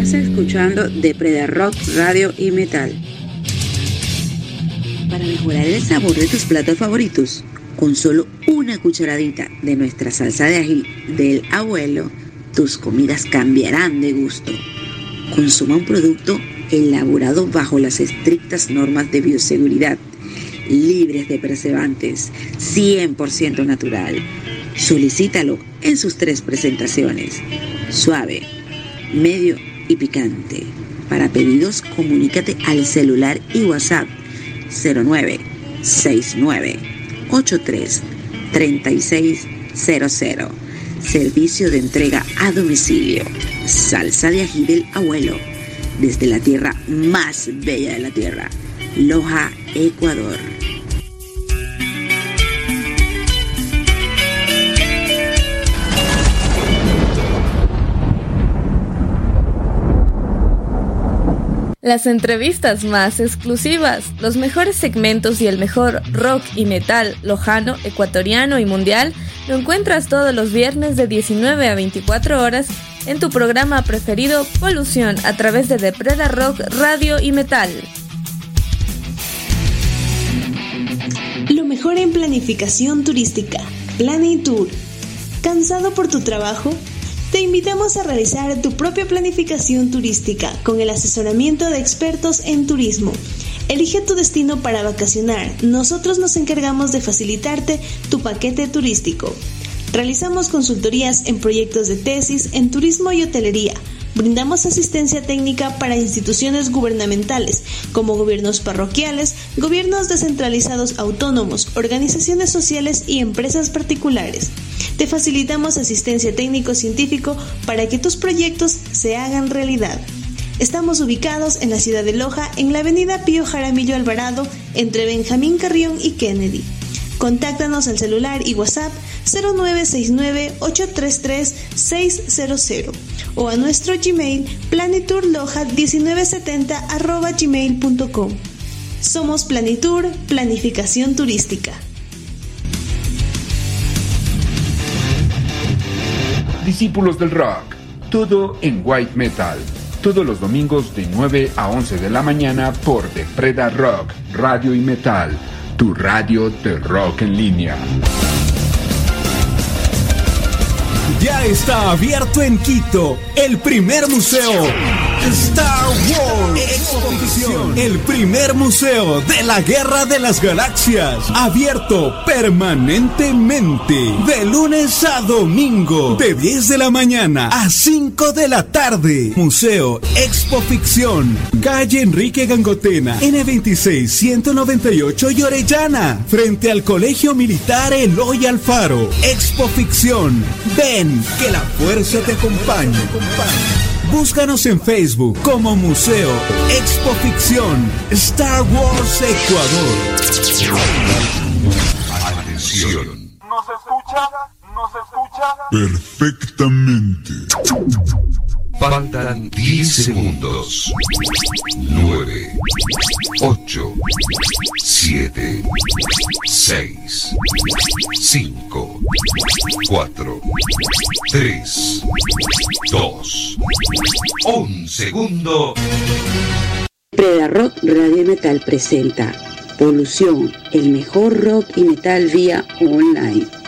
Estás escuchando Depreda Rock, Radio y Metal. Para mejorar el sabor de tus platos favoritos, con solo una cucharadita de nuestra salsa de ají del abuelo, tus comidas cambiarán de gusto. Consuma un producto elaborado bajo las estrictas normas de bioseguridad, libres de preservantes, 100% natural. Solicítalo en sus tres presentaciones. Suave, medio y picante. Para pedidos, comunícate al celular y WhatsApp 0969 83 3600. Servicio de entrega a domicilio. Salsa de ají del abuelo. Desde la tierra más bella de la tierra. Loja, Ecuador. Las entrevistas más exclusivas, los mejores segmentos y el mejor rock y metal lojano, ecuatoriano y mundial lo encuentras todos los viernes de 19 a 24 horas en tu programa preferido Polución a través de Depreda Rock, Radio y Metal. Lo mejor en planificación turística, Tour. ¿Cansado por tu trabajo? Te invitamos a realizar tu propia planificación turística con el asesoramiento de expertos en turismo. Elige tu destino para vacacionar. Nosotros nos encargamos de facilitarte tu paquete turístico. Realizamos consultorías en proyectos de tesis en turismo y hotelería. Brindamos asistencia técnica para instituciones gubernamentales, como gobiernos parroquiales, gobiernos descentralizados autónomos, organizaciones sociales y empresas particulares. Te facilitamos asistencia técnico-científico para que tus proyectos se hagan realidad. Estamos ubicados en la ciudad de Loja, en la avenida Pío Jaramillo Alvarado, entre Benjamín Carrión y Kennedy. Contáctanos al celular y WhatsApp 0969-833-600 o a nuestro Gmail planiturloja1970 gmail.com. Somos Planitur, Planificación Turística. Discípulos del Rock, todo en White Metal. Todos los domingos de 9 a 11 de la mañana por Preda Rock, Radio y Metal, tu radio de rock en línea. Ya está abierto en Quito el primer museo Star Wars Exposición. El primer museo de la Guerra de las Galaxias. Abierto permanentemente. De lunes a domingo. De 10 de la mañana a 5 de la tarde. Museo Expo Ficción. Calle Enrique Gangotena. N26 198 y Orellana. Frente al Colegio Militar Eloy Alfaro. Expo Ficción. Ven, que la fuerza te acompañe. Búscanos en Facebook como Museo Expo Ficción Star Wars Ecuador. Atención. ¿Nos escucha? ¿Nos escucha? Perfectamente. Faltan 10 segundos. 9, 8, 7, 6, 5, 4, 3, 2, 1 segundo. Preda Rock Radio Metal presenta Polución, el mejor rock y metal vía online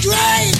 dream.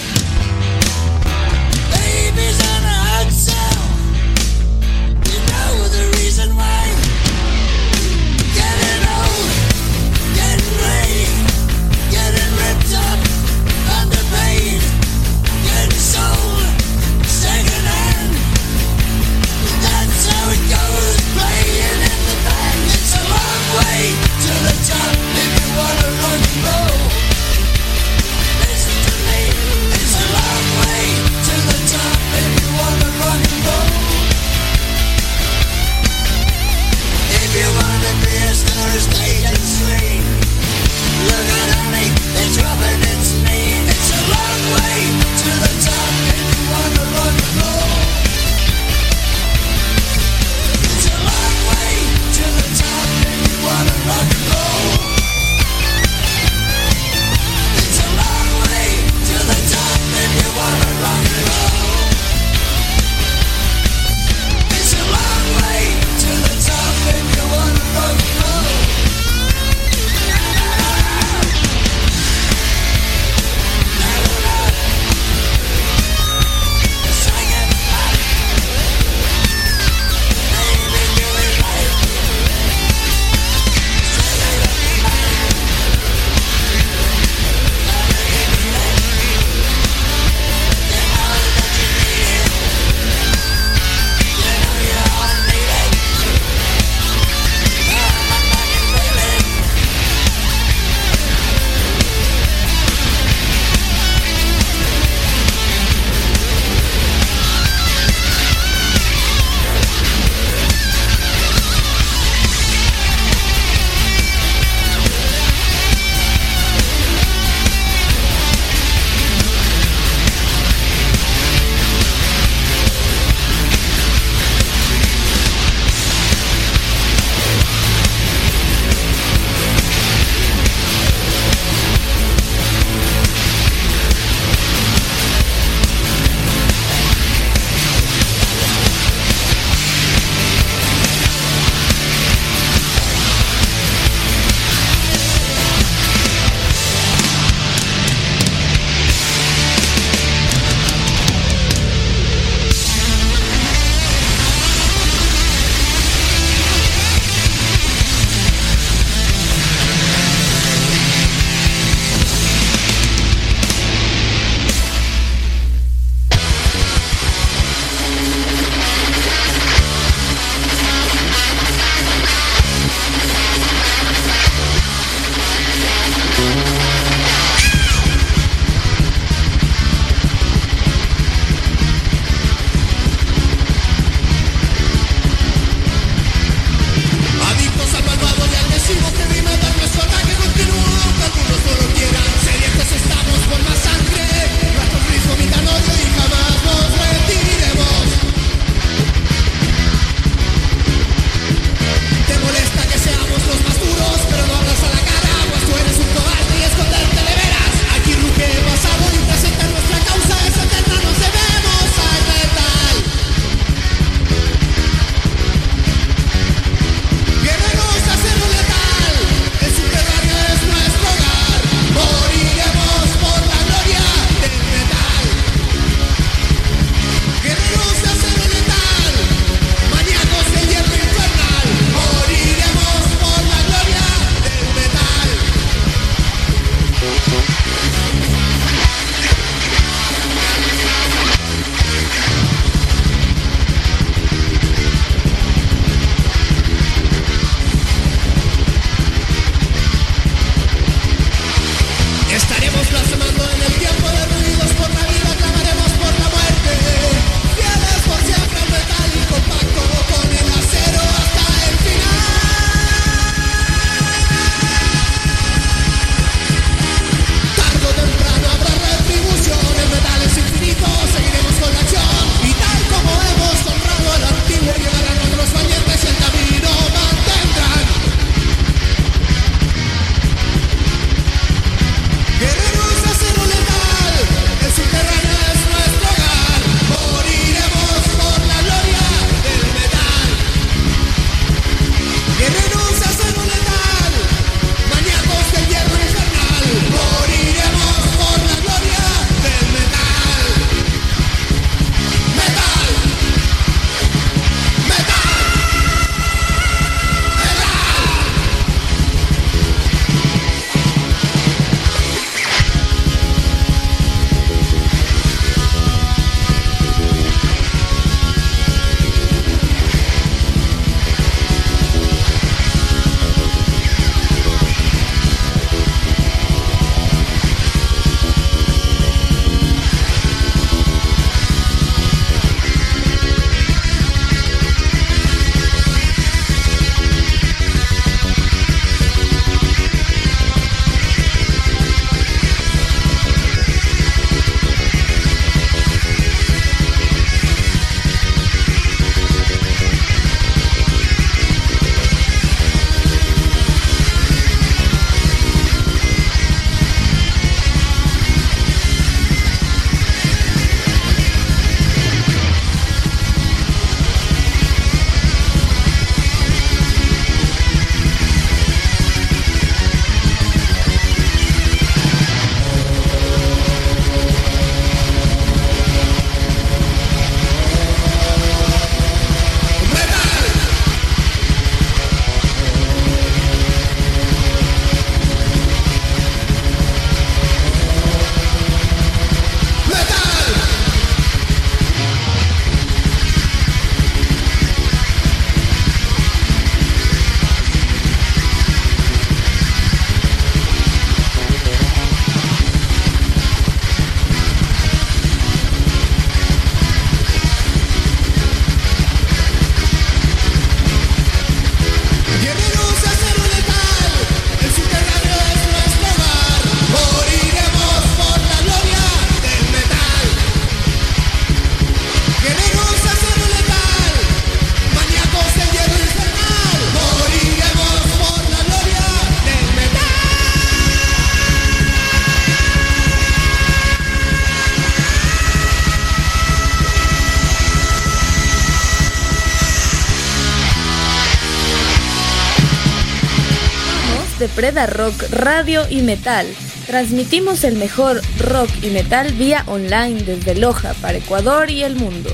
Preda Rock Radio y Metal. Transmitimos el mejor rock y metal vía online desde Loja para Ecuador y el mundo.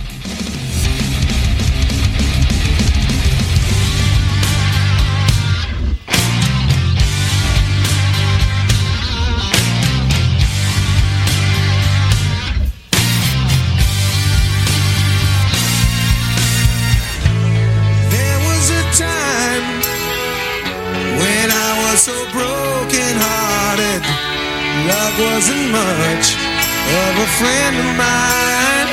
Wasn't much of a friend of mine.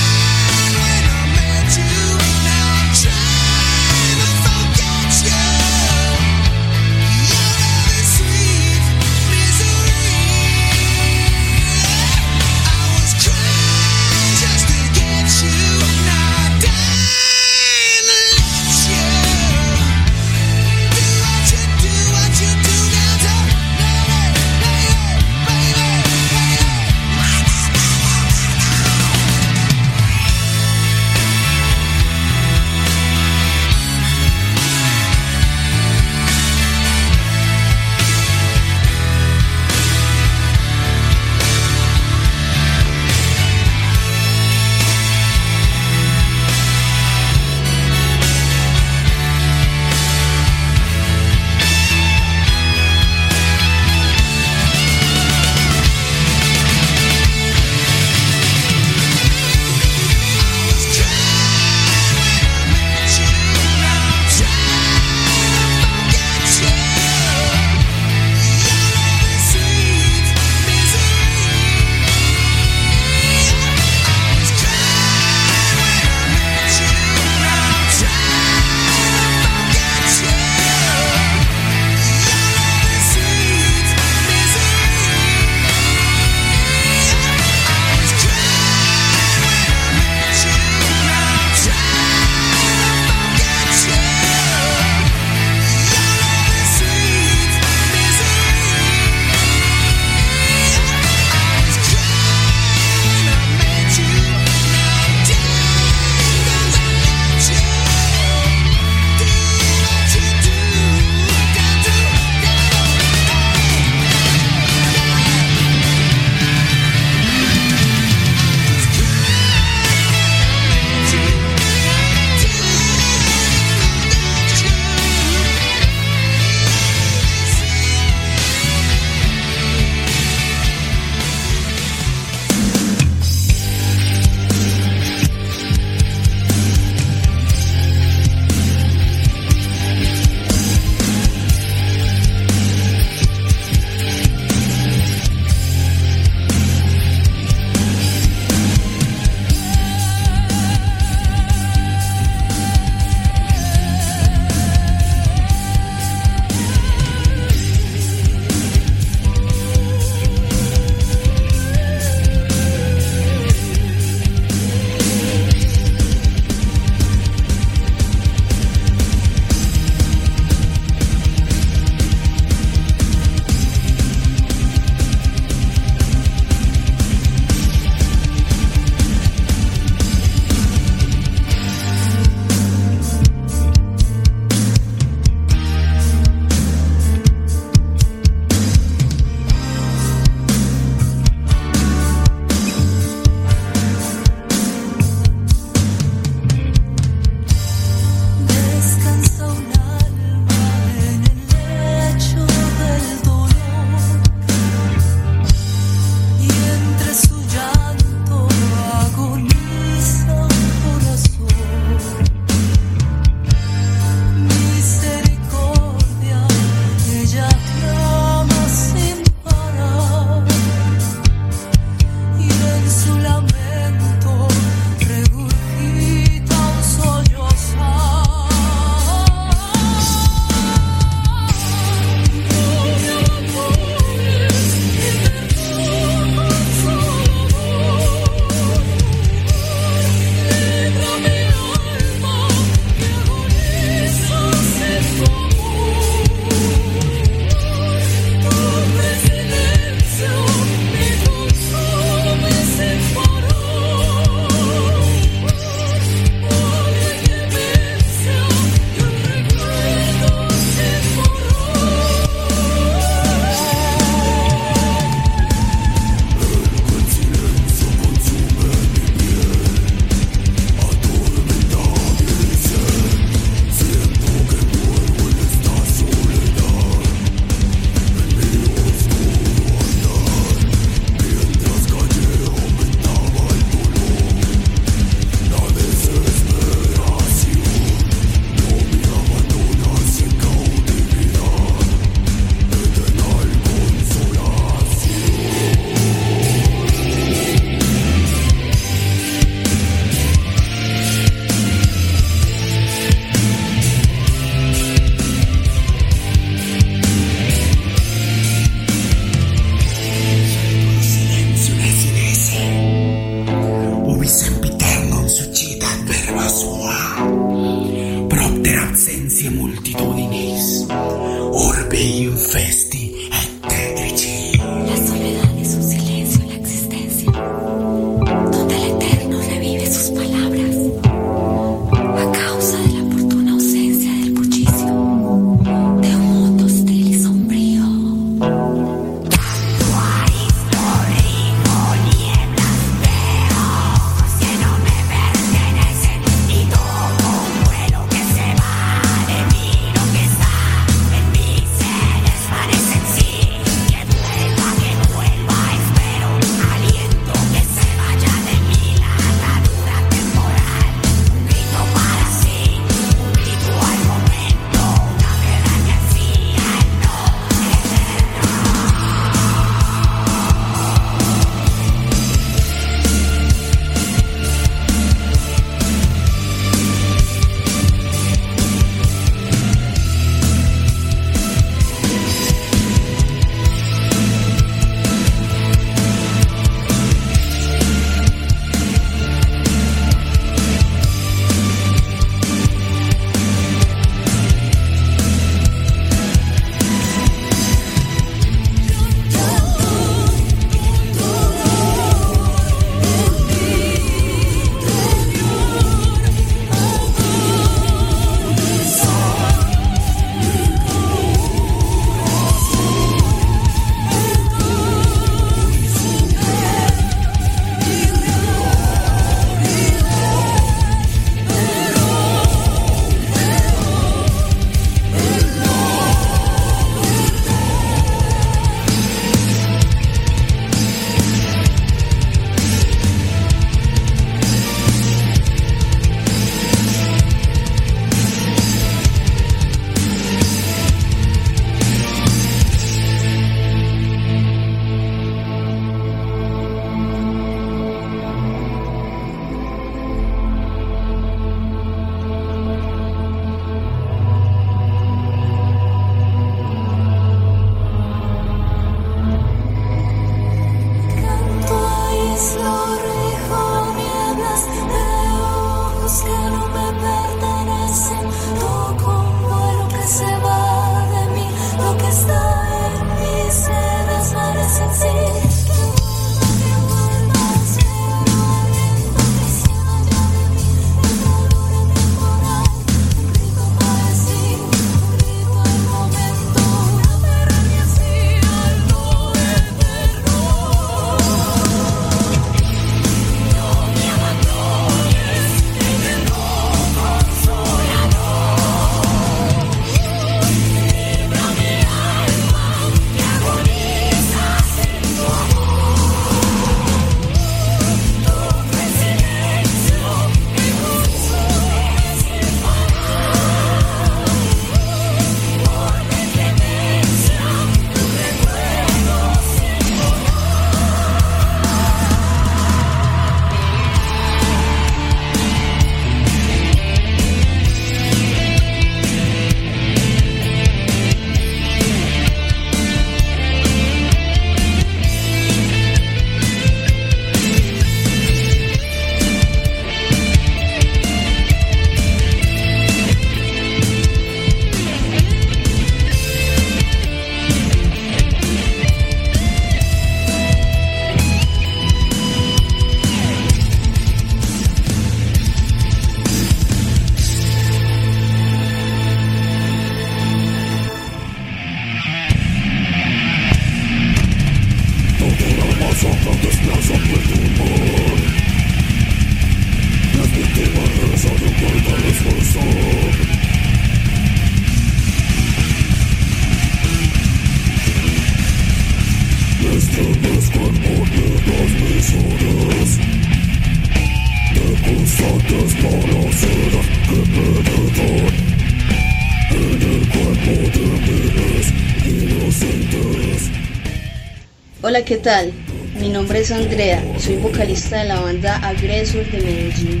Hola, ¿qué tal? Mi nombre es Andrea, soy vocalista de la banda Agresor de Medellín.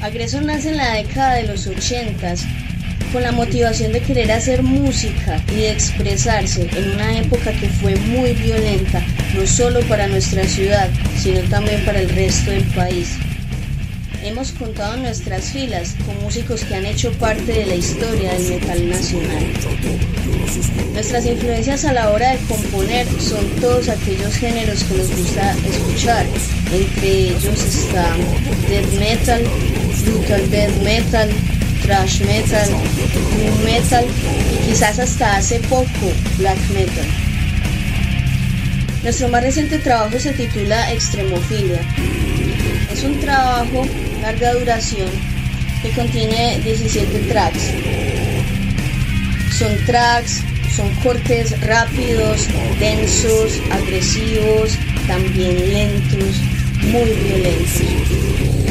Agresor nace en la década de los 80 con la motivación de querer hacer música y expresarse en una época que fue muy violenta, no solo para nuestra ciudad, sino también para el resto del país. Hemos contado nuestras filas con músicos que han hecho parte de la historia del metal nacional. Nuestras influencias a la hora de componer son todos aquellos géneros que nos gusta escuchar. Entre ellos está death metal, brutal death metal, thrash metal, new metal y quizás hasta hace poco black metal. Nuestro más reciente trabajo se titula Extremofilia. Es un trabajo larga duración que contiene 17 tracks. Son tracks, son cortes rápidos, densos, agresivos, también lentos, muy violentos.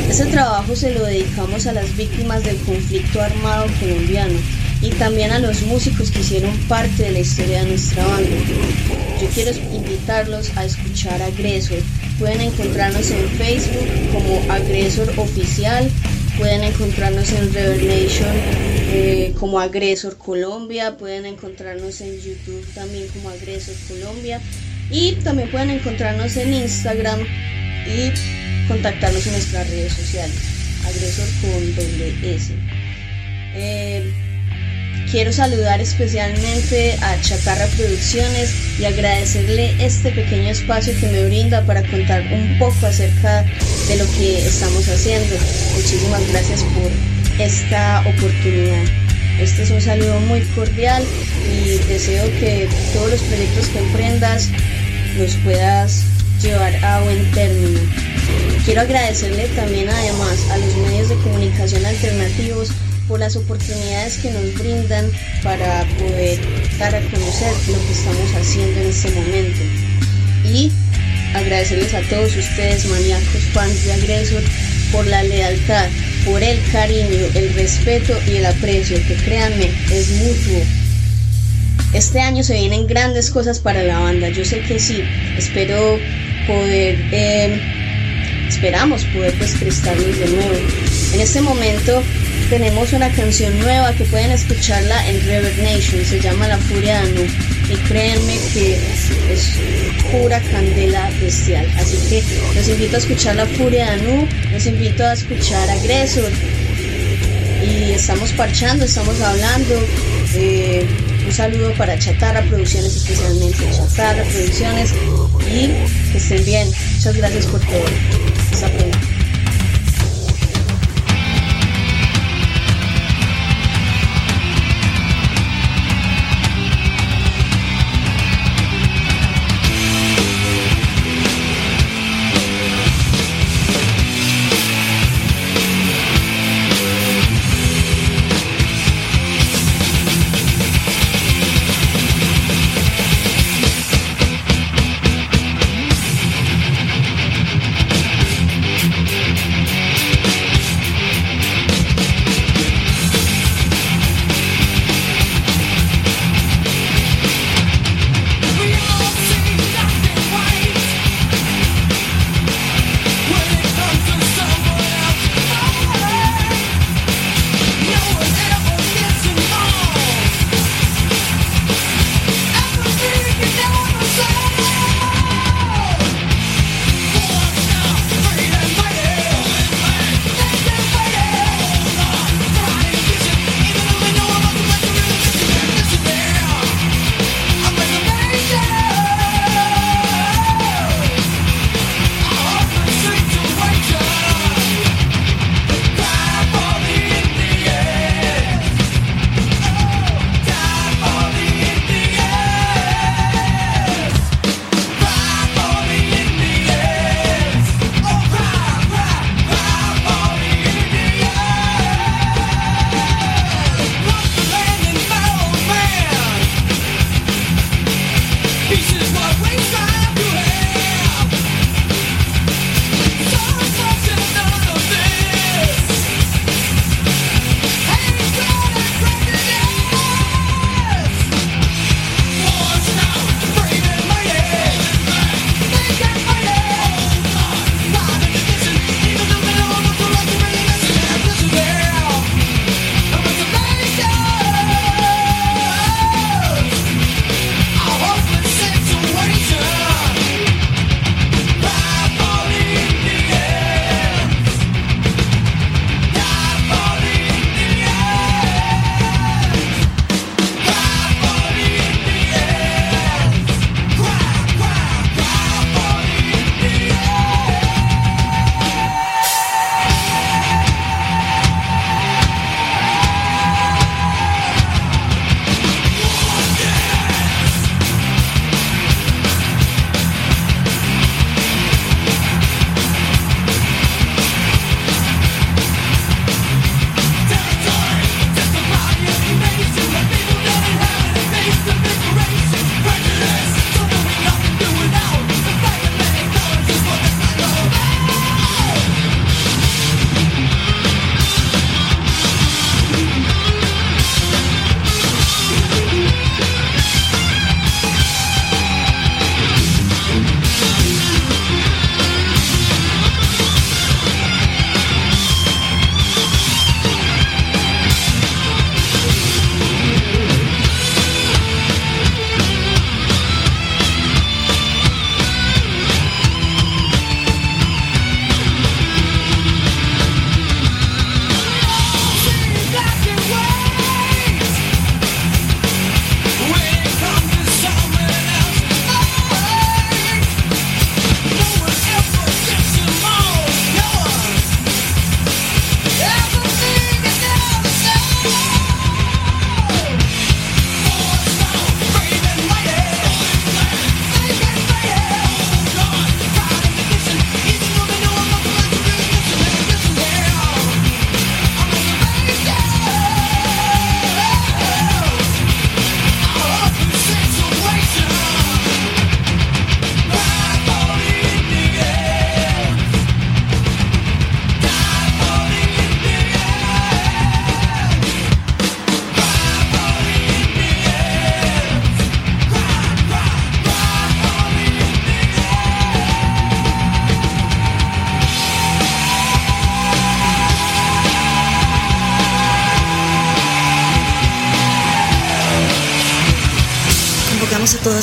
Este trabajo se lo dedicamos a las víctimas del conflicto armado colombiano y también a los músicos que hicieron parte de la historia de nuestra banda. Yo quiero invitarlos a escuchar Agresor. Pueden encontrarnos en Facebook como Agresor Oficial, pueden encontrarnos en Revelation eh, como Agresor Colombia, pueden encontrarnos en YouTube también como Agresor Colombia y también pueden encontrarnos en Instagram y contactarnos en nuestras redes sociales. Agresor con doble S. Eh, Quiero saludar especialmente a Chatarra Producciones y agradecerle este pequeño espacio que me brinda para contar un poco acerca de lo que estamos haciendo. Muchísimas gracias por esta oportunidad. Este es un saludo muy cordial y deseo que todos los proyectos que emprendas los puedas llevar a buen término. Quiero agradecerle también además a los medios de comunicación alternativos por las oportunidades que nos brindan para poder dar a conocer lo que estamos haciendo en este momento. Y agradecerles a todos ustedes, maníacos, fans de Agresor, por la lealtad, por el cariño, el respeto y el aprecio, que créanme, es mutuo. Este año se vienen grandes cosas para la banda, yo sé que sí, espero poder, eh, esperamos poder pues prestarles de nuevo. En este momento tenemos una canción nueva que pueden escucharla en Reverb Nation, se llama La Furia de Anu y créanme que es pura candela bestial. Así que los invito a escuchar La Furia de Anu, los invito a escuchar Agresor y estamos parchando, estamos hablando. Eh, un saludo para Chatarra Producciones, especialmente Chatarra Producciones y que estén bien. Muchas gracias por todo. Hasta pronto.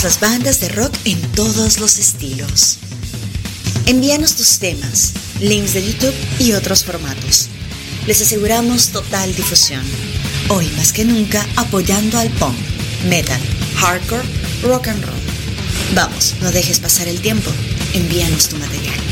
Las bandas de rock en todos los estilos. Envíanos tus temas, links de YouTube y otros formatos. Les aseguramos total difusión. Hoy más que nunca apoyando al punk, metal, hardcore, rock and roll. Vamos, no dejes pasar el tiempo. Envíanos tu material.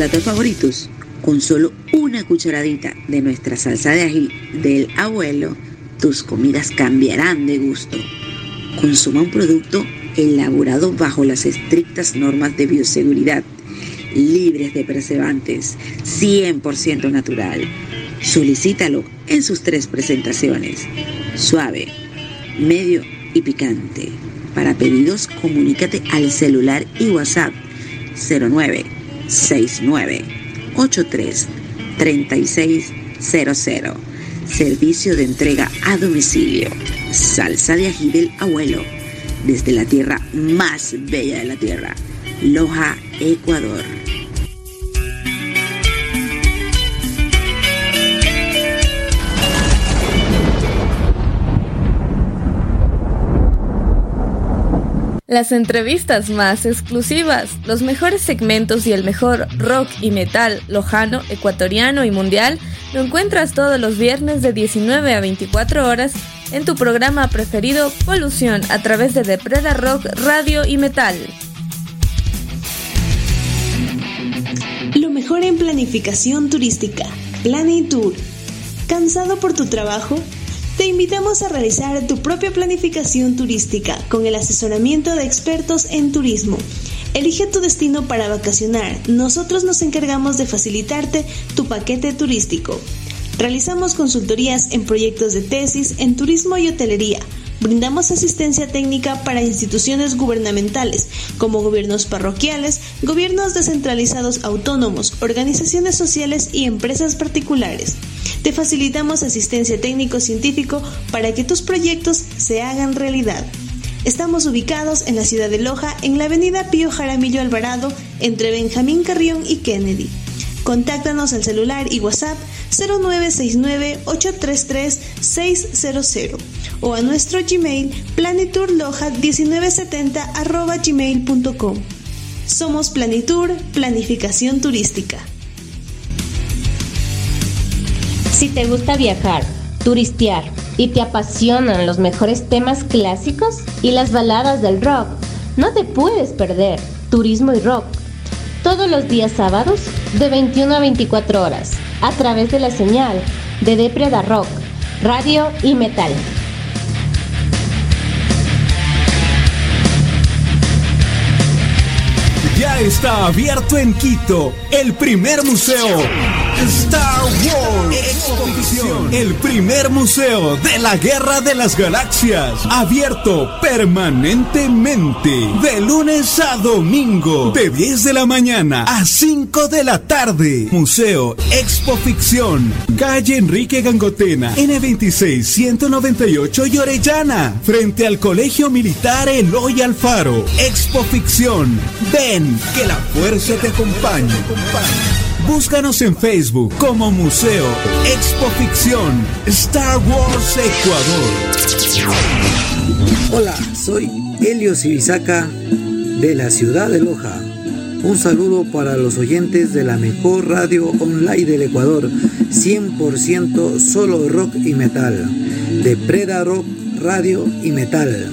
Platos favoritos, con solo una cucharadita de nuestra salsa de ají del abuelo, tus comidas cambiarán de gusto. Consuma un producto elaborado bajo las estrictas normas de bioseguridad, libres de preservantes, 100% natural. Solicítalo en sus tres presentaciones, suave, medio y picante. Para pedidos, comunícate al celular y WhatsApp 0969 83 3600. Servicio de entrega a domicilio. Salsa de ají del abuelo. Desde la tierra más bella de la tierra. Loja, Ecuador. Las entrevistas más exclusivas, los mejores segmentos y el mejor rock y metal lojano, ecuatoriano y mundial lo encuentras todos los viernes de 19 a 24 horas en tu programa preferido Polución a través de Depreda Rock, Radio y Metal. Lo mejor en planificación turística, Tour. ¿Cansado por tu trabajo? Te invitamos a realizar tu propia planificación turística con el asesoramiento de expertos en turismo. Elige tu destino para vacacionar. Nosotros nos encargamos de facilitarte tu paquete turístico. Realizamos consultorías en proyectos de tesis en turismo y hotelería. Brindamos asistencia técnica para instituciones gubernamentales, como gobiernos parroquiales, gobiernos descentralizados autónomos, organizaciones sociales y empresas particulares. Te facilitamos asistencia técnico-científico para que tus proyectos se hagan realidad. Estamos ubicados en la ciudad de Loja, en la avenida Pío Jaramillo Alvarado, entre Benjamín Carrión y Kennedy. Contáctanos al celular y WhatsApp 0969-833-600 o a nuestro Gmail planiturloja1970 gmail.com. Somos Planitur, Planificación Turística. Si te gusta viajar, turistear y te apasionan los mejores temas clásicos y las baladas del rock, no te puedes perder Turismo y Rock todos los días sábados de 21 a 24 horas a través de la señal de Depreda Rock, Radio y Metal. Está abierto en Quito el primer museo Star Wars Exposición. El primer museo de la Guerra de las Galaxias. Abierto permanentemente. De lunes a domingo. De 10 de la mañana a 5 de la tarde. Museo Expo Ficción. Calle Enrique Gangotena. N26 198 y Orellana. Frente al Colegio Militar Eloy Alfaro. Expo Ficción. Ven, que la fuerza te acompañe. Búscanos en Facebook como Museo Expo Ficción Star Wars Ecuador. Hola, soy Helio Sibisaca de la ciudad de Loja. Un saludo para los oyentes de la mejor radio online del Ecuador, 100% solo rock y metal, de Preda Rock, Radio y Metal.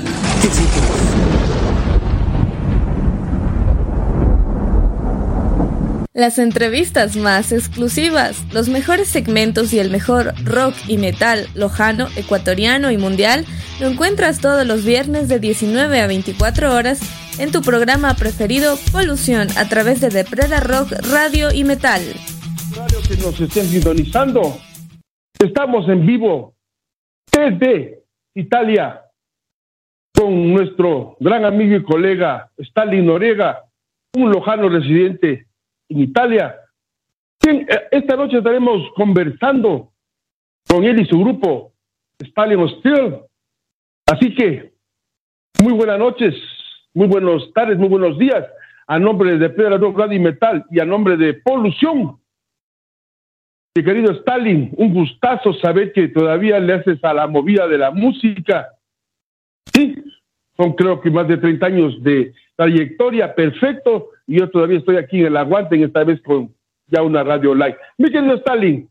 Las entrevistas más exclusivas, los mejores segmentos y el mejor rock y metal lojano, ecuatoriano y mundial lo encuentras todos los viernes de 19 a 24 horas en tu programa preferido Polución a través de Depreda Rock, Radio y Metal. Que nos estén sintonizando. Estamos en vivo desde Italia con nuestro gran amigo y colega Stalin Noriega, un lojano residente en Italia. Eh, esta noche estaremos conversando con él y su grupo, Stalin Steel. Así que, muy buenas noches, muy buenas tardes, muy buenos días. A nombre de Pedro Radio y Metal y a nombre de Polución. Mi querido Stalin, un gustazo saber que todavía le haces a la movida de la música. Sí, son creo que más de 30 años de trayectoria, perfecto y yo todavía estoy aquí en el aguante, en esta vez con ya una radio live. Mi querido Stalin,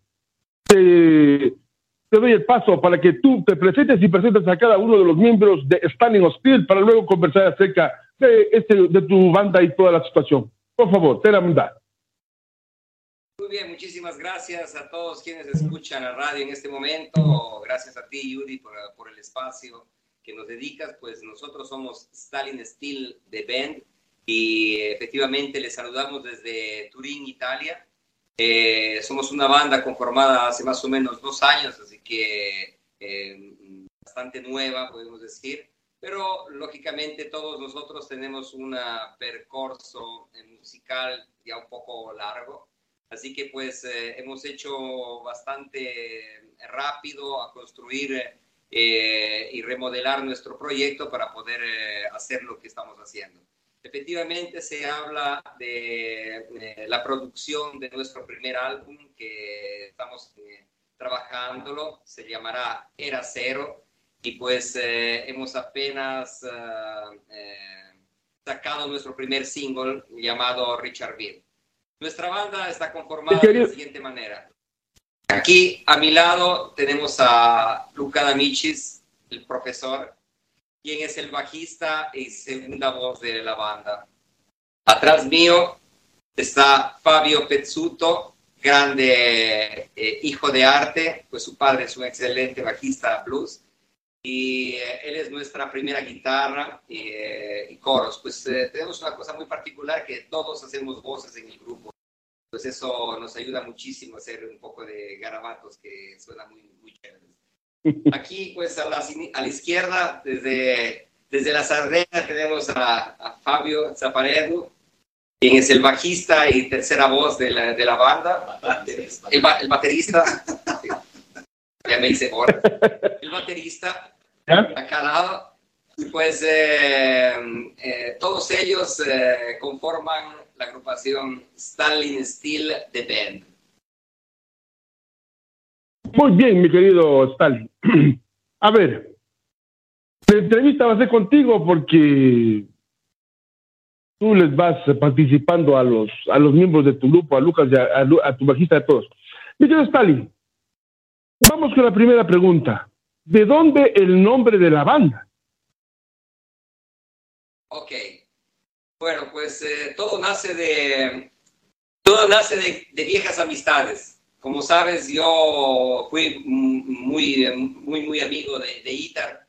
te doy el paso para que tú te presentes y presentes a cada uno de los miembros de Standing Hostil para luego conversar acerca de, este, de tu banda y toda la situación. Por favor, te la. Muy bien, muchísimas gracias a todos quienes escuchan la radio en este momento. Gracias a ti, Yuri, por, por el espacio que nos dedicas. Pues nosotros somos Stalin Steel de Band y efectivamente les saludamos desde Turín, Italia. Eh, somos una banda conformada hace más o menos dos años, así que eh, bastante nueva, podemos decir. Pero lógicamente todos nosotros tenemos un percurso musical ya un poco largo. Así que pues eh, hemos hecho bastante rápido a construir eh, y remodelar nuestro proyecto para poder eh, hacer lo que estamos haciendo. Efectivamente se habla de, la producción de nuestro primer álbum que estamos trabajándolo, se llamará Era Cero y pues hemos apenas sacado nuestro primer single llamado Richard Bill. Nuestra banda está conformada de la siguiente manera. Aquí a mi lado tenemos a Luca D'Amicis, el profesor, quien es el bajista y segunda voz de la banda. Atrás mío está Fabio Pezzuto, grande eh, hijo de arte, pues su padre es un excelente bajista blues y eh, él es nuestra primera guitarra eh, y coros. Pues tenemos una cosa muy particular que todos hacemos voces en el grupo. Pues eso nos ayuda muchísimo a hacer un poco de garabatos que suenan muy, muy chéveres. Aquí, pues a la, a la izquierda, desde, desde la sardena, tenemos a, a Fabio Zaparedo, quien es el bajista y tercera voz de la, de la banda. El, el baterista. ya me hice por. El baterista acá al lado. Y pues eh, eh, todos ellos eh, conforman la agrupación Stalin Steel The Band. Muy bien, mi querido Stalin. A ver, la entrevista va a ser contigo porque tú les vas participando a los, a los miembros de tu grupo, a Lucas y a, a tu bajista, a todos. Mi querido Stalin, vamos con la primera pregunta. ¿De dónde el nombre de la banda? Ok. Bueno, pues eh, todo nace de todo nace de, viejas amistades. Como sabes, yo fui muy, muy, muy amigo de, de Itar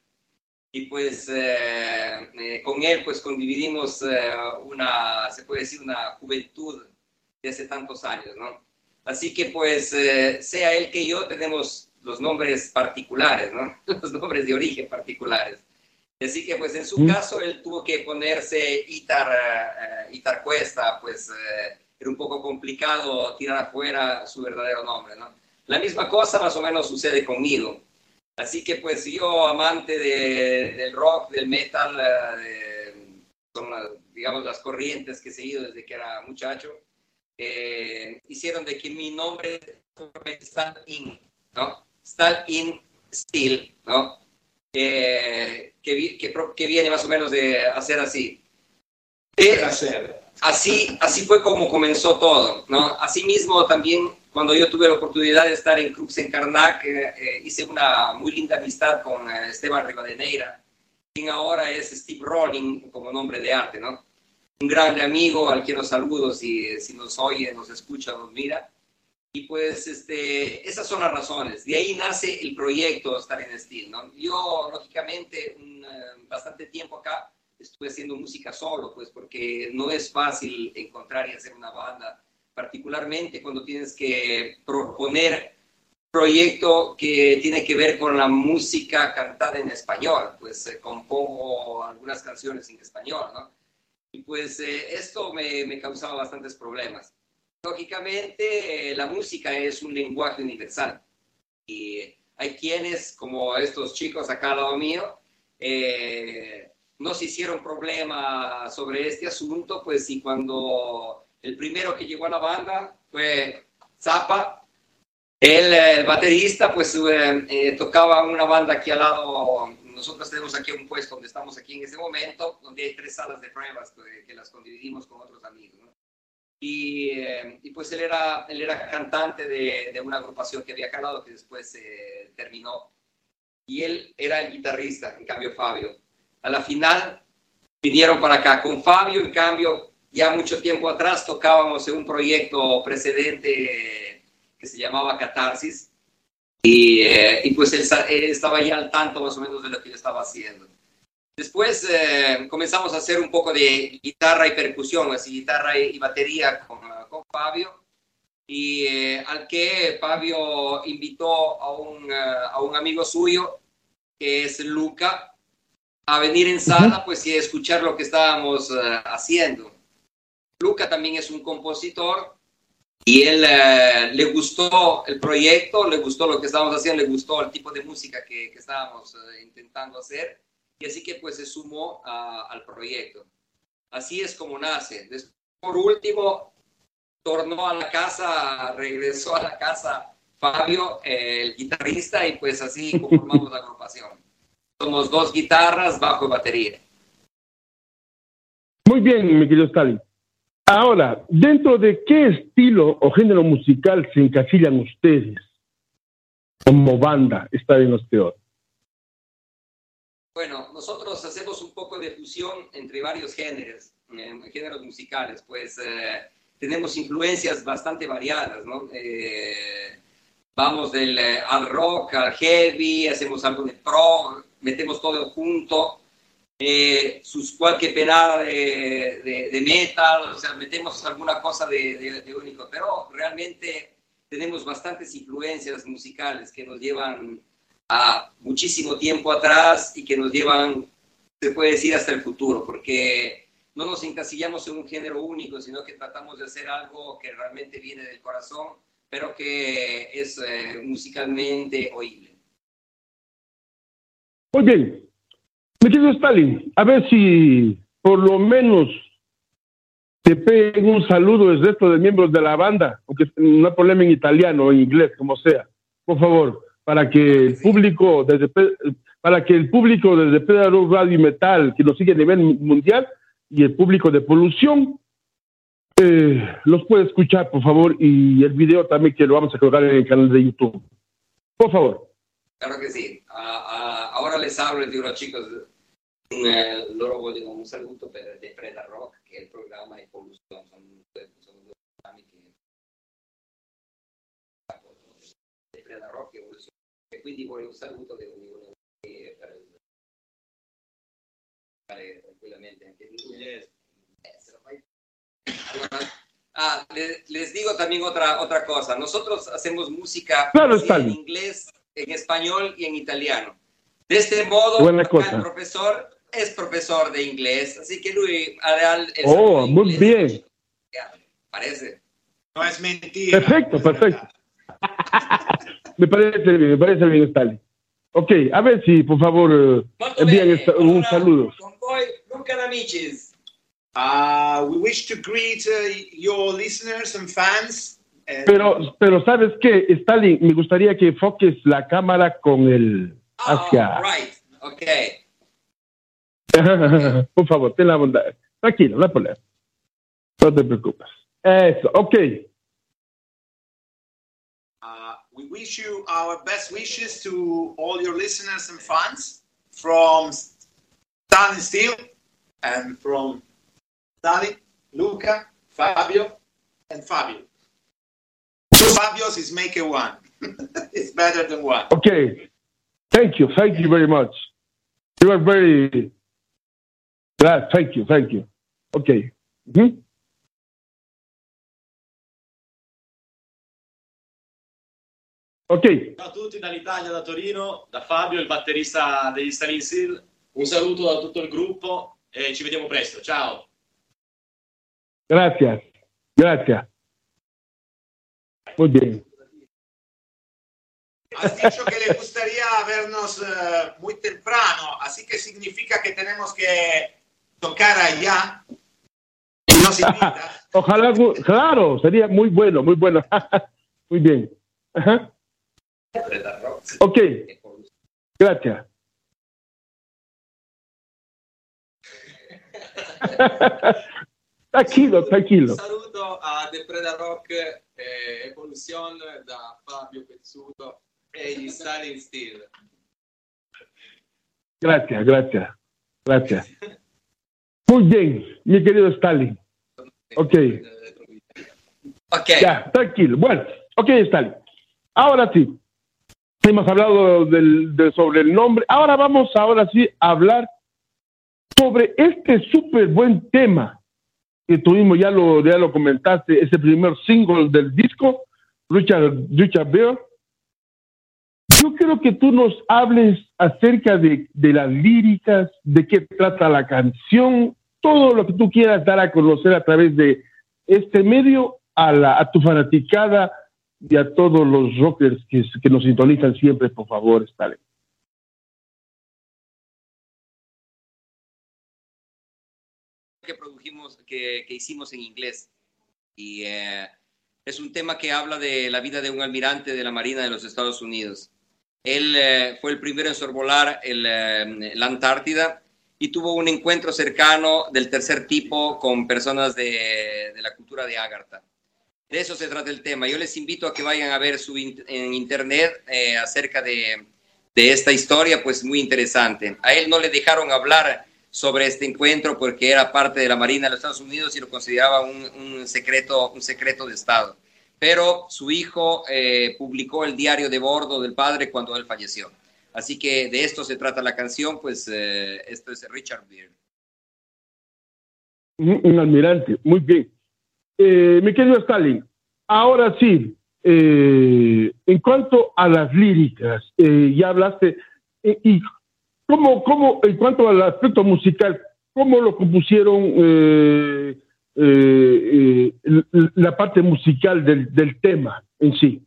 y pues eh, eh, con él pues condividimos una, se puede decir, una juventud de hace tantos años, ¿no? Así que pues sea él que yo tenemos los nombres particulares, ¿no? Los nombres de origen particulares. Así que, pues, en su caso, él tuvo que ponerse Itar, uh, Itar Cuesta, pues, uh, era un poco complicado tirar afuera su verdadero nombre, ¿no? La misma cosa más o menos sucede conmigo. Así que, pues, yo, amante de, del rock, del metal, uh, de, son, digamos, las corrientes que he seguido desde que era muchacho, hicieron de que mi nombre está in, ¿no? in Steel, ¿no? Que, que, viene más o menos de hacer así. Eh, así, así fue como comenzó todo, ¿no? Asimismo, también cuando yo tuve la oportunidad de estar en Crux en Karnak, eh, eh, hice una muy linda amistad con Esteban Rivadeneira, quien ahora es Steve Rolling como nombre de arte, ¿no? Un gran amigo al que nos saludo si, si nos oye, nos escucha, nos mira. Y pues este, esas son las razones. De ahí nace el proyecto Star en Steel. ¿no? Yo, lógicamente, un, eh, bastante tiempo acá estuve haciendo música solo, pues porque no es fácil encontrar y hacer una banda, particularmente cuando tienes que proponer proyecto que tiene que ver con la música cantada en español, pues eh, compongo algunas canciones en español, ¿no? Y pues eh, esto me, me causaba bastantes problemas lógicamente, eh, la música es un lenguaje universal. Y hay quienes, como estos chicos acá al lado mío, eh, no se hicieron problema sobre este asunto, pues y cuando el primero que llegó a la banda fue Zappa, el, baterista, pues eh, tocaba una banda aquí al lado. Nosotros tenemos aquí un puesto donde estamos aquí en ese momento, donde hay tres salas de pruebas que, las condividimos con otros amigos. Y, eh, y pues él era, él era cantante de, de una agrupación que había calado que después se terminó. Y él era el guitarrista, en cambio Fabio. A la final vinieron para acá. Con Fabio, en cambio, ya mucho tiempo atrás tocábamos en un proyecto precedente que se llamaba Catarsis. Y, eh, y pues él, él estaba ya al tanto más o menos de lo que yo estaba haciendo. Después eh, comenzamos a hacer un poco de guitarra y percusión, así guitarra y, y batería con, eh, con Fabio. Y eh, al que Fabio invitó a un, eh, a un amigo suyo, que es Luca, a venir en sala pues y a escuchar lo que estábamos eh, haciendo. Luca también es un compositor y él eh, le gustó el proyecto, le gustó lo que estábamos haciendo, le gustó el tipo de música que, que estábamos eh, intentando hacer y así que pues se sumó al proyecto. Así es como nace. Por último, tornó a la casa, regresó a la casa Fabio, el guitarrista, y pues así conformamos la agrupación. Somos dos guitarras, bajo batería. Muy bien, mi querido Stalin. Ahora, ¿dentro de qué estilo o género musical se encasillan ustedes como banda? Los peor. Bueno, nosotros hacemos un poco de fusión entre varios géneros, eh, géneros musicales, pues eh, tenemos influencias bastante variadas, ¿no? Eh, vamos del eh, al rock al heavy, hacemos algo de pro, metemos todo junto, eh, sus cualquier penada de, de- de metal, o sea, metemos alguna cosa de, de- de único, pero realmente tenemos bastantes influencias musicales que nos llevan a muchísimo tiempo atrás y que nos llevan, se puede decir, hasta el futuro, porque no nos encasillamos en un género único, sino que tratamos de hacer algo que realmente viene del corazón, pero que es eh, musicalmente oíble. Muy bien. Mi querido Stalin, a ver si por lo menos te peguen un saludo el resto de miembros de la banda, aunque no hay problema en italiano o en inglés, como sea. Por favor, para que el público desde para que el público desde Pedro Radio y Metal, que nos sigue a nivel mundial, y el público de Polución, eh, los puede escuchar, por favor, y el video también que lo vamos a colgar en el canal de YouTube. Por favor. Claro che sì. Ah, ah, ora les hablo e dico ai chicos, eh, loro vogliono un saluto per The Preda Rock, che è il programma Evolution, sono, sono due programmi che The Preda Rock e. E quindi un saluto per fare tranquillamente anche. Eh, Allora, ah, le- les digo también otra, otra cosa. Nosotros hacemos música Claro, en inglés, en español y en italiano. De este modo, el profesor es profesor de inglés, así que lui hará el Oh, muy inglés. bien. Parece. No es mentira. Perfecto, perfecto. me parece bien, me parece bien, Stalin. Ok, a ver si, por favor, eh, envían un saludo. Uh, we wish to greet uh, your listeners and fans. and- Pero, pero ¿sabes qué, Stalin? Me gustaría que enfoques la cámara con el hacia... Right, ok. por favor, ten la bondad. Tranquilo, no hay problema. No te preocupes. Eso, ok. We wish you our best wishes to all your listeners and fans from Stalin Steel and from Stalin, Luca, Fabio, and Fabio. Two Fabios is make a one. it's better than one. Okay. Thank you. Thank you very much. You are very glad. Thank you. Thank you. Okay. Mhm. Ok. Ciao a tutti dall'Italia, da Torino, da Fabio, il batterista degli Stalin Seal. Un saluto da tutto il gruppo e ci vediamo presto. Ciao! Gracias. Gracias. Muy bien. Has dicho que le gustaría vernos eh, muy temprano, así que significa que tenemos que tocar allá. Nos. Ojalá, claro, sería muy bueno, muy bueno. muy bien. Ajá. Ok. Gracias. Tranquillo, tranquillo. Un saluto a The Preda Rock, eh, Evolution da Fabio Pezzuto e gli Stalin Steel. Gracias, gracias, gracias. Muy bien, mi querido Stalin. Ok. Ok. Ya, tranquilo. Bueno, ok, Stalin. Ahora sí, hemos hablado del, de- sobre el nombre. Ahora vamos, ahora sí, a hablar sobre este súper buen tema que tuvimos, ya lo, ya lo comentaste, ese primer single del disco, Richard, Richard Bear. Yo quiero que tú nos hables acerca de, de las líricas, de qué trata la canción, todo lo que tú quieras dar a conocer a través de este medio a, la, a tu fanaticada y a todos los rockers que, que nos sintonizan siempre, por favor, Stalin. que produjimos, que, que hicimos en inglés. Y eh, es un tema que habla de la vida de un almirante de la Marina de los Estados Unidos. Él eh, fue el primero en sorvolar el, eh, la Antártida y tuvo un encuentro cercano del tercer tipo con personas de, de la cultura de Ágartha. De eso se trata el tema. Yo les invito a que vayan a ver su en internet eh, acerca de, de esta historia, pues muy interesante. A él no le dejaron hablar sobre este encuentro porque era parte de la Marina de los Estados Unidos y lo consideraba un, un secreto, un secreto de Estado. Pero su hijo eh, publicó el diario de bordo del padre cuando él falleció. Así que de esto se trata la canción, pues eh, esto es Richard Beard. Un almirante, muy bien. Eh, mi querido Stalin, ahora sí, eh, en cuanto a las líricas, eh, ya hablaste, eh, y cómo, cómo, en cuanto al aspecto musical, ¿cómo lo compusieron eh, la parte musical del, del tema en sí?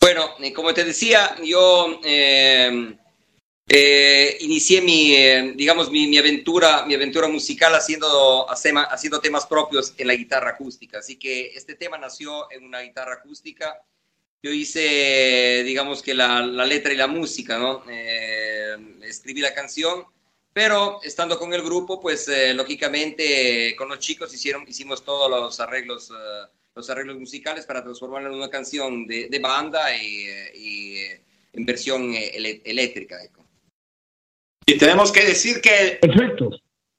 Bueno, como te decía, yo eh, eh, inicié mi, eh, digamos, mi, mi aventura, mi aventura musical haciendo, haciendo temas propios en la guitarra acústica. Así que este tema nació en una guitarra acústica. Yo hice, digamos que la, la letra y la música, ¿no? Eh, escribí la canción, pero estando con el grupo, pues eh, lógicamente con los chicos hicieron, hicimos todos los arreglos, eh, los arreglos musicales para transformarla en una canción de, de banda y, eh, y, en versión eléctrica. Y tenemos que decir que Perfecto.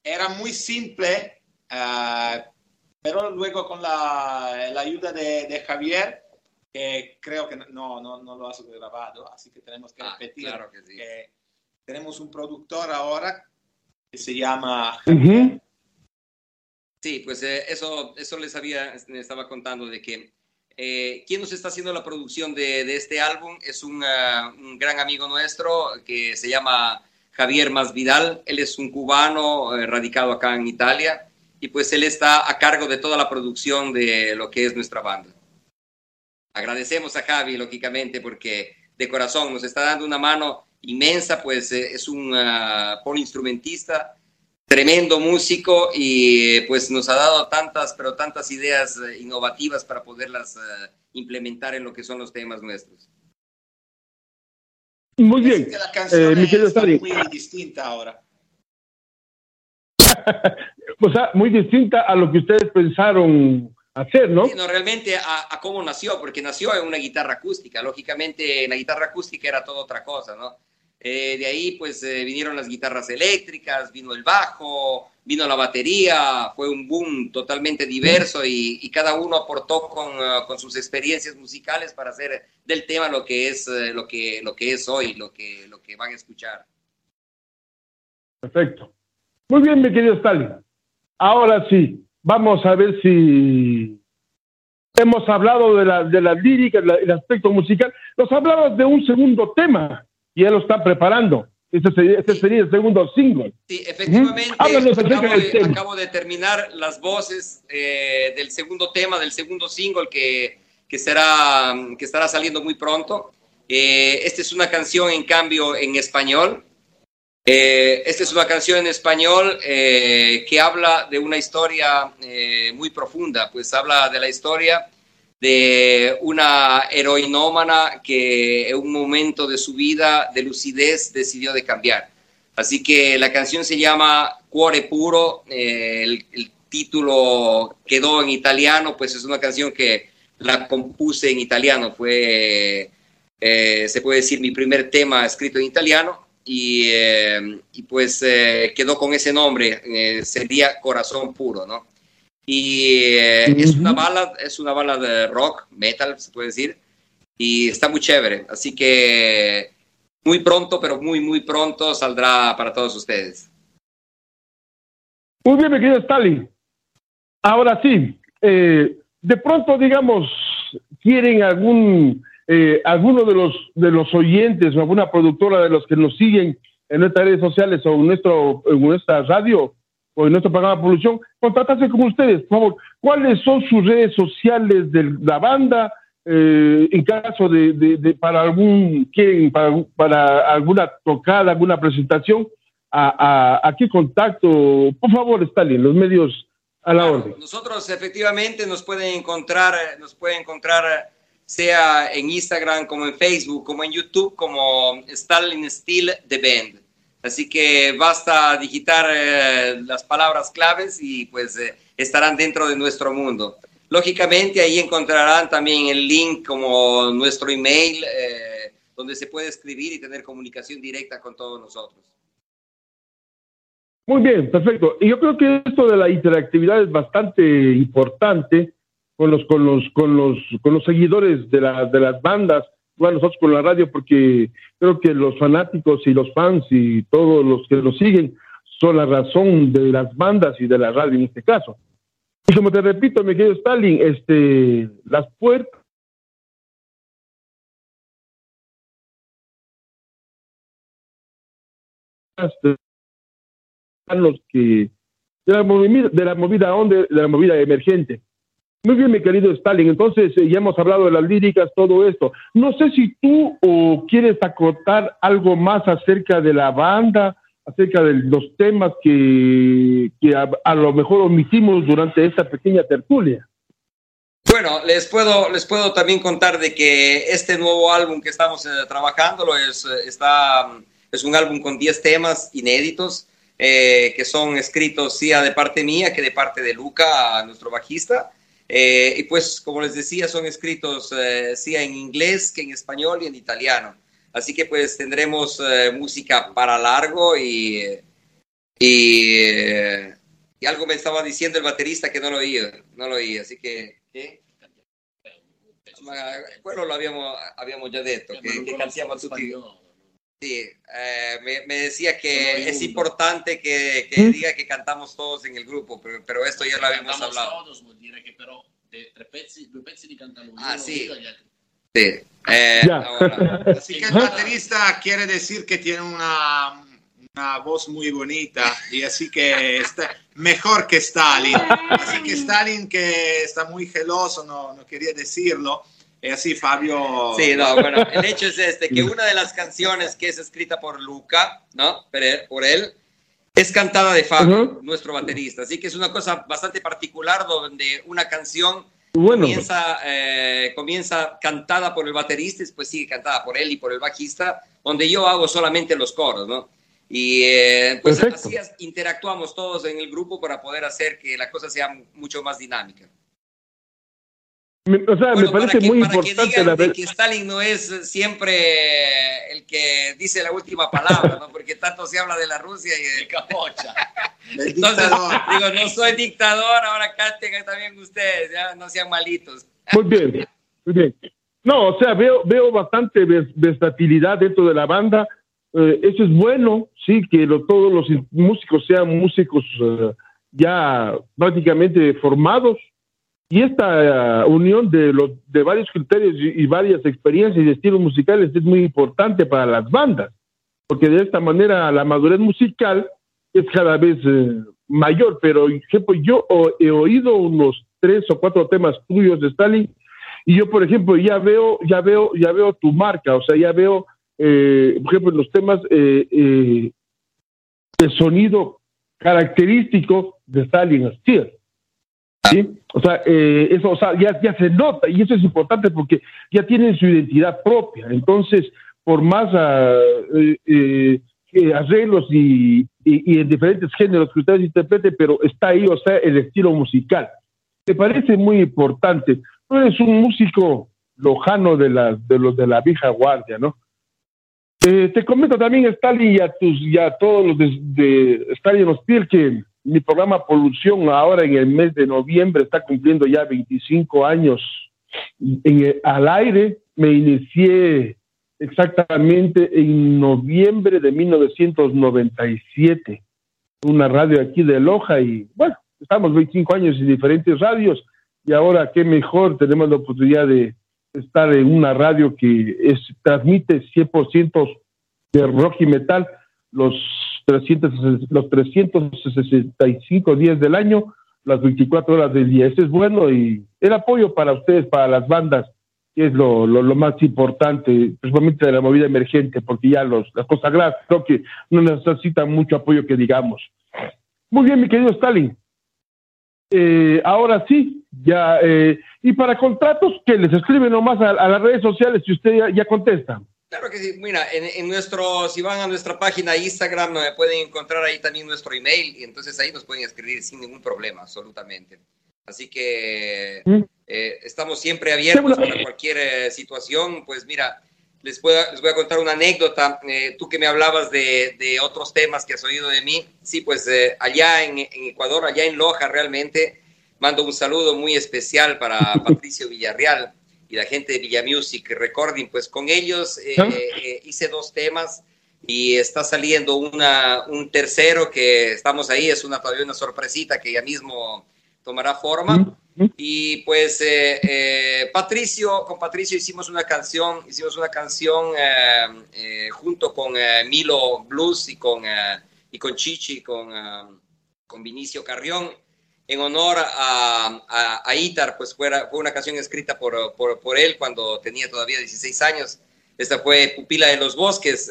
era muy simple, ah, pero luego con la, la ayuda de, de Javier, que creo que no, no, no lo has grabado, así que tenemos que repetir. claro que sí. tenemos un productor ahora que se llama Sí, pues eh, eso, eso les había, les estaba contando de que eh, quien nos está haciendo la producción de, de este álbum es un, ah, un gran amigo nuestro que se llama Javier Masvidal. Él es un cubano eh, radicado acá en Italia y pues él está a cargo de toda la producción de lo que es nuestra banda. Agradecemos a Javi, lógicamente, porque de corazón nos está dando una mano inmensa, pues eh, es un ah, poliinstrumentista tremendo músico y eh, pues nos ha dado tantas, pero tantas ideas innovativas para poderlas eh, implementar en lo que son los temas nuestros. Muy bien. que la canción Eh, mi querido muy distinta ahora. o sea, muy distinta a lo que ustedes pensaron hacer, ¿no? Sí, no, realmente a, a cómo nació, porque nació en una guitarra acústica. Lógicamente, en la guitarra acústica era todo otra cosa, ¿no? Eh, de ahí, pues, eh, vinieron las guitarras eléctricas, vino el bajo, vino la batería, fue un boom totalmente diverso y, cada uno aportó con, eh, con sus experiencias musicales para hacer del tema lo que es, eh, lo que, lo que es hoy, lo que, lo que van a escuchar. Perfecto. Muy bien, mi querido Stalin. Ahora sí, vamos a ver si hemos hablado de la, de las líricas, la- el aspecto musical. Nos hablabas de un segundo tema y ya lo están preparando. Este sería, sería el segundo single. Sí, efectivamente, Háblanos acerca acabo de, tema. acabo de terminar las voces eh, del segundo tema, del segundo single que, que, será, que estará saliendo muy pronto. Eh, esta es una canción, en cambio, en español. Eh, esta es una canción en español eh, que habla de una historia eh, muy profunda, pues habla de la historia de una heroinómana que en un momento de su vida de lucidez decidió de cambiar. Así que la canción se llama Cuore Puro, eh, el, título quedó en italiano, pues es una canción que la compuse en italiano. Fue, eh, se puede decir, mi primer tema escrito en italiano y, eh, pues quedó con ese nombre, sería Corazón Puro, ¿no? Y eh, es una bala, es una bala de rock, metal, se puede decir, y está muy chévere. Así que muy pronto, pero muy, muy pronto saldrá para todos ustedes. Muy bien, mi querido Stalin. Ahora sí, eh, de pronto, digamos, quieren algún eh, alguno de los de los oyentes o alguna productora de los que nos siguen en nuestras redes sociales o en nuestro en nuestra radio o en nuestro programa de producción, contactarse con ustedes, por favor. ¿Cuáles son sus redes sociales de la banda? Eh, en caso de, de- de- para algún para, para alguna tocada, alguna presentación, a, a, a qué contacto, por favor, Stalin, los medios a la orden. Nosotros efectivamente nos pueden encontrar, nos pueden encontrar sea en Instagram como en Facebook, como en YouTube, como Stalin Steel The Band. Así que basta digitar eh, las palabras claves y pues eh, estarán dentro de nuestro mundo. Lógicamente ahí encontrarán también el link como nuestro email eh, donde se puede escribir y tener comunicación directa con todos nosotros. Muy bien, perfecto. Y yo creo que esto de la interactividad es bastante importante con los, con los, con los, con los seguidores de, la, de las bandas, bueno, nosotros con la radio, porque creo que los fanáticos y los fans y todos los que nos siguen son la razón de las bandas y de la radio en este caso. Y como te repito, mi querido Stalin, este, las puertas que de la movida, de la movida onda, de la movida emergente. Muy bien, mi querido Stalin. Entonces, eh, ya hemos hablado de las líricas, todo esto. No sé si tú quieres acotar algo más acerca de la banda, acerca de los temas que, a, lo mejor omitimos durante esta pequeña tertulia. Bueno, les puedo, les puedo también contar de que este nuevo álbum que estamos eh, trabajando es, eh, está, es un álbum con 10 temas inéditos eh, que son escritos sea de parte mía que de parte de Luca, nuestro bajista. Eh, y pues, como les decía, son escritos eh, sea en inglés que en español y en italiano. Así que pues tendremos eh, música para largo y, y, y algo me estaba diciendo el baterista que no lo oía, no lo oía, así que... ¿qué? Ma quello l'abbiamo abbiamo già detto, che, che cantiamo tutti. Sì, eh, me, me decía que es importante que, que diga que cantamos todos en el grupo, pero, pero esto ya lo habíamos Cantamos hablado. todos, vuol dire che però de- tre pezzi, due pezzi li canta lui. Ah, altri. Sí. Eh, ahora. Así que el baterista quiere decir que tiene una, una voz muy bonita y así que está mejor que Stalin. Así que Stalin que está muy geloso, no, no quería decirlo. Y así Fabio... Sí, no, bueno, el hecho es este, que una de las canciones que es escrita por Luca, ¿no? Por él, es cantada de Fabio, nuestro baterista. Así que es una cosa bastante particular donde una canción Bueno. comienza, eh, comienza cantada por el baterista y después sigue cantada por él y por el bajista, donde yo hago solamente los coros, ¿no? Y eh, pues Perfecto. así es, interactuamos todos en el grupo para poder hacer que la cosa sea mucho más dinámica. Me- o sea, me Bueno, parece para que, muy para que importante digan la de que Stalin no es siempre el que dice la última palabra, ¿no? Porque tanto se habla de la Rusia y de Capocha. Entonces, digo, no soy dictador, ahora canten también ustedes, ya no sean malitos. Muy bien, muy bien. No, o sea, veo, veo bastante vers- versatilidad dentro de la banda. Eh, eso es bueno, sí, que lo- todos los músicos sean músicos eh, ya prácticamente formados. Y esta eh, unión de, los, de varios criterios y, varias experiencias y estilos musicales es muy importante para las bandas, porque de esta manera la madurez musical es cada vez eh, mayor. Pero, ejemplo, yo he oído unos tres o cuatro temas tuyos de Stalin y yo, por ejemplo, ya veo, ya veo, ya veo tu marca, o sea, ya veo, eh, por ejemplo, los temas eh, eh, el sonido característico de Stalin Steel. ¿Sí? O sea, eh, eso o sea, ya, se nota y eso es importante porque ya tienen su identidad propia. Entonces, por más que arreglos y, en diferentes géneros que ustedes interpreten, pero está ahí, o sea, el estilo musical. Me parece muy importante. Tú eres un músico lojano de, la, de los de la vieja guardia, ¿no? Te comento también, Stalin, y a, tus, y a todos los de, de Stalin Hostil, que mi programa Polución ahora en el mes de noviembre está cumpliendo ya 25 años en al aire. Me inicié exactamente en noviembre de 1997, una radio aquí de Loja y bueno, estamos 25 años en diferentes radios y ahora qué mejor tenemos la oportunidad de estar en una radio que es, transmite 100% de rock y metal los 300, los 365 días del año, las 24 horas del día. Eso es bueno y el apoyo para ustedes, para las bandas, que es lo, más importante, principalmente de la movida emergente, porque ya los, las consagradas creo que no necesitan mucho apoyo que digamos. Muy bien, mi querido Stalin. Eh, ahora sí, ya. eh, y para contratos, que les escriben nomás a, las redes sociales si usted ya, ya contesta. Claro que sí. Mira, en, en nuestro, si van a nuestra página Instagram, eh, pueden encontrar ahí también nuestro email y entonces ahí nos pueden escribir sin ningún problema, absolutamente. Así que eh, estamos siempre abiertos para cualquier eh, situación. Pues mira, les a, les voy a contar una anécdota. Eh, tú que me hablabas de, de, otros temas que has oído de mí. Sí, pues allá en, en, Ecuador, allá en Loja, realmente mando un saludo muy especial para Patricio Villarreal y la gente de Villa Music Recording. Pues con ellos eh, hice dos temas y está saliendo una, un tercero que estamos ahí. Es una todavía una sorpresita que ya mismo tomará forma. Y pues eh, eh, Patricio, con Patricio hicimos una canción, hicimos una canción eh, junto con Milo Blues y con, y con Chichi, con, con Vinicio Carrión, en honor a, a, a Itar, pues fue, fue, una canción escrita por, por, por, él cuando tenía todavía 16 años. Esta fue Pupila de los Bosques.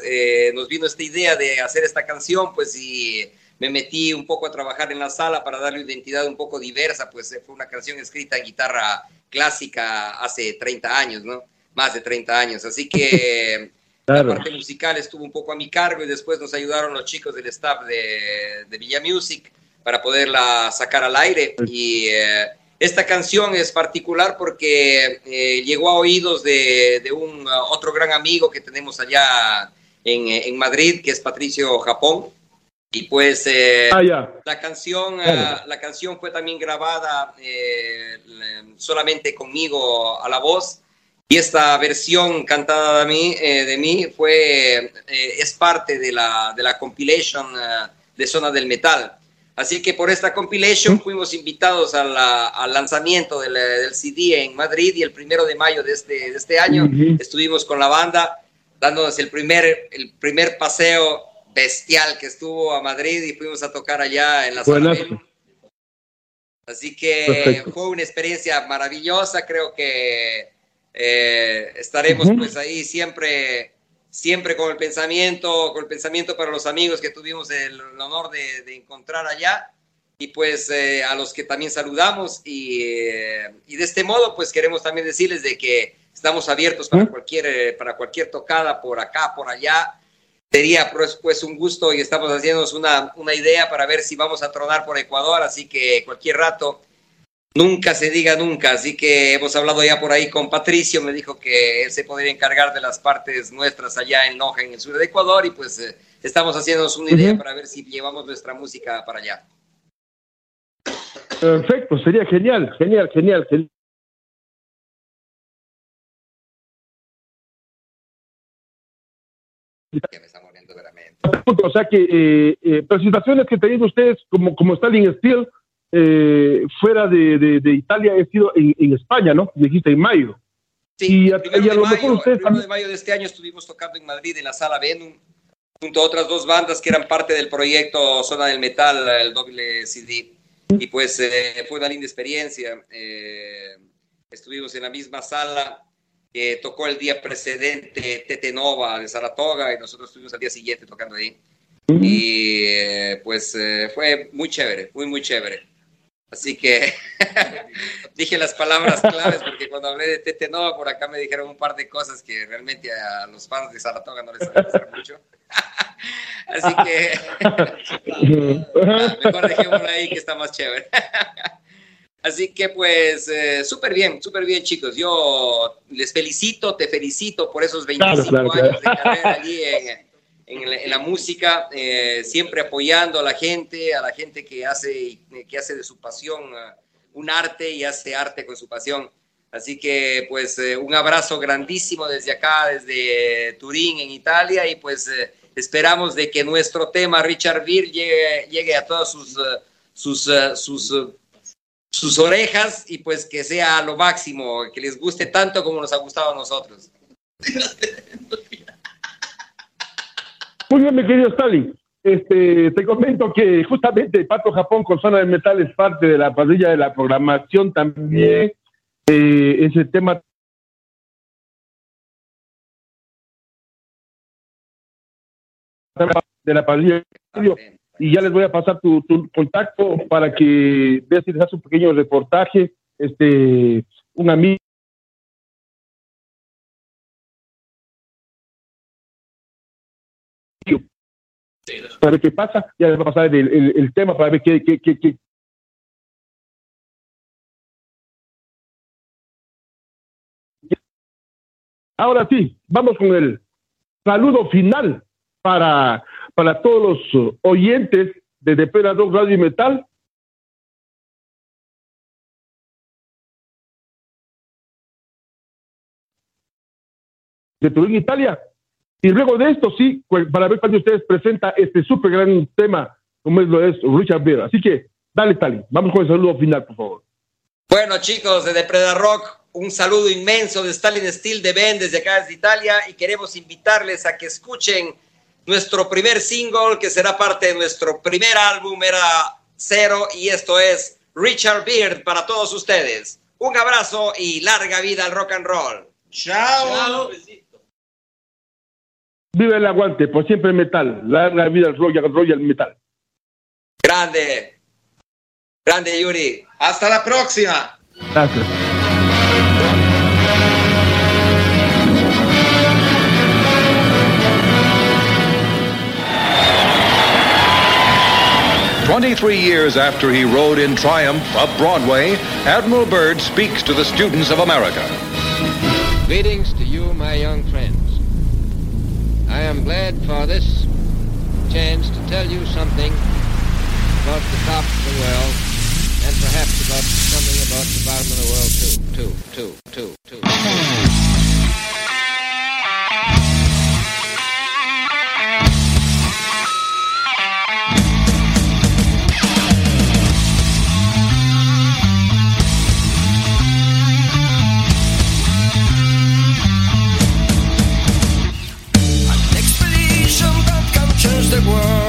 nos vino esta idea de hacer esta canción, pues y me metí un poco a trabajar en la sala para darle identidad un poco diversa, pues fue una canción escrita en guitarra clásica hace 30 años, ¿no? Más de 30 años. Así que claro. la parte musical estuvo un poco a mi cargo y después nos ayudaron los chicos del staff de, de Villa Music para poderla sacar al aire. Y eh, esta canción es particular porque eh, llegó a oídos de, de un uh, otro gran amigo que tenemos allá en, en Madrid, que es Patricio Japón. Y pues eh, ah, yeah. la canción uh, la canción fue también grabada eh, solamente conmigo a la voz y esta versión cantada de mí, eh, de mí fue es parte de la, de la compilation uh, de Zona del Metal. Así que por esta compilation fuimos invitados a la, al lanzamiento del, del, CD en Madrid y el primero de mayo de este, de este año uh -huh. estuvimos con la banda dándonos el primer, el primer paseo bestial que estuvo a Madrid y fuimos a tocar allá en la sala Así que Perfecto. fue una experiencia maravillosa, creo que eh, estaremos uh -huh. pues ahí siempre siempre con el pensamiento, con el pensamiento para los amigos que tuvimos el, el honor de, de, encontrar allá. Y pues eh, a los que también saludamos y, eh, y, de este modo pues queremos también decirles de que estamos abiertos para, cualquier, eh, para cualquier tocada por acá, por allá, sería pues, pues, un gusto y estamos haciéndonos una, una idea para ver si vamos a tronar por Ecuador, así que cualquier rato, nunca se diga nunca, así que hemos hablado ya por ahí con Patricio, me dijo que él se podría encargar de las partes nuestras allá en Loja, en el sur de Ecuador, y pues eh, estamos haciéndonos una idea uh -huh. para ver si llevamos nuestra música para allá. Perfecto, sería genial, genial, genial. genial. Ya me está muriendo veramente. O sea que eh, eh, presentaciones que tenían ustedes como, como Stalin Steel eh, fuera de, de, de, Italia ha sido en, en, España, ¿no? Me dijiste en mayo. Sí, y, a, y a lo mayo, mejor ustedes el también... de mayo de este año estuvimos tocando en Madrid en la sala Venum junto a otras dos bandas que eran parte del proyecto Zona del Metal, el doble CD. Y pues eh, fue una linda experiencia. Eh, estuvimos en la misma sala que tocó el día precedente Tete Nova de Saratoga y nosotros estuvimos al día siguiente tocando ahí. Y eh, pues eh, fue muy chévere, muy, muy chévere. Así que dije las palabras claves porque cuando hablé de Tete Nova por acá me dijeron un par de cosas que realmente a los fans de Saratoga no les gustaron mucho. Así que mejor dejémoslo ahí que está más chévere. Así que pues eh, súper bien, súper bien chicos. Yo les felicito, te felicito por esos 25 Claro, claro, años de carrera allí en, en la, en la música, eh, siempre apoyando a la gente, a la gente que hace, que hace de su pasión eh, un arte y hace arte con su pasión. Así que pues eh, un abrazo grandísimo desde acá, desde Turín en Italia y pues eh, esperamos de que nuestro tema Richard Beer llegue, llegue a todas sus, eh, sus, eh, sus, eh, sus orejas y pues que sea lo máximo, que les guste tanto como nos ha gustado a nosotros. Muy bien, mi querido Stalin. Este, te comento que justamente Pato Japón con Zona de Metal es parte de la parrilla de la programación también. Eh, ese tema de la parrilla y ya les voy a pasar tu, tu contacto para que veas si les hace un pequeño reportaje. Este, un amigo para ver qué pasa, ya les a pasar el, el- el tema para ver qué, qué, qué, Ahora sí, vamos con el saludo final para, para todos los oyentes de Depredador Radio y Metal. De Turín, Italia. Y luego de esto, sí, pues, para ver cuando ustedes presenta este súper gran tema, como es lo es Richard Beer. Así que, dale, Tali, vamos con el saludo final, por favor. Bueno, chicos de Depredar Rock, un saludo inmenso de Stalin Steel de Ben desde acá desde Italia y queremos invitarles a que escuchen nuestro primer single que será parte de nuestro primer álbum, era Cero, y esto es Richard Beard para todos ustedes. Un abrazo y larga vida al rock and roll. Chao. Viva el aguante, por siempre metal. Larga vida al Royal, Royal Metal. Grande. Grande, Yuri. Hasta la próxima. Gracias. Twenty-three years after he rode in triumph up Broadway, Admiral Byrd speaks to the students of America. Greetings to you, my young friends. I am glad for this chance to tell you something about the top of the world and perhaps about something about the bottom of the world too, too, too, too, too. World.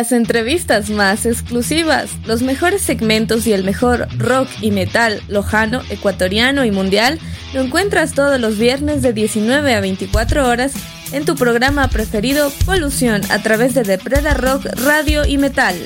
Las entrevistas más exclusivas, los mejores segmentos y el mejor rock y metal lojano, ecuatoriano y mundial lo encuentras todos los viernes de 19 a 24 horas en tu programa preferido Polución a través de Depreda Rock Radio y Metal.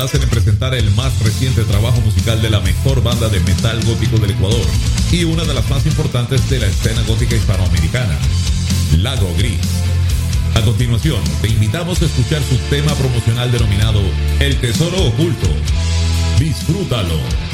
Complacen en presentar el más reciente trabajo musical de la mejor banda de metal gótico del Ecuador y una de las más importantes de la escena gótica hispanoamericana, Lago Gris. A continuación, te invitamos a escuchar su tema promocional denominado El Tesoro Oculto. Disfrútalo.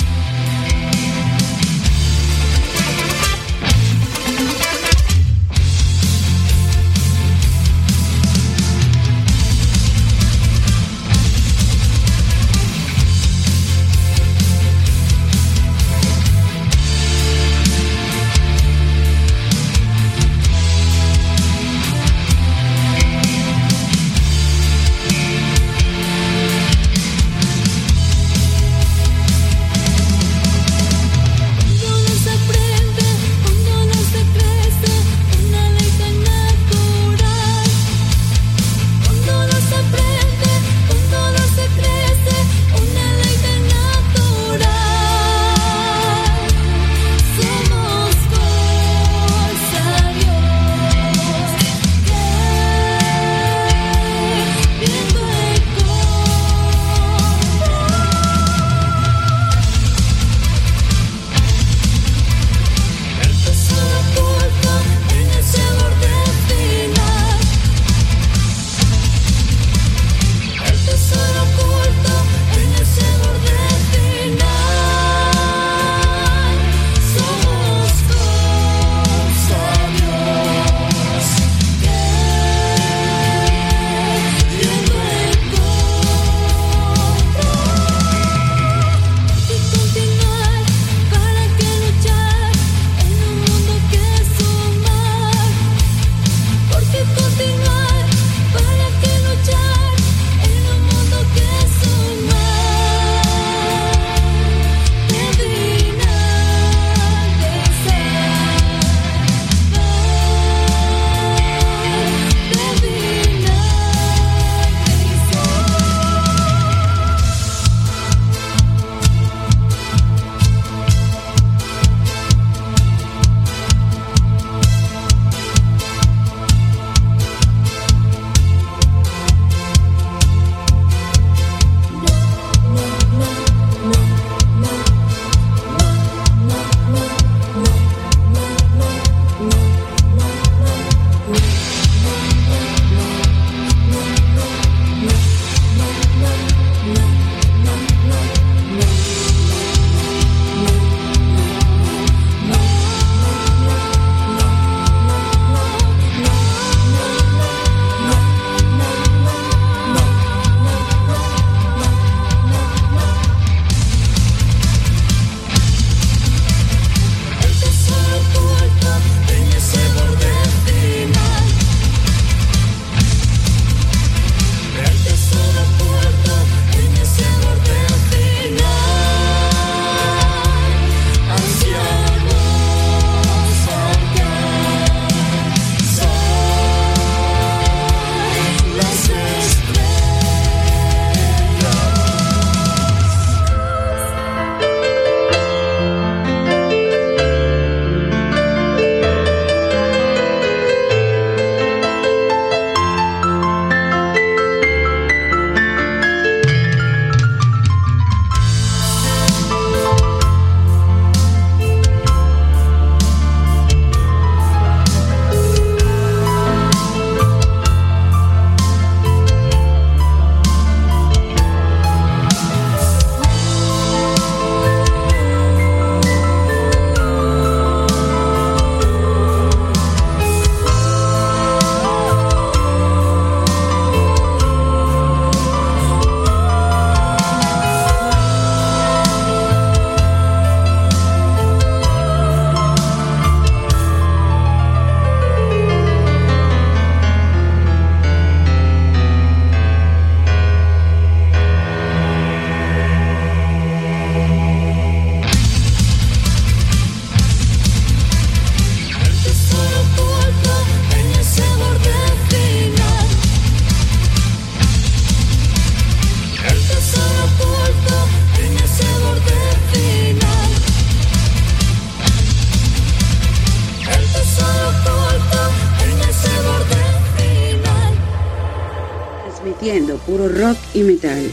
y metal.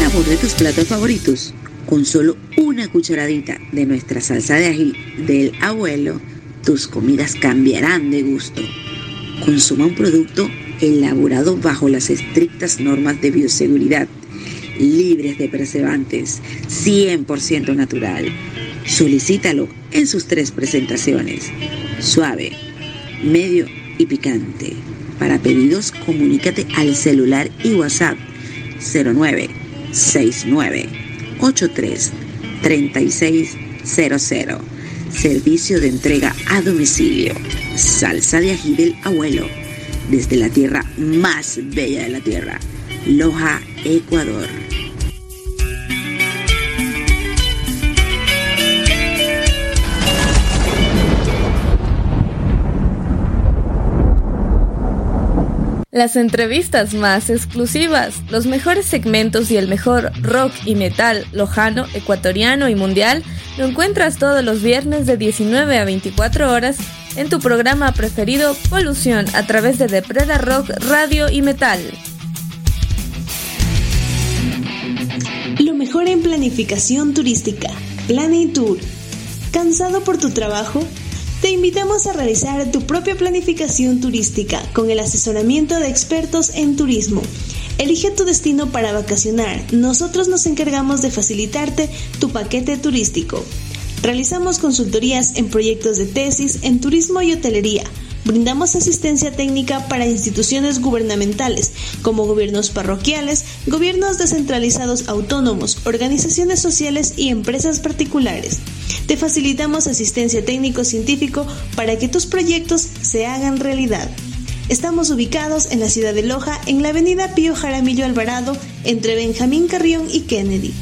¡Sabor de tus platos favoritos con solo una cucharadita de nuestra salsa de ají del abuelo. Tus comidas cambiarán de gusto. Consuma un producto elaborado bajo las estrictas normas de bioseguridad, libres de preservantes, 100% natural. Solicítalo en sus tres presentaciones, suave, medio y picante. Pedidos, comunícate al celular y WhatsApp 09 69 83 3600. Servicio de entrega a domicilio. Salsa de ají del abuelo. Desde la tierra más bella de la tierra. Loja, Ecuador. Las entrevistas más exclusivas, los mejores segmentos y el mejor rock y metal lojano, ecuatoriano y mundial lo encuentras todos los viernes de 19 a 24 horas en tu programa preferido Polución a través de Depreda Rock Radio y Metal. Lo mejor en planificación turística, Plan Tour. ¿Cansado por tu trabajo? Te invitamos a realizar tu propia planificación turística con el asesoramiento de expertos en turismo. Elige tu destino para vacacionar. Nosotros nos encargamos de facilitarte tu paquete turístico. Realizamos consultorías en proyectos de tesis en turismo y hotelería. Brindamos asistencia técnica para instituciones gubernamentales como gobiernos parroquiales, gobiernos descentralizados autónomos, organizaciones sociales y empresas particulares. Te facilitamos asistencia técnico-científico para que tus proyectos se hagan realidad. Estamos ubicados en la ciudad de Loja, en la avenida Pío Jaramillo Alvarado, entre Benjamín Carrión y Kennedy.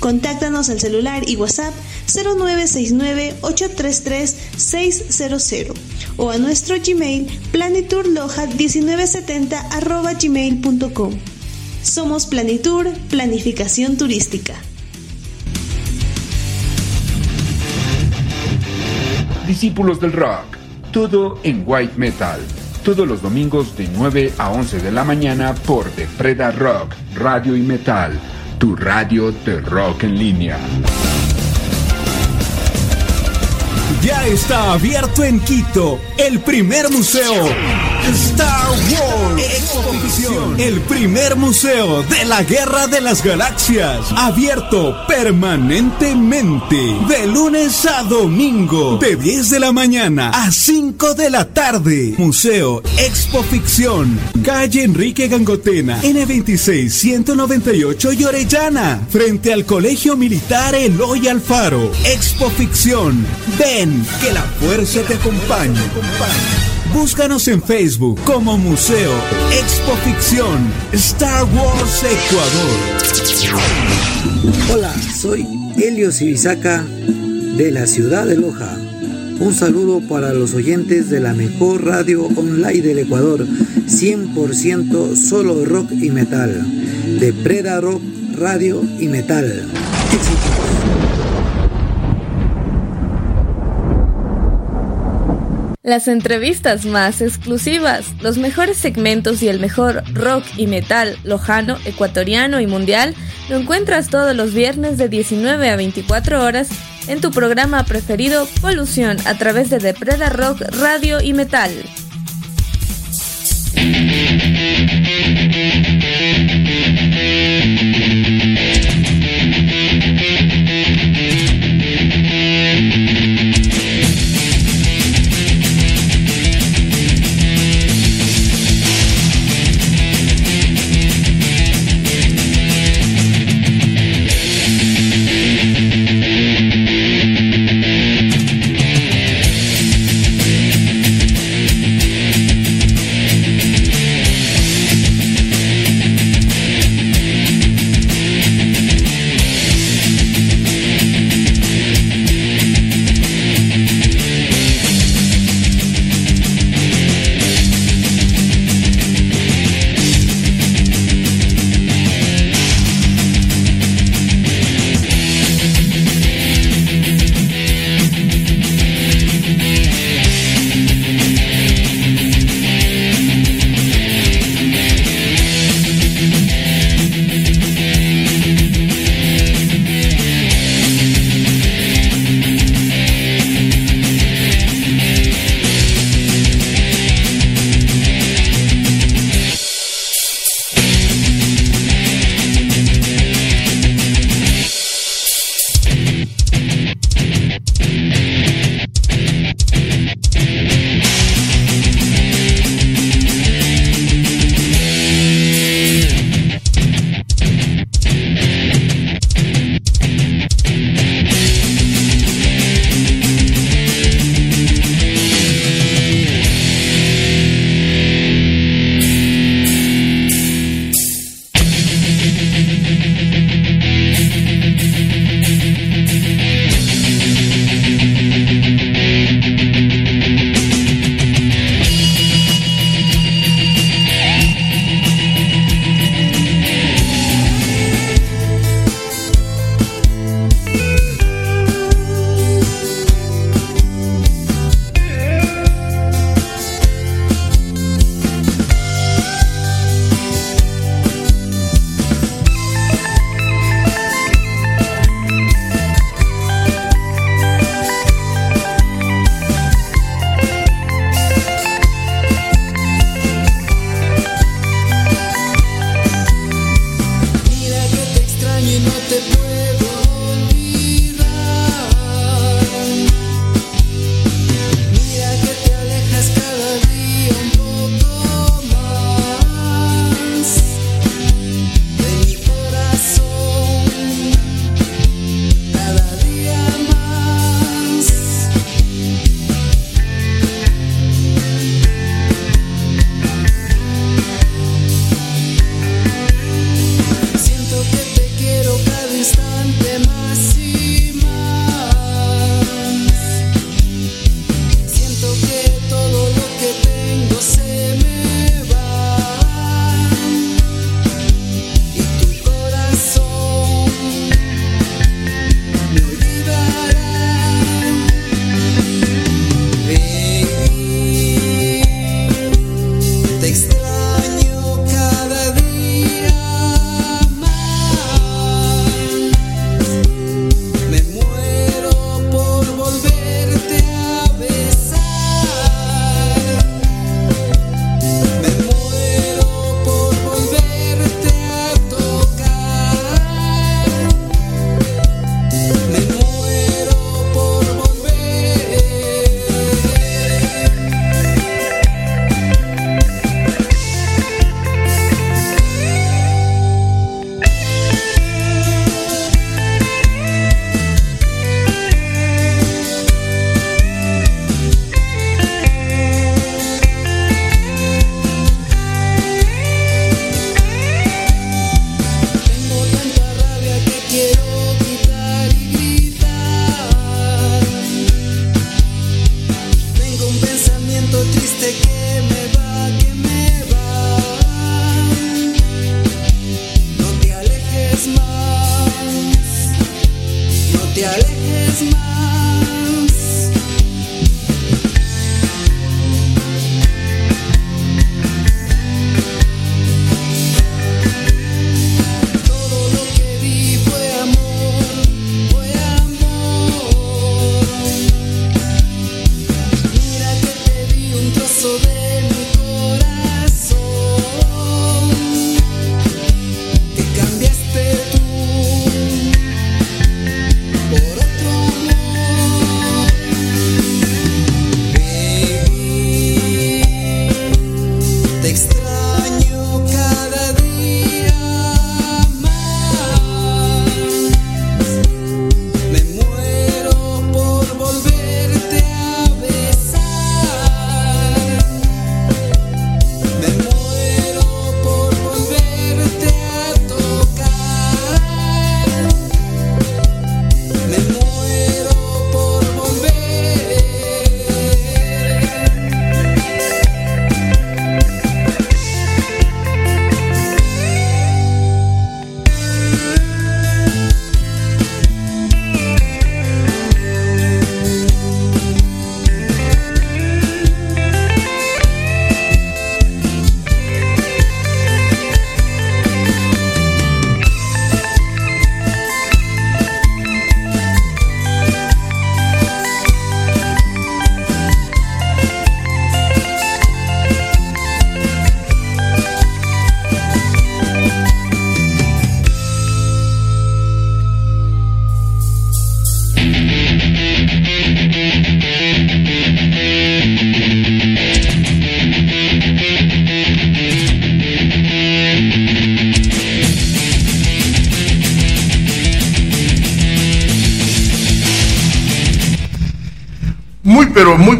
Contáctanos al celular y WhatsApp 0969-833-600 o a nuestro Gmail planiturloja1970 gmail.com. Somos Planitur, Planificación Turística. Discípulos del Rock, todo en White Metal. Todos los domingos de 9 a 11 de la mañana por Depreda Rock, Radio y Metal, tu radio de rock en línea. Ya está abierto en Quito el primer museo Star Wars Exposición. El primer museo de la Guerra de las Galaxias. Abierto permanentemente. De lunes a domingo. De 10 de la mañana a 5 de la tarde. Museo Expo Ficción. Calle Enrique Gangotena. N26 198 y. Frente al Colegio Militar Eloy Alfaro. Expo Ficción. Ven, que la fuerza te acompañe. Búscanos en Facebook como Museo Expo Ficción Star Wars Ecuador. Hola, soy Helios Ibizaca de la ciudad de Loja. Un saludo para los oyentes de la mejor radio online del Ecuador, 100% solo rock y metal, de Preda Rock Radio y Metal. Las entrevistas más exclusivas, los mejores segmentos y el mejor rock y metal lojano, ecuatoriano y mundial lo encuentras todos los viernes de 19 a 24 horas en tu programa preferido Polución a través de Depreda Rock Radio y Metal.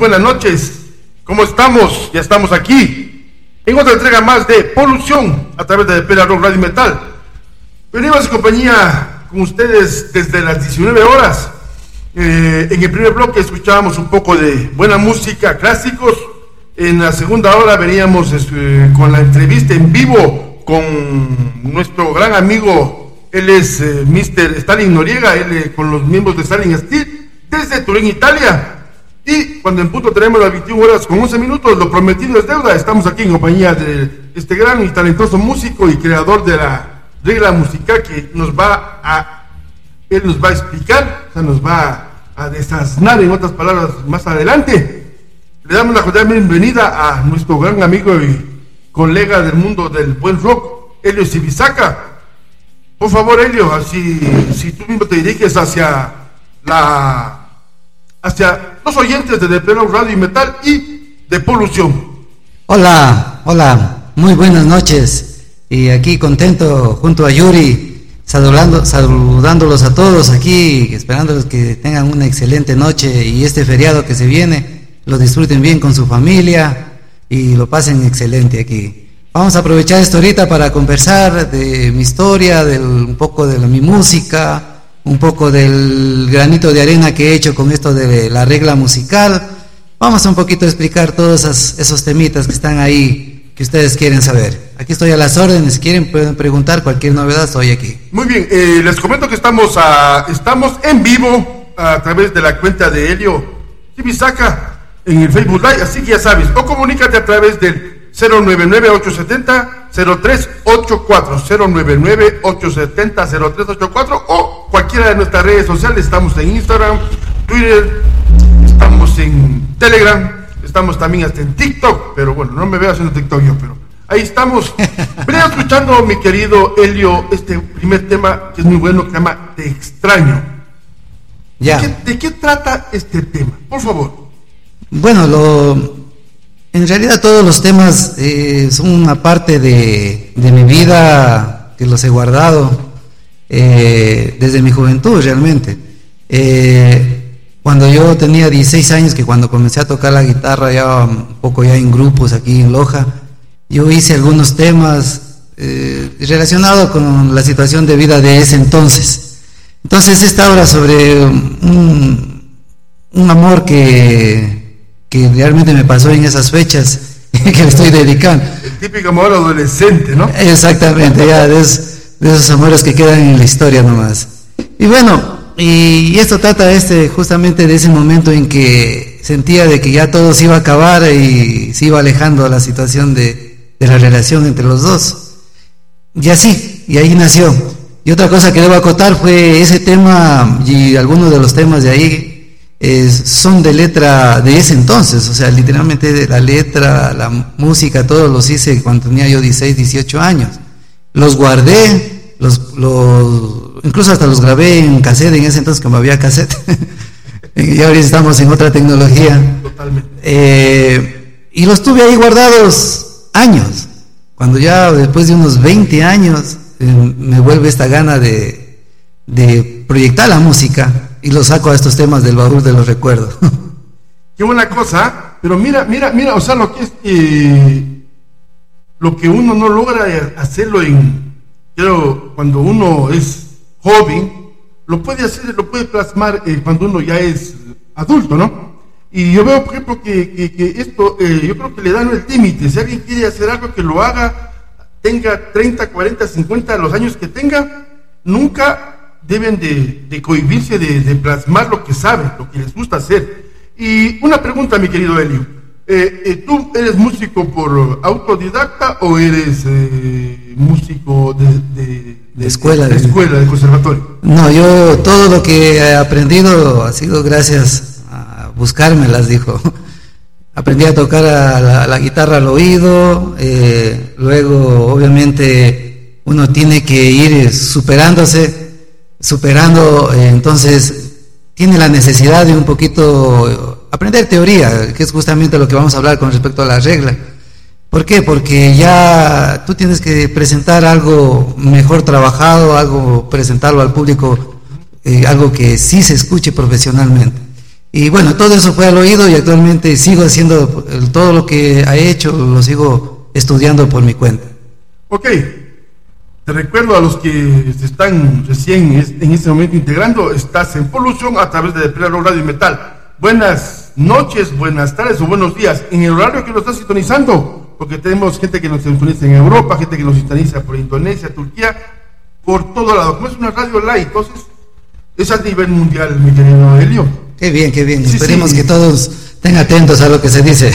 Buenas noches. ¿Cómo estamos? Ya estamos aquí en otra entrega más de Polución a través de Pela Rock Radio Metal. Venimos en compañía con ustedes desde las 19 horas. Eh, en el primer bloque escuchábamos un poco de buena música, clásicos. En la segunda hora veníamos este, con la entrevista en vivo con nuestro gran amigo, él es eh, Mr. Stalin Noriega, él eh, con los miembros de Stalin Steel, desde Turín, Italia. Cuando en punto tenemos las 21 horas con 11 minutos, lo prometido es deuda. Estamos aquí en compañía de este gran y talentoso músico y creador de la regla musical que nos va a, él nos va a explicar, o sea, nos va a desasnar en otras palabras más adelante. Le damos la cordial bienvenida a nuestro gran amigo y colega del mundo del buen rock, Helio Sibisaca. Por favor, Helio, así, si tú mismo te diriges hacia la hacia los oyentes de The Pleno Radio y Metal y de Polución. Hola, hola, muy buenas noches. Y aquí contento junto a Yuri, saludando, saludándolos a todos aquí, esperándolos que tengan una excelente noche y este feriado que se viene, lo disfruten bien con su familia y lo pasen excelente aquí. Vamos a aprovechar esto ahorita para conversar de mi historia, de un poco de mi música un poco del granito de arena que he hecho con esto de la regla musical. Vamos un poquito a explicar todos esos, esos temitas que están ahí que ustedes quieren saber. Aquí estoy a las órdenes, quieren pueden preguntar cualquier novedad, estoy aquí. Muy bien, eh, les comento que estamos, a, estamos en vivo a través de la cuenta de Helio Chibisaca en el Facebook Live, así que ya sabes, o comunícate a través del 099-870-0384, 099-870-0384 o cualquiera de nuestras redes sociales, estamos en Instagram, Twitter, estamos en Telegram, estamos también hasta en TikTok, pero bueno, no me veo haciendo TikTok yo, pero ahí estamos. Venía escuchando, mi querido Helio, este primer tema que es muy bueno, que se llama Te extraño. Ya. ¿De, qué, de qué trata este tema? Por favor. Bueno, lo, en realidad todos los temas eh, son una parte de, mi vida que los he guardado eh, desde mi juventud realmente. Eh, cuando yo tenía 16 años, que cuando comencé a tocar la guitarra ya un poco ya en grupos aquí en Loja, yo hice algunos temas relacionados con la situación de vida de ese entonces. Entonces esta obra sobre un amor que, que realmente me pasó en esas fechas que le estoy dedicando. El típico amor adolescente, ¿no? Exactamente, ya de, es- de esos amores que quedan en la historia nomás. Y bueno, y, y esto trata este justamente de ese momento en que sentía de que ya todo se iba a acabar y se iba alejando la situación de, de la relación entre los dos. Y así, y ahí nació. Y otra cosa que debo acotar fue ese tema y algunos de los temas de ahí eh, son de letra de ese entonces, o sea, literalmente de la letra, la música, todos los hice cuando tenía yo 16, 18 años. Los guardé, los, los, incluso hasta los grabé en cassette en ese entonces como había cassette. y ahora estamos en otra tecnología. Eh, y los tuve ahí guardados años. Cuando ya después de unos 20 años eh, me vuelve esta gana de, de proyectar la música y lo saco a estos temas del baúl de los recuerdos. Qué buena cosa, pero mira, mira, mira, o sea, lo que es eh, lo que uno no logra hacerlo en, quiero, cuando uno es joven, lo puede hacer, lo puede plasmar eh, cuando uno ya es adulto, ¿no? Y yo veo, por ejemplo, que, que- que esto, eh, yo creo que le dan el límite. Si alguien quiere hacer algo, que lo haga, tenga 30, 40, 50, los años que tenga, nunca deben de, de cohibirse de, de plasmar lo que saben, lo que les gusta hacer. Y una pregunta, mi querido Elio. Eh, eh, ¿Tú eres músico por autodidacta o eres eh, músico de, de- de- escuela, de escuela, de conservatorio? No, yo todo lo que he aprendido ha sido gracias a buscármelas, dijo. Aprendí a tocar a la, la guitarra al oído, eh, luego obviamente uno tiene que ir superándose, superando, eh, entonces tiene la necesidad de un poquito aprender teoría, que es justamente lo que vamos a hablar con respecto a la regla. ¿Por qué? Porque ya tú tienes que presentar algo mejor trabajado, algo presentarlo al público, eh, algo que sí se escuche profesionalmente. Y bueno, todo eso fue al oído y actualmente sigo haciendo eh, todo lo que he hecho, lo sigo estudiando por mi cuenta. Ok, te recuerdo a los que se están recién en este momento integrando, estás en Polución a través de Pleno Radio y Metal. Buenas noches, buenas tardes o buenos días en el horario que nos estás sintonizando, porque tenemos gente que nos sintoniza en Europa, gente que nos sintoniza por Indonesia, Turquía, por todo lado. Como es una radio live, entonces es a nivel mundial, mi querido Helio. Qué bien, qué bien. Sí, Esperemos sí. que todos estén atentos a lo que se dice.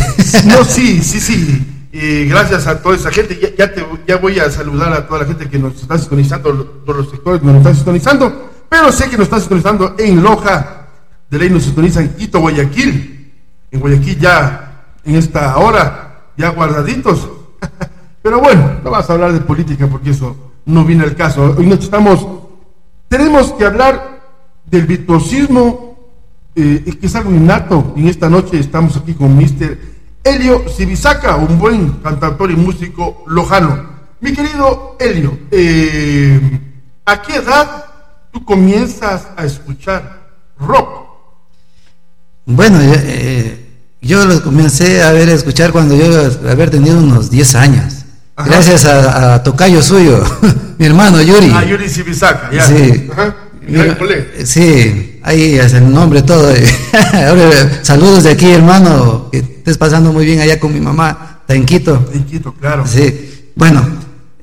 No, sí, sí, sí. Eh, gracias a toda esa gente. Ya, ya te, ya voy a saludar a toda la gente que nos está sintonizando, todos los sectores que nos están sintonizando. Pero sé que nos están sintonizando en Loja. De ley nos sintonizan Quito, Guayaquil. En Guayaquil ya, en esta hora, ya guardaditos. Pero bueno, no vas a hablar de política porque eso no viene al caso. Hoy nos estamos, tenemos que hablar del virtuosismo eh, que es algo innato. Y en esta noche estamos aquí con Mr. Helio Sibisaca, un buen cantautor y músico lojano. Mi querido Helio, eh, ¿a qué edad tú comienzas a escuchar rock? Bueno, eh, yo lo comencé a ver, a escuchar cuando yo haber tenido unos 10 años. Gracias a, a tocayo suyo, mi hermano Yuri. Ah, Yuri Sibisaca, ya. Sí. Ajá. Sí, ahí es el nombre todo. Saludos de aquí, hermano, que estés pasando muy bien allá con mi mamá, está en Quito. En Quito, claro. Sí, bueno,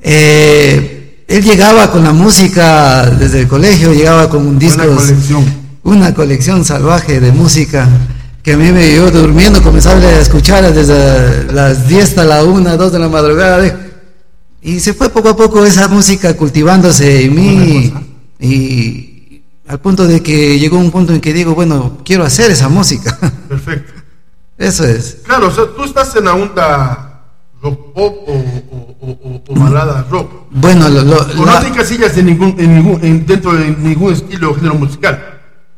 eh, él llegaba con la música desde el colegio, llegaba con un disco, Una colección. una colección salvaje de música que a mí me yo durmiendo comenzaba a escuchar desde las 10 hasta la 1, 2 de la madrugada. y se fue poco a poco esa música cultivándose en mí y al punto de que llegó un punto en que digo, bueno, quiero hacer esa música. Perfecto. Eso es. Claro, o sea, tú estás en la onda rock pop o, o- o- o- balada rock. Bueno, lo- lo- no la- te encasillas en ningún, en ningún, en- dentro de ningún estilo o género musical.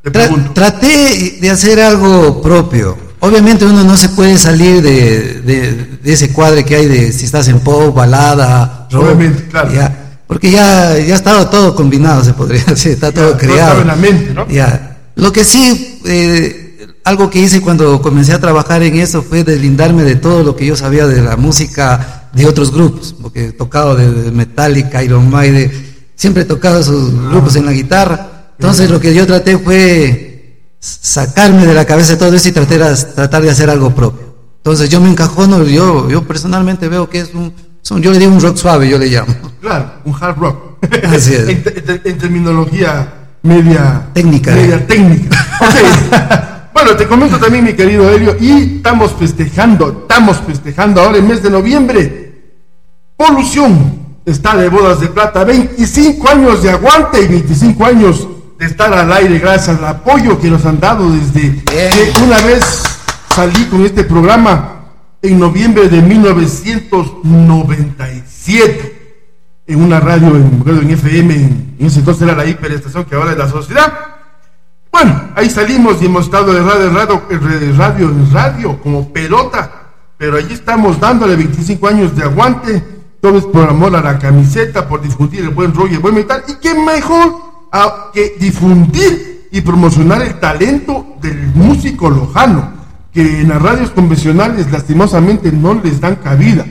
Te Tra- pregunto. traté de hacer algo propio. Obviamente uno no se puede salir de, de- de ese cuadre que hay de si estás en pop, balada, rock. Obviamente, claro. ya, porque ya, ya estaba todo combinado, se podría decir, está todo todo creado. estaba en la mente, ¿no? Ya. Lo que sí, eh, algo que hice cuando comencé a trabajar en eso fue deslindarme de todo lo que yo sabía de la música de otros grupos, porque he tocado de, Metallica, Iron Maiden, siempre he tocado esos grupos en la guitarra. Entonces lo que yo traté fue sacarme de la cabeza todo eso y tratar, tratar de hacer algo propio. Entonces yo me encajono, yo, yo personalmente veo que es un, son- yo le digo un rock suave, yo le llamo. Claro, un hard rock. Así es. en, te- en terminología media Técnica. Media técnica. Ok. bueno, te comento también, mi querido Helio, y estamos festejando, estamos festejando ahora en mes de noviembre. Polución está de bodas de plata, 25 años de aguante y 25 años de estar al aire gracias al apoyo que nos han dado desde que una vez salí con este programa en noviembre de 1997 en una radio en, FM, en, ese entonces era la hiperestación que ahora es la sociedad. Bueno, ahí salimos y hemos estado de radio en radio, en radio, radio como pelota, pero allí estamos dándole 25 años de aguante, todo es por amor a la camiseta, por difundir el buen rollo y el buen metal, y qué mejor a- que difundir y promocionar el talento del músico lojano, que en las radios convencionales lastimosamente no les dan cabida.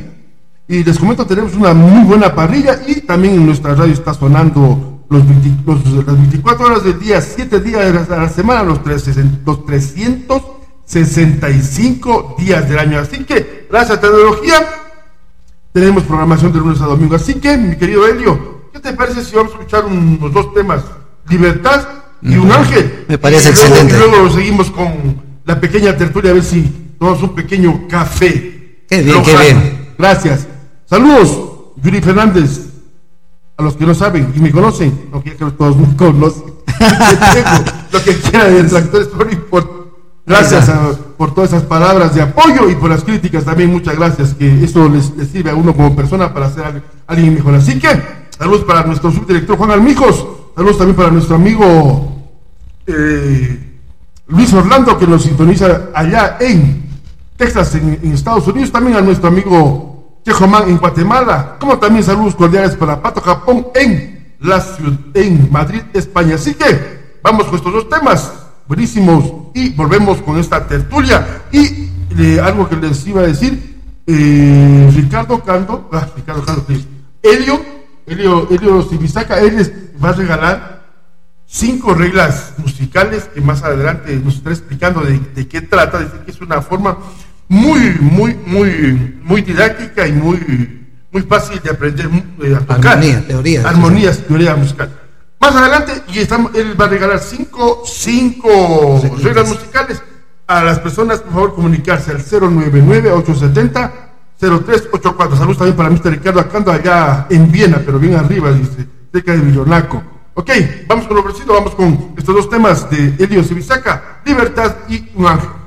Y les comento, tenemos una muy buena parrilla y también en nuestra radio está sonando los, 20 los- las 24 horas del día, 7 días de la semana, los, 360 los 365 días del año. Así que, gracias a tecnología, tenemos programación de lunes a domingo. Así que, mi querido Helio, ¿qué te parece si vamos a escuchar unos dos temas? Libertad y un ángel. Me parece Y luego- excelente. Y luego seguimos con la pequeña tertulia a ver si tomamos un pequeño café. Qué bien, qué bien. Gracias. Saludos, Yuri Fernández. A los que no saben y me conocen, aunque ya creo que todos me conocen. Lo que quieran de detractores, no importa. Gracias a- por todas esas palabras de apoyo y por las críticas también. Muchas gracias, que eso les, les sirve a uno como persona para ser al- alguien mejor. Así que, saludos para nuestro subdirector Juan Almijos. Saludos también para nuestro amigo eh, Luis Orlando, que nos sintoniza allá en Texas, en, Estados Unidos. También a nuestro amigo Chejomán en Guatemala. Como también saludos cordiales para Pato Japón en la en Madrid, España. Así que vamos con estos dos temas buenísimos y volvemos con esta tertulia. Y eh, algo que les iba a decir, eh, Ricardo Cando, ah, Ricardo Cando, sí. Elio, Elio, Elio él va a regalar cinco reglas musicales que más adelante nos estará explicando de, de qué trata. Dice que es una forma muy, muy, muy, muy didáctica y muy, muy fácil de aprender eh, a tocar. Armonía, teoría. Armonías, teoría musical. Más adelante, y estamos, él va a regalar cinco, cinco reglas musicales a las personas, por favor, comunicarse al 099-870-0384. Saludos también para Mr. Ricardo Acando allá en Viena, pero bien arriba, dice, cerca de Villonaco. Ok, vamos con lo preciso, vamos con estos dos temas de Elio Sibisaca, Libertad y Un Ángel.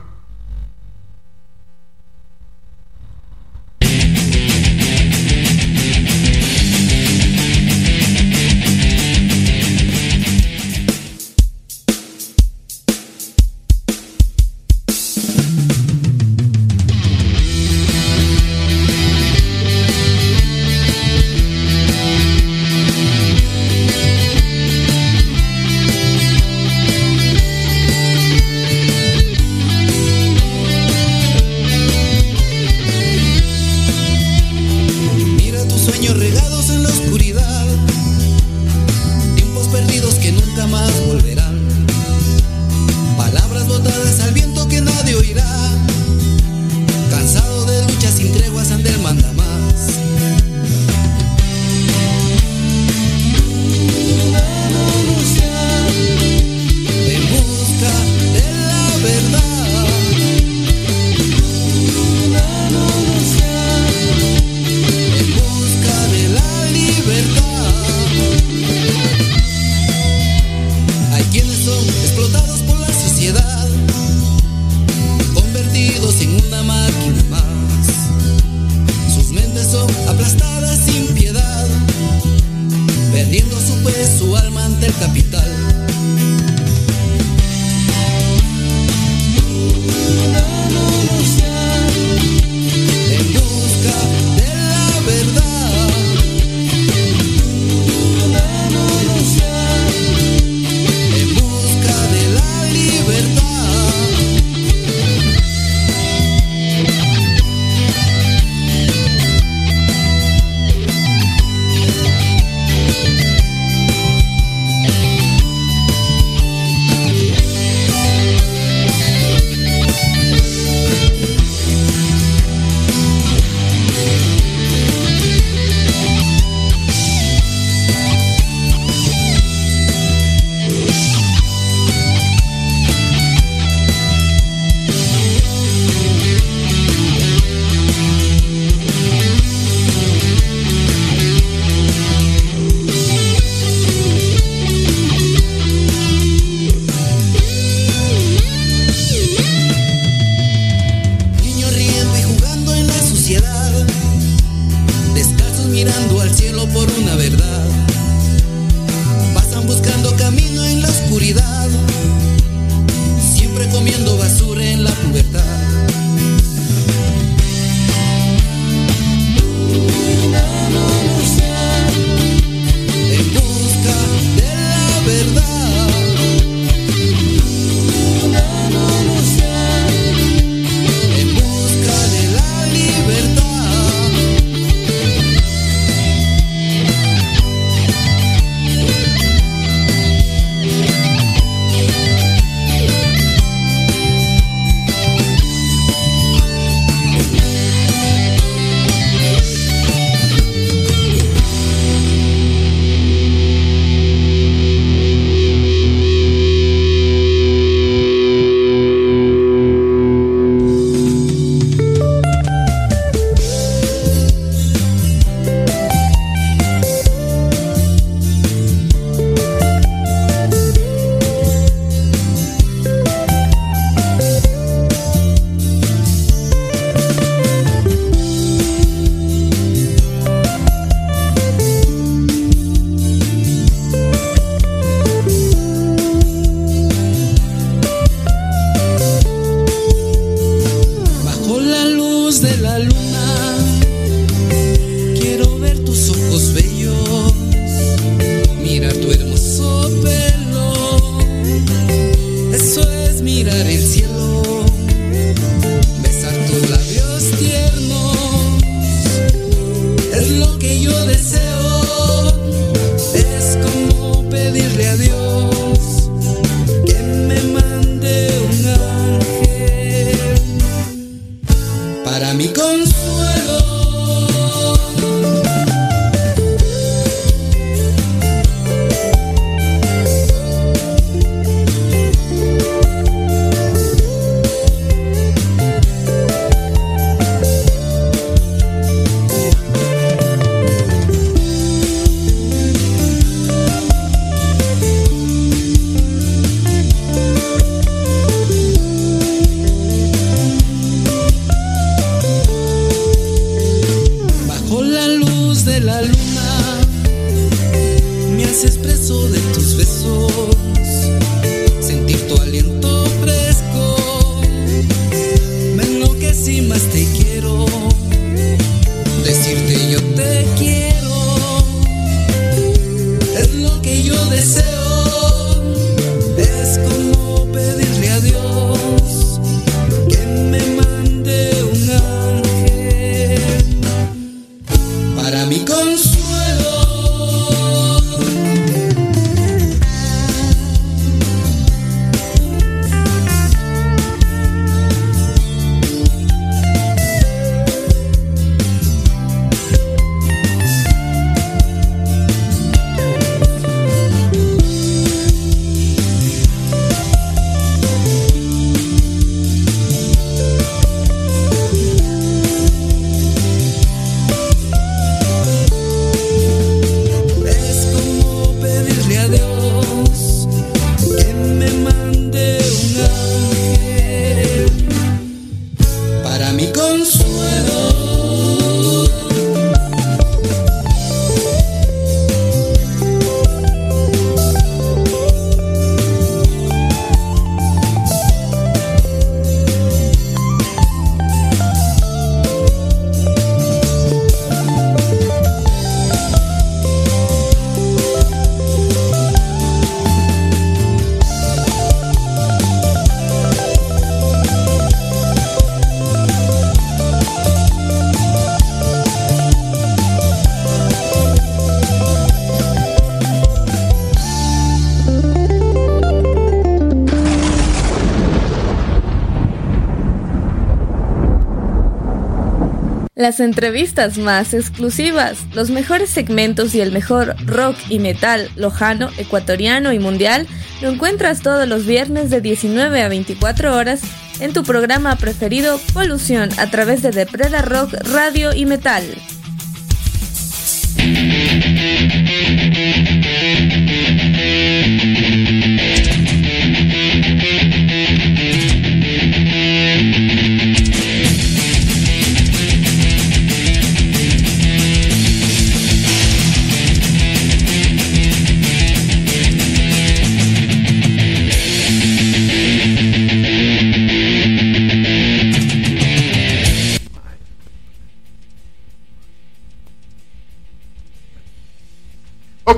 Las entrevistas más exclusivas, los mejores segmentos y el mejor rock y metal lojano, ecuatoriano y mundial lo encuentras todos los viernes de 19 a 24 horas en tu programa preferido Polución a través de Depreda Rock Radio y Metal.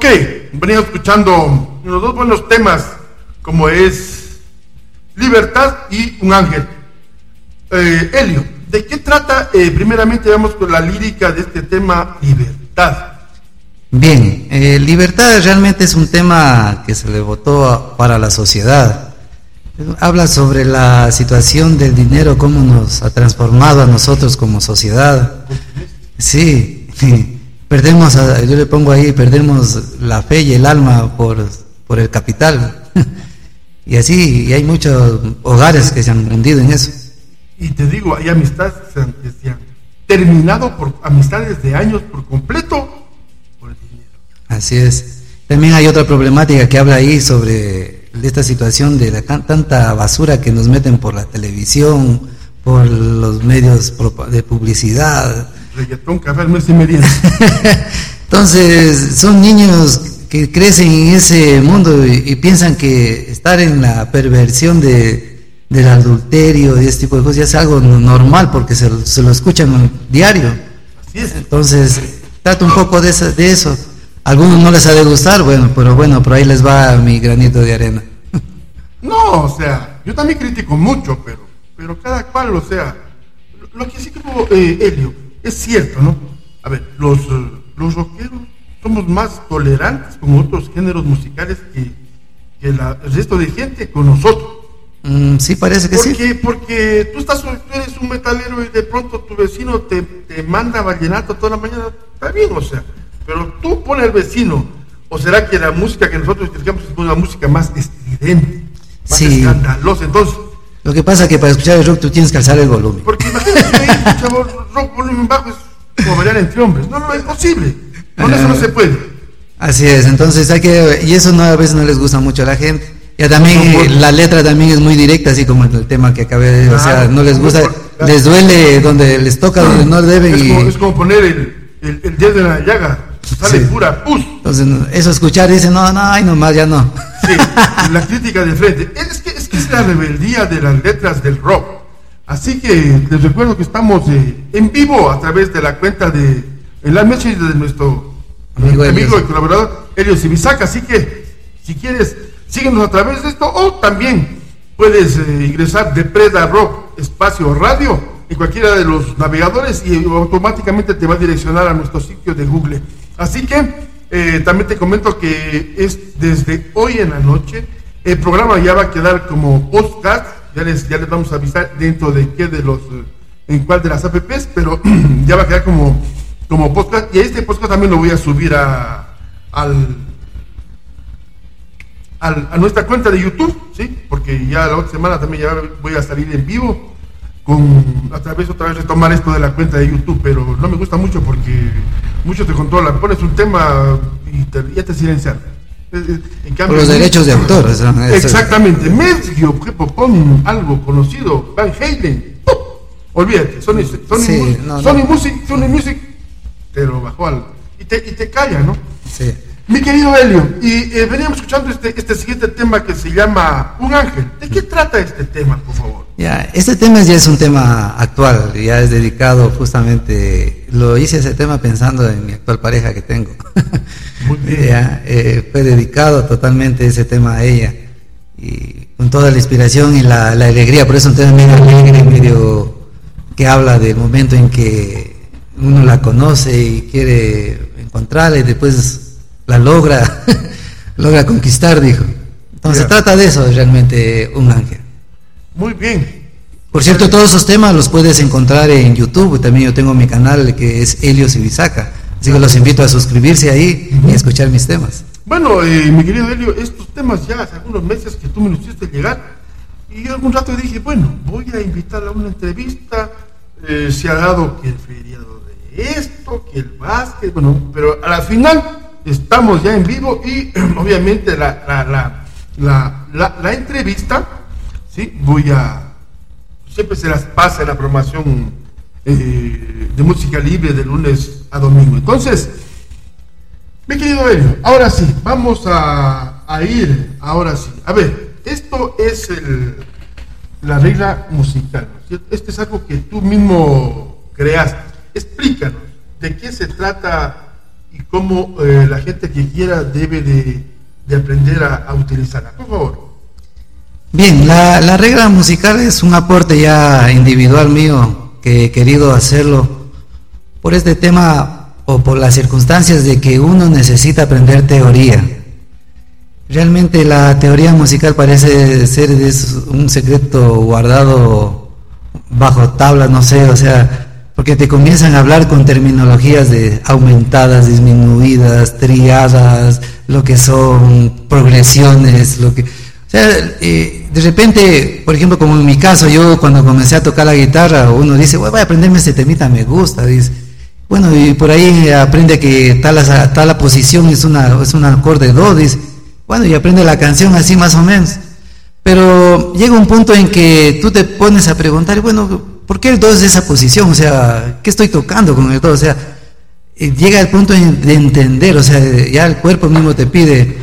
Ok, venimos escuchando los dos buenos temas, como es Libertad y Un Ángel. Eh, Elio, ¿de qué trata? eh, primeramente vamos con la lírica de este tema, Libertad. Bien, eh, libertad realmente es un tema que se le votó para la sociedad. Habla sobre la situación del dinero, cómo nos ha transformado a nosotros como sociedad. Sí, perdemos, yo le pongo ahí, perdemos la fe y el alma por, por el capital. Y así, y hay muchos hogares que se han hundido en eso. Y te digo, hay amistades que se han, que se han terminado por amistades de años por completo. Así es. También hay otra problemática que habla ahí sobre esta situación de la tanta basura que nos meten por la televisión, por los medios de publicidad. Reggaetón, café, y merienda. Entonces, son niños que crecen en ese mundo y, y piensan que estar en la perversión de, del adulterio y ese tipo de cosas ya es algo no- normal porque se, lo- se lo escuchan diario. Entonces, trata un poco de eso, de eso. A algunos no les ha de gustar, bueno, pero bueno, por ahí les va mi granito de arena. No, o sea, yo también critico mucho, pero, pero cada cual, o sea, lo, lo que sí como eh, Elio, es cierto, ¿no? A ver, los, eh, los rockeros somos más tolerantes con otros géneros musicales que, que la- el resto de gente con nosotros. Mm, sí, parece que porque, sí. Porque tú, estás, tú eres un metalero y de pronto tu vecino te, te manda vallenato toda la mañana, está bien, o sea, pero tú pones al vecino, o será que la música que nosotros criticamos es una música más estridente, más Sí. escandalosa, entonces, Lo que pasa es que para escuchar el rock tú tienes que alzar el volumen. porque imagínate rock volumen bajo, es como bailar entre hombres, no, no, es imposible, con eso no se puede. Así es, entonces hay que, y eso no, a veces no les gusta mucho a la gente. Ya también No, no, la letra también es muy directa, así como el tema que acabé de decir, o sea, no les gusta, les duele donde les toca, donde no deben Es y como, es como poner el, el, el dedo en la llaga, sale Sí. pura pus. entonces eso escuchar dicen, no, no, ay nomás ya no. Sí, la crítica de frente. Es que, es que es la rebeldía de las letras del rock. Así que les recuerdo que estamos eh, en vivo a través de la cuenta de el message de nuestro Amigo y colaborador Elio Ibisaca. Así que si quieres, síguenos a través de esto o también puedes eh, ingresar de Preda Rock Espacio Radio en cualquiera de los navegadores y automáticamente te va a direccionar a nuestro sitio de Google. Así que eh, también te comento que es desde hoy en la noche. El programa ya va a quedar como podcast. Ya les, ya les vamos a avisar dentro de qué de los, eh, en cuál de las apps, pero ya va a quedar como, como podcast. Y este podcast también lo voy a subir a, al, al- a nuestra cuenta de YouTube, ¿sí? Porque ya la otra semana también ya voy a salir en vivo con a través otra vez retomar esto de la cuenta de YouTube, pero no me gusta mucho porque muchos te controlan, pones un tema y ya te silencian. Por los derechos de autor, Exactamente, Medio objeto pon algo conocido, Van Halen, ¡pum! olvídate, Sony, Sony, Sí, Music, no, Sony no. Music, Sony Music, te lo bajó al, y te, y te calla, ¿no? Sí. Mi querido Helio, y eh, veníamos escuchando este, este siguiente tema que se llama Un Ángel. ¿De qué trata este tema, por favor? Ya, este tema ya es un tema actual, ya es dedicado justamente, lo hice ese tema pensando en mi actual pareja que tengo. Ya, eh, fue dedicado totalmente ese tema a ella y con toda la inspiración y la, la alegría, por eso un tema medio alegre, medio que habla del momento en que uno la conoce y quiere encontrarla y después la logra, logra conquistar, dijo. Entonces Ya. trata de eso realmente un ángel. Muy bien. Por cierto, todos esos temas los puedes encontrar en YouTube. También yo tengo mi canal que es Helios Ibizaca. Así que los invito a suscribirse ahí y a escuchar mis temas. Bueno, eh, mi querido Helio, estos temas ya hace algunos meses que tú me los hiciste llegar y algún rato dije, bueno, voy a invitarla a una entrevista, eh, se ha dado que el feriado de esto, que el básquet, bueno, pero a la final estamos ya en vivo y obviamente la, la, la, la, entrevista, ¿sí? Voy a, siempre se las pasa en la programación eh, de música libre de lunes a domingo. Entonces, mi querido Helio, ahora sí, vamos a, a ir, ahora sí. A ver, esto es el, la regla musical. ¿no es cierto? Este es algo que tú mismo creaste. Explícanos de qué se trata y cómo eh, la gente que quiera debe de, de aprender a, a utilizarla. Por favor. Bien, la, la regla musical es un aporte ya individual mío que he querido hacerlo por este tema o por las circunstancias de que uno necesita aprender teoría. Realmente la teoría musical parece ser es un secreto guardado bajo tablas, no sé, o sea, porque te comienzan a hablar con terminologías de aumentadas, disminuidas, triadas, lo que son progresiones, lo que... O sea, eh, de repente, por ejemplo, como en mi caso, yo cuando comencé a tocar la guitarra, uno dice, "Bueno, voy a aprenderme este temita, me gusta, dice. Bueno, y por ahí aprende que tal, tal posición es, una, es un acorde do, dice. Bueno, y aprende la canción así más o menos. Pero llega un punto en que tú te pones a preguntar, bueno, ¿por qué el do es de esa posición? O sea, ¿qué estoy tocando con el do? O sea, eh, llega el punto de entender, o sea, ya el cuerpo mismo te pide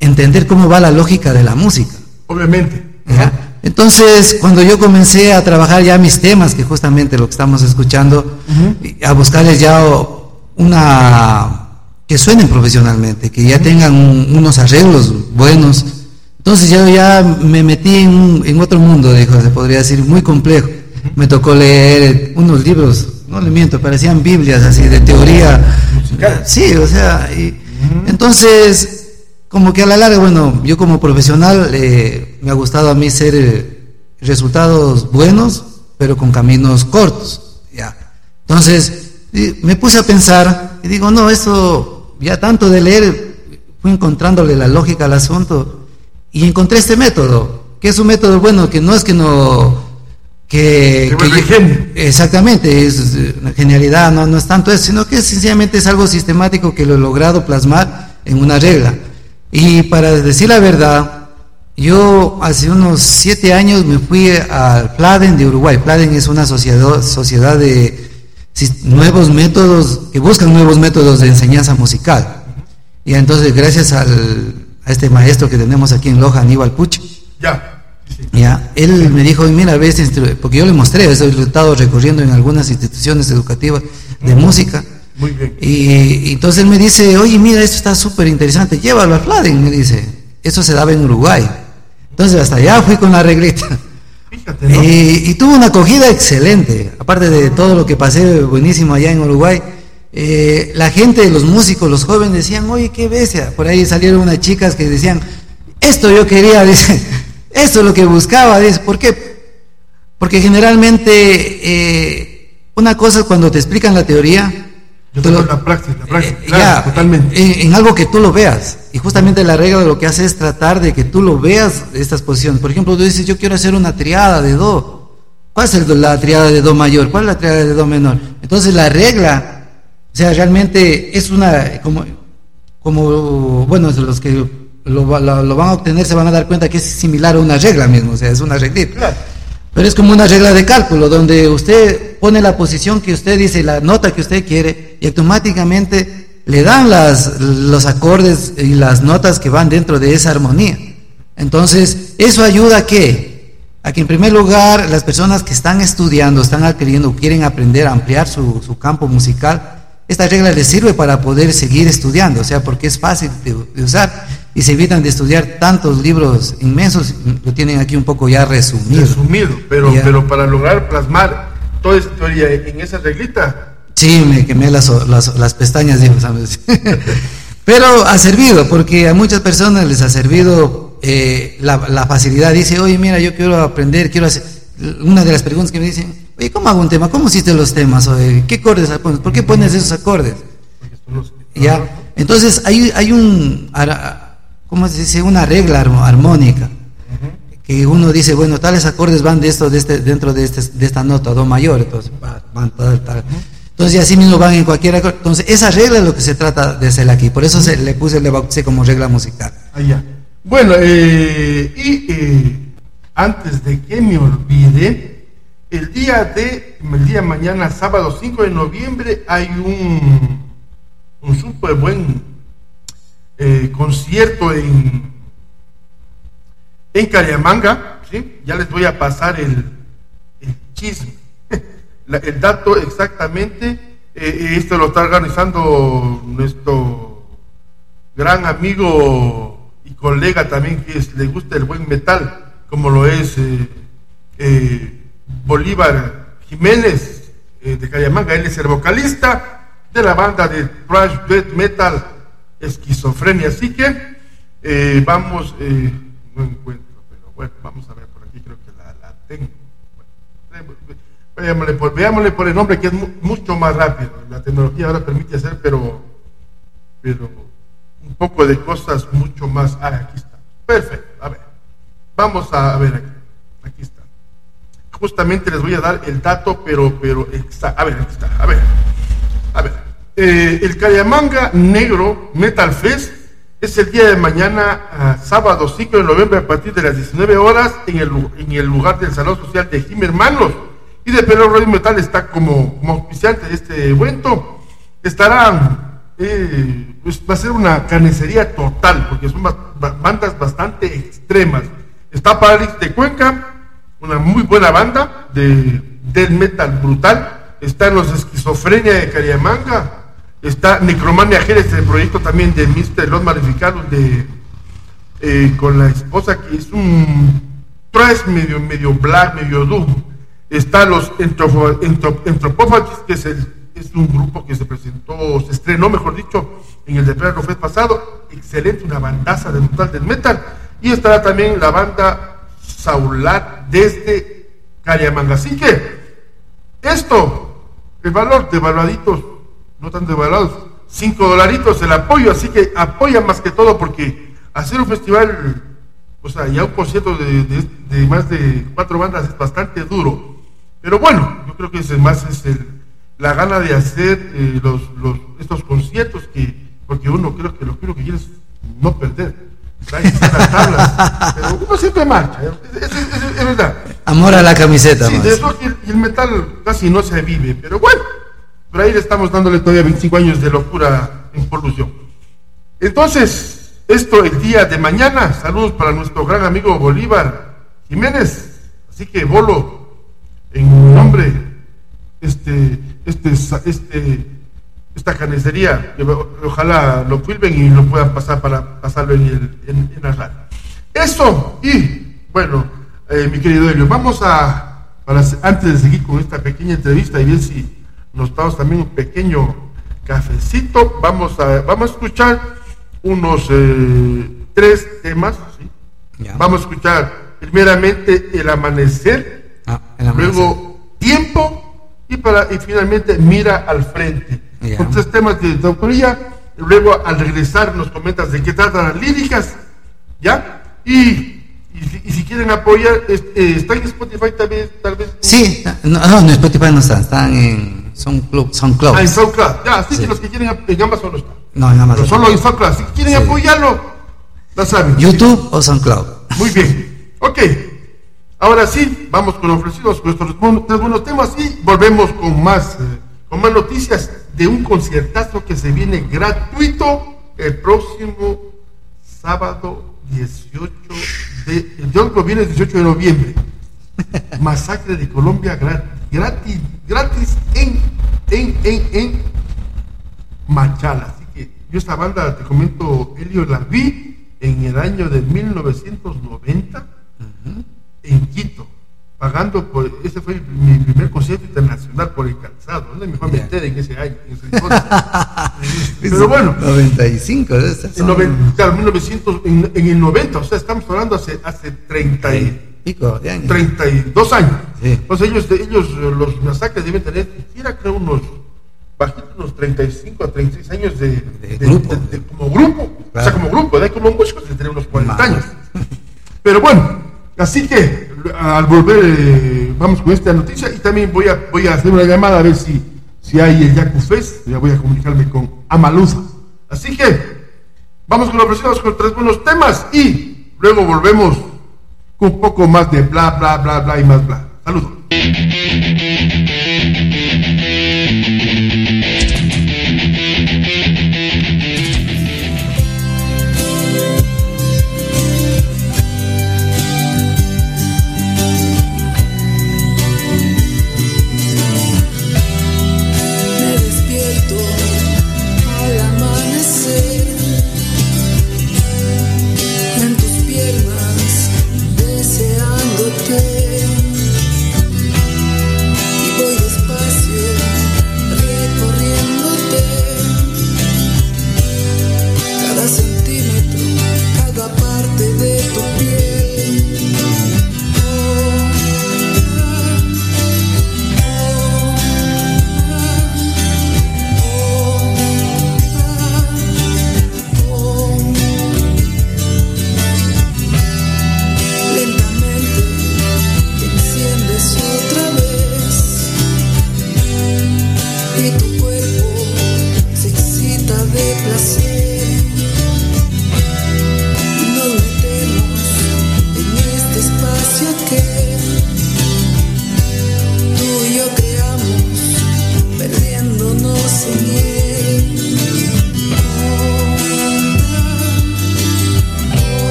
entender cómo va la lógica de la música. Obviamente. ¿ya? Entonces, cuando yo comencé a trabajar ya mis temas, que justamente lo que estamos escuchando, a buscarles ya una que suenen profesionalmente, que ya tengan un- unos arreglos buenos. Entonces yo ya me metí en, un- en otro mundo, dijo, se podría decir, muy complejo. Me tocó leer unos libros, no le miento, parecían Biblias así de teoría. Sí, o sea, y entonces como que a la larga, bueno, yo como profesional eh, me ha gustado a mí ser eh, resultados buenos, pero con caminos cortos, ya. Entonces me puse a pensar y digo, no, eso ya tanto de leer, fui encontrándole la lógica al asunto y encontré este método, que es un método bueno, que no es que no que, Que yo- exactamente es una genialidad no, no es tanto eso sino que sencillamente es algo sistemático que lo he logrado plasmar en una regla. Y para decir la verdad yo hace unos siete años me fui al Pladen de Uruguay. Pladen es una sociedad sociedad de nuevos métodos que buscan nuevos métodos de enseñanza musical. Y entonces gracias al, a este maestro que tenemos aquí en Loja Aníbal Puch Ya. Ya, él me dijo, mira, ves, instru- porque yo le mostré, eso lo he estado recorriendo en algunas instituciones educativas de música. Muy bien. Y, y entonces él me dice, oye, mira, esto está súper interesante, llévalo al Fladen, me dice. Eso se daba en Uruguay. Entonces hasta allá fui con la reglita. Y, y tuvo una acogida excelente, aparte de todo lo que pasé buenísimo allá en Uruguay. eh, la gente, los músicos, los jóvenes decían, oye, qué bestia. Por ahí salieron unas chicas que decían, esto yo quería, dice, esto es lo que buscaba, dice, ¿por qué? Porque generalmente eh, una cosa es cuando te explican la teoría, lo- La práctica, la práctica. eh, claro, ya, totalmente. En, en algo que tú lo veas. Y justamente la regla de lo que hace es tratar de que tú lo veas estas posiciones. Por ejemplo, tú dices, yo quiero hacer una triada de do. ¿Cuál es la triada de do mayor? ¿Cuál es la triada de do menor? Entonces la regla, o sea, realmente es una, como, como bueno, los que lo, va- lo- lo van a obtener se van a dar cuenta que es similar a una regla mismo, o sea, es una reglita. Pero es como una regla de cálculo, donde usted pone la posición que usted dice, la nota que usted quiere, y automáticamente le dan las, los acordes y las notas que van dentro de esa armonía. Entonces, eso ayuda a que, a que en primer lugar las personas que están estudiando, están adquiriendo, quieren aprender a ampliar su, su campo musical, esta regla les sirve para poder seguir estudiando, o sea, porque es fácil de, de usar y se evitan de estudiar tantos libros inmensos, lo tienen aquí un poco ya resumido. Resumido, pero, Ya. pero para lograr plasmar toda esa teoría en esa reglita, Sí, me quemé las, las, las pestañas, digo, ¿sabes? Pero ha servido, porque a muchas personas les ha servido eh, la, la facilidad. Dice, oye, mira, yo quiero aprender, quiero hacer. una de las preguntas que me dicen, oye, ¿cómo hago un tema? ¿Cómo hiciste los temas? Oye, ¿Qué acordes pones? ¿Por qué pones esos acordes? Ya, entonces hay, hay un, ¿cómo se dice? Una regla armónica. Que uno dice, bueno, tales acordes van de esto, de este, dentro de, este, de esta nota, do mayor, entonces va- van tal, tal. Entonces, así mismo van en cualquier acorde. Entonces, esa regla es lo que se trata de hacer aquí. Por eso se le puse, le bauticé como regla musical. Allá. Bueno, eh, y eh, antes de que me olvide, el día de, el día mañana, sábado 5 de noviembre, hay un, un súper buen eh, concierto en, en Cariamanga, ¿sí? Ya les voy a pasar el, el chisme, el dato exactamente. Eh, eh, esto lo está organizando nuestro gran amigo y colega también que le gusta el buen metal, como lo es Bolívar Jiménez eh, de Cayamanga. Él es el vocalista de la banda de thrash death metal Esquizofrenia. Así que eh, vamos, eh, no encuentro, pero bueno, vamos a ver por aquí, creo que la, la tengo. Bueno, veámosle, por, veámosle por el nombre que es mu- mucho más rápido. La tecnología ahora permite hacer, pero, pero un poco de cosas mucho más. Ah, aquí está. Perfecto. A ver, vamos a, a ver aquí. Aquí está. Justamente les voy a dar el dato, pero, pero exa- A ver, está. A ver. A ver. Eh, el Cayamanga Negro Metal Fest es el día de mañana, ah, sábado 5 de noviembre, a partir de las 19 horas, en el, en el lugar del Salón Social de Jim Hermanos. Y de Perú Radio Metal está como, como auspiciante de este evento. Estarán, eh, pues va a ser una carnicería total, porque son ba- ba- bandas bastante extremas. Está Paralix de Cuenca, una muy buena banda de del metal brutal. Están los Esquizofrenia de Cariamanga. Está Necromania Jerez, el proyecto también de Mr. Los Maleficados de eh, con la esposa que es un trash medio, medio black, medio doom. Está los Entrofo- Entro- Entropophagies, que es, el- un grupo que se presentó, se estrenó, mejor dicho, en el de Perro Fest pasado. Excelente, una bandaza de brutal del metal. Y estará también la banda Saulat desde que, esto, el valor de evaluaditos, no tan devaluados, 5 dolaritos el apoyo, así que apoya más que todo porque hacer un festival, o sea, ya un concierto de, de- más de cuatro bandas es bastante duro. Pero bueno, yo creo que es más es el- la gana de hacer eh, los, los- estos conciertos que, porque uno creo que lo que que quiere es no perder. Las tablas, pero uno siempre marcha, ¿eh? es, es- es- es verdad. Amor a la camiseta, Sí, más. de rock y el, metal casi no se vive, pero bueno, por ahí le estamos dándole todavía 25 años de locura en polución. Entonces, esto el día de mañana, saludos para nuestro gran amigo Bolívar Jiménez. Así que, Bolo, en nombre, este, este, este, esta carnicería, ojalá lo filmen y lo puedan pasar para pasarlo en, el, en, en la radio. Eso, y bueno, eh, mi querido Elio, vamos a, para, antes de seguir con esta pequeña entrevista y ver si nos damos también un pequeño cafecito, vamos a, vamos a escuchar unos eh, tres temas. ¿sí? Vamos a escuchar primeramente El Amanecer, el amanecer. luego Tiempo y, para, y finalmente Mira al Frente. Ya. Con tres temas de, autoría. Luego al regresar nos comentas de qué tratan las líricas. ¿Ya? Y, y, si- y si quieren apoyar, eh, está en Spotify vez. Tal vez Sí, no, no, en Spotify no están, están en club. Ah, en SoundCloud. Ya, así que los que quieren en Amazon no. No, en Amazon. Pero solo en SoundCloud. Si quieren Sí. apoyarlo, ya saben. YouTube o SoundCloud. Muy bien. Ok. Ahora sí, vamos con ofrecidos con nuestros mon- tres buenos temas y volvemos con más, eh, con más noticias de un conciertazo que se viene gratuito el próximo sábado 18 de. El día que viene el 18 de noviembre. Masacre de Colombia gra- gratis, gratis en, en, en, en Machala. Así que yo esta banda, te comento, Elio, la vi en el año de 1990 en Quito, pagando por, ese fue mi primer concierto internacional por el calzado, ¿no? mejor me enteré en ese año, en ese entonces. Pero bueno, 95, de estas en, son- noven- claro, 1900, en, en el 90, o sea, estamos hablando hace, hace 30 y, pico de años. 32 años. Ellos, ellos los masacres deben tener, siquiera creo unos bajitos, unos 35 a 36 años de, de- grupo. de- de- como grupo. O sea, como grupo, de como músicos de tener unos 40 años. Pero bueno, así que al volver eh, vamos con esta noticia y también voy a, voy a hacer una llamada a ver si, si hay el Yaku Fest. Ya voy a comunicarme con Amaluza. Así que vamos con los próximos con tres buenos temas y luego volvemos con un poco más de bla, bla, bla, bla y más bla. Saludos.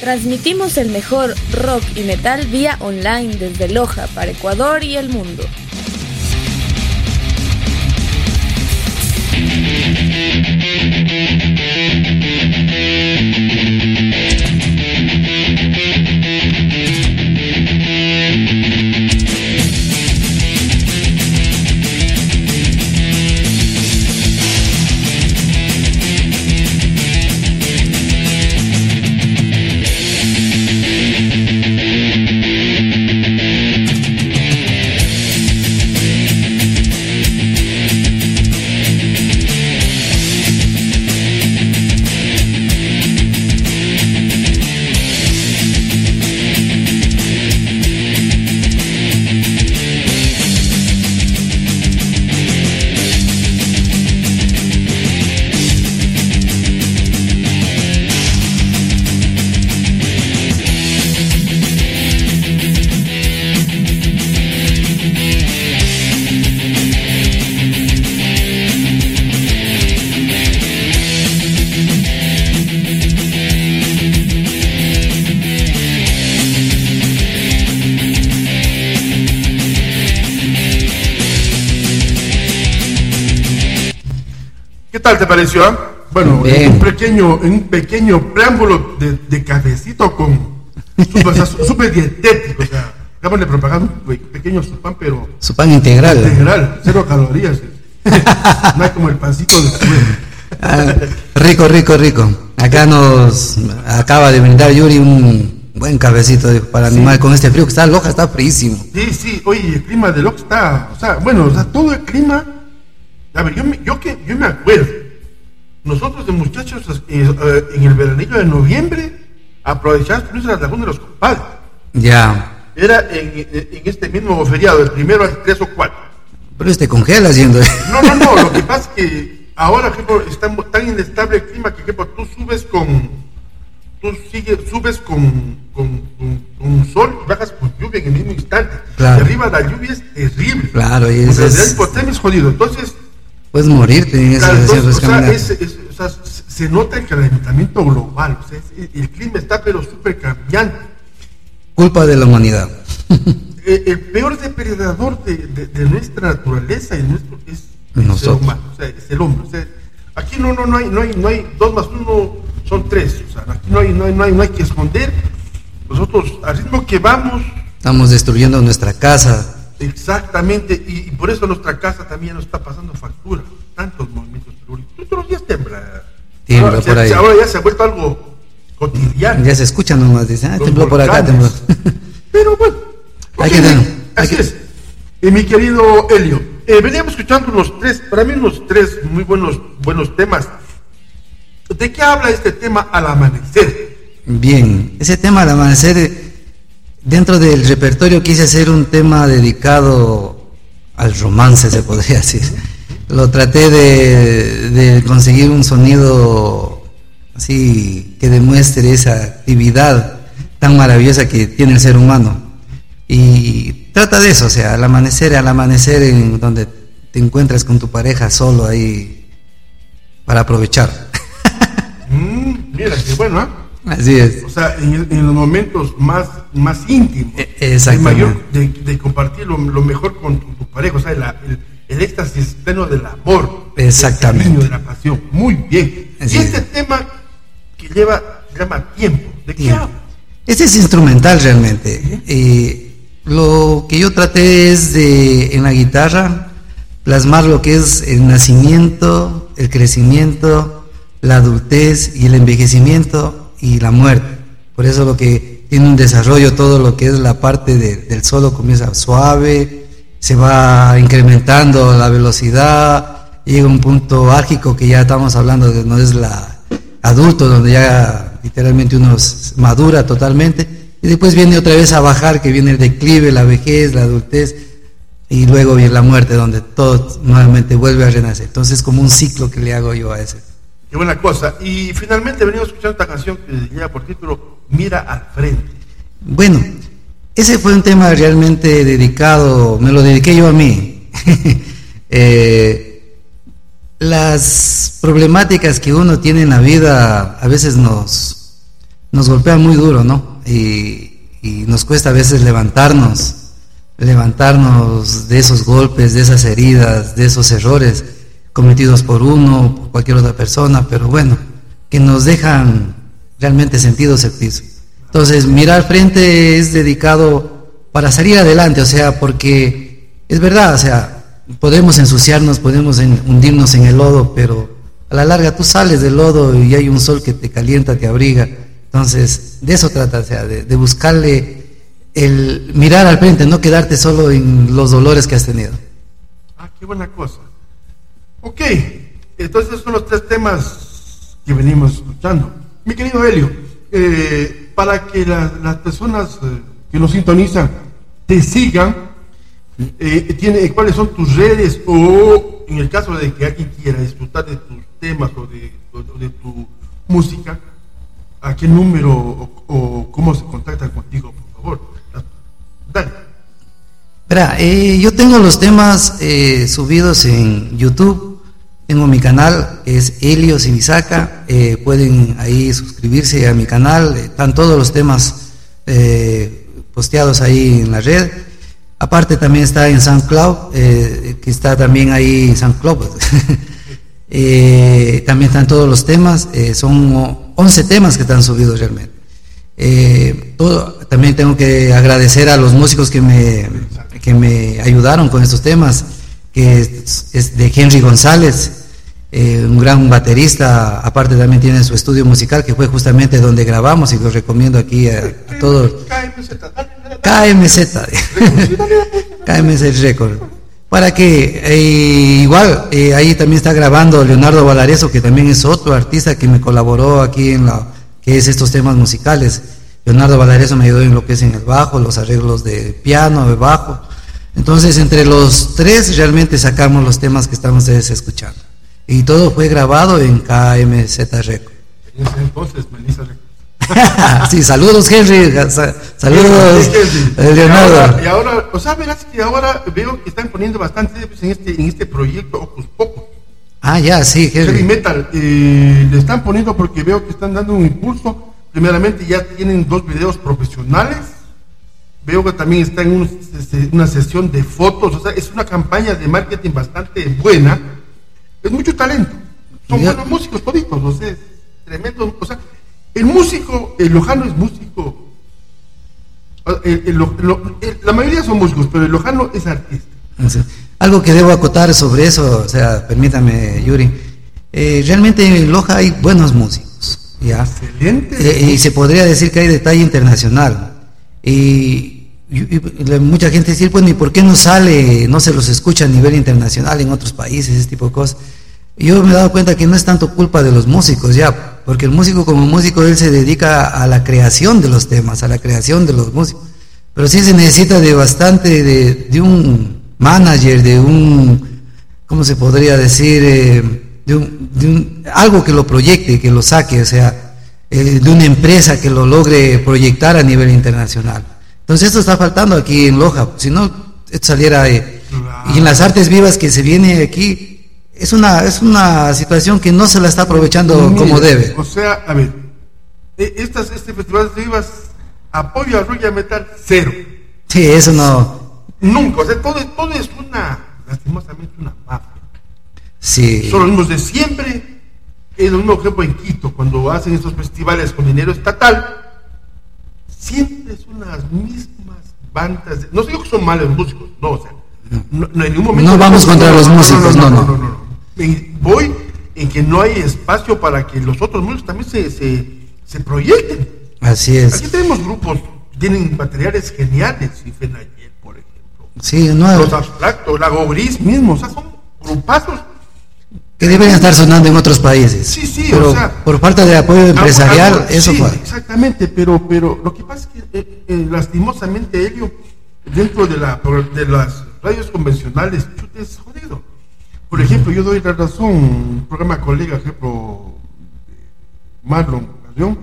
Transmitimos el mejor rock y metal vía online desde Loja para Ecuador y el mundo. Te pareció? Bueno, en un pequeño, en un pequeño preámbulo de, de cafecito con súper dietético, o sea, hagámosle propaganda un pe- pequeño pan, pero Su pan integral. integral, cero calorías. no hay como el pancito de Ah, rico, rico, rico. Acá nos acaba de brindar Yuri un buen cafecito para animar con este frío que está loja, está fríísimo. Sí, sí, oye, el clima de Lox está, o sea, bueno, o sea, todo el clima, a ver, yo, me- yo que yo me acuerdo, de eh, eh, en el veranillo de noviembre aprovechábamos nuestra laguna de los compadres. Ya. Era en, en- en este mismo feriado, el primero al 3 o 4. Pero este congela haciendo. No, no, no, lo que pasa es que ahora, ejemplo, está tan inestable el clima que, ejemplo, tú subes con, tú sigues, subes con, con, con- con sol y bajas con lluvia en el mismo instante. Claro. Y arriba la lluvia es terrible. Claro, y O sea, eso es- hipotermia es jodido. Entonces, Puedes morirte en ese claro, entonces, o sea, es- es- se- nota el calentamiento global. O sea, es- el clima está pero súper cambiante. Culpa de la humanidad. Eh, el peor depredador de, de- de nuestra naturaleza y nuestro es el ser humano, o sea, es el hombre. O sea, aquí no, no, no hay, no hay, no hay dos más uno son tres. O sea, aquí no hay, no hay, no hay, no hay que esconder. Nosotros, al ritmo que vamos, Estamos destruyendo nuestra casa. exactamente, y, y por eso nuestra casa también nos está pasando factura. Tantos movimientos telúricos. Todos los días tembla. Tiembla ahora, por ahí. ahora ya se ha vuelto algo cotidiano. Ya se escucha nomás, dice, ah, tembló por acá, tembló. Pero bueno, Hay que tener- así es. Y mi querido Helio, eh, veníamos escuchando unos tres, para mí unos tres muy buenos, buenos temas. ¿De qué habla este tema al amanecer? Bien, ese tema al amanecer, eh, dentro del repertorio quise hacer un tema dedicado al romance, se podría decir. Lo traté de, de conseguir un sonido así que demuestre esa actividad tan maravillosa que tiene el ser humano. Y trata de eso, o sea, al amanecer, al amanecer en donde te encuentras con tu pareja solo ahí para aprovechar. Mm, mira, qué bueno, ¿ah? Así es. O sea, en, en los momentos más, más íntimos, E, exactamente. de, mayor- de, de compartir lo, lo mejor con tu, tu pareja, o sea, la- el, el éxtasis pleno del amor, Exactamente. del cariño, de la pasión. Muy bien. Y es. este tema que lleva, llama tiempo. ¿De qué habla? Este es instrumental realmente. Eh, lo que yo traté es de, en la guitarra, plasmar lo que es el nacimiento, el crecimiento, la adultez y el envejecimiento y la muerte. Por eso lo que tiene un desarrollo, todo lo que es la parte de- del solo comienza suave, se va incrementando la velocidad, llega un punto álgico que ya estamos hablando de no es la adulto, donde ya literalmente uno madura totalmente, y después viene otra vez a bajar, que viene el declive, la vejez, la adultez, y luego viene la muerte, donde todo nuevamente vuelve a renacer. Entonces, como un ciclo que le hago yo a ese. Qué buena cosa. Y finalmente venimos escuchando esta canción que lleva por título Mira al frente. Bueno, ese fue un tema realmente dedicado, me lo dediqué yo a mí. Eh, las problemáticas que uno tiene en la vida a veces nos, nos golpean muy duro, ¿no? Y, nos cuesta a veces levantarnos, levantarnos de esos golpes, de esas heridas, de esos errores cometidos por uno, por cualquier otra persona, pero bueno, que nos dejan realmente sentidos el piso. Entonces, mirar frente es dedicado para salir adelante, o sea, porque es verdad, o sea, podemos ensuciarnos, podemos hundirnos en el lodo, pero a la larga tú sales del lodo y hay un sol que te calienta, te abriga. Entonces, de eso trata, o sea, de, de buscarle el mirar al frente, no quedarte solo en los dolores que has tenido. Ah, qué buena cosa. Ok, entonces son los tres temas que venimos escuchando. Mi querido Helio, eh, para que la- las personas eh, que nos sintonizan te sigan, eh, tiene, ¿cuáles son tus redes? O en el caso de que alguien quiera disfrutar de tus temas o de, tu música, ¿a qué número o, cómo se contactan contigo, por favor? Dale. Verá, eh, yo tengo los temas eh, subidos en YouTube. Tengo mi canal, es Helios Ibizaca. eh, pueden ahí suscribirse a mi canal. Están todos los temas eh, posteados ahí en la red. Aparte también está en SoundCloud, eh, que está también ahí SoundCloud. Eh, también están todos los temas. eh, son o- 11 temas que están subidos realmente. También tengo que agradecer a los músicos que me, que me ayudaron con estos temas, que es de Henry González, eh, un gran baterista, aparte también tiene su estudio musical, que fue justamente donde grabamos y lo recomiendo aquí a, a todos. KMZ, KMZ Record. Para que eh, igual eh, ahí también está grabando Leonardo Valareso, que también es otro artista que me colaboró aquí en la que es estos temas musicales. Leonardo Valareso me ayudó en lo que es en el bajo, los arreglos de piano, de bajo. Entonces, entre los tres realmente sacamos los temas que están ustedes escuchando. Y todo fue grabado en KMZ Record. En ese entonces, Melissa sí, saludos Henry, sa- saludos eh, Leonardo. Y ahora, y ahora, o sea, verás que ahora veo que están poniendo bastante en este, en este proyecto Ocus Pocus. Ah, ya, sí, Heavy Henry. Metal. eh, le están poniendo porque veo que están dando un impulso. Primeramente ya tienen dos videos profesionales. Veo que también está en un- una sesión de fotos. O sea, es una campaña de marketing bastante buena. Es mucho talento. Son buenos músicos toditos. O sea, es tremendo. O sea, el músico, el lojano es músico. El- el el- la mayoría son músicos, pero el lojano es artista. Algo que debo acotar sobre eso, o sea, permítame, Yuri. Eh, realmente en Loja hay buenos músicos, ¿ya? Excelente. Eh, y se podría decir que hay detalle internacional. Y, y- mucha gente dice, bueno, ¿y por qué no sale, no se los escucha a nivel internacional en otros países, ese tipo de cosas? Yo me he dado cuenta que no es tanto culpa de los músicos, ya, porque el músico como músico, él se dedica a la creación de los temas, a la creación de los músicos. Pero sí se necesita de bastante, de, de un manager, de un, ¿cómo se podría decir? Eh, de un, de un- algo que lo proyecte, que lo saque, o sea, eh, de una empresa que lo logre proyectar a nivel internacional. Entonces esto está faltando aquí en Loja, si no, esto saliera... eh, y en las artes vivas que se viene aquí, es una, es una situación que no se la está aprovechando como debe. O sea, a ver, e- estas, este festival de Vivas apoyo a Ruya Metal cero. Sí, eso no... Nunca, o sea, todo, todo es una, lastimosamente, una mafia. Sí. Son los mismos de siempre. Es lo mismo ejemplo en Quito, cuando hacen estos festivales con dinero estatal, siempre son las mismas bandas. de- no digo que son malos músicos, no, o sea, no, no en ningún momento. No vamos contra los músicos, no, no. no. Voy en que no hay espacio para que los otros músicos también se, se, se proyecten. Así es. Aquí tenemos grupos que tienen materiales geniales, y Fenayer, por ejemplo. Sí, no, Los abstractos, Lago Gris mismo, o sea, son grupazos. Que deberían estar sonando en otros países. Sí, sí, Pero o sea, por falta de apoyo empresarial, Algo- eso sí, fue. Exactamente, pero, pero lo que pasa es que eh, eh, lastimosamente ello, dentro de, la, de las radios convencionales, chuta, es jodido. Por ejemplo, yo doy la razón, un programa colega, ejemplo, Marlon Carrión,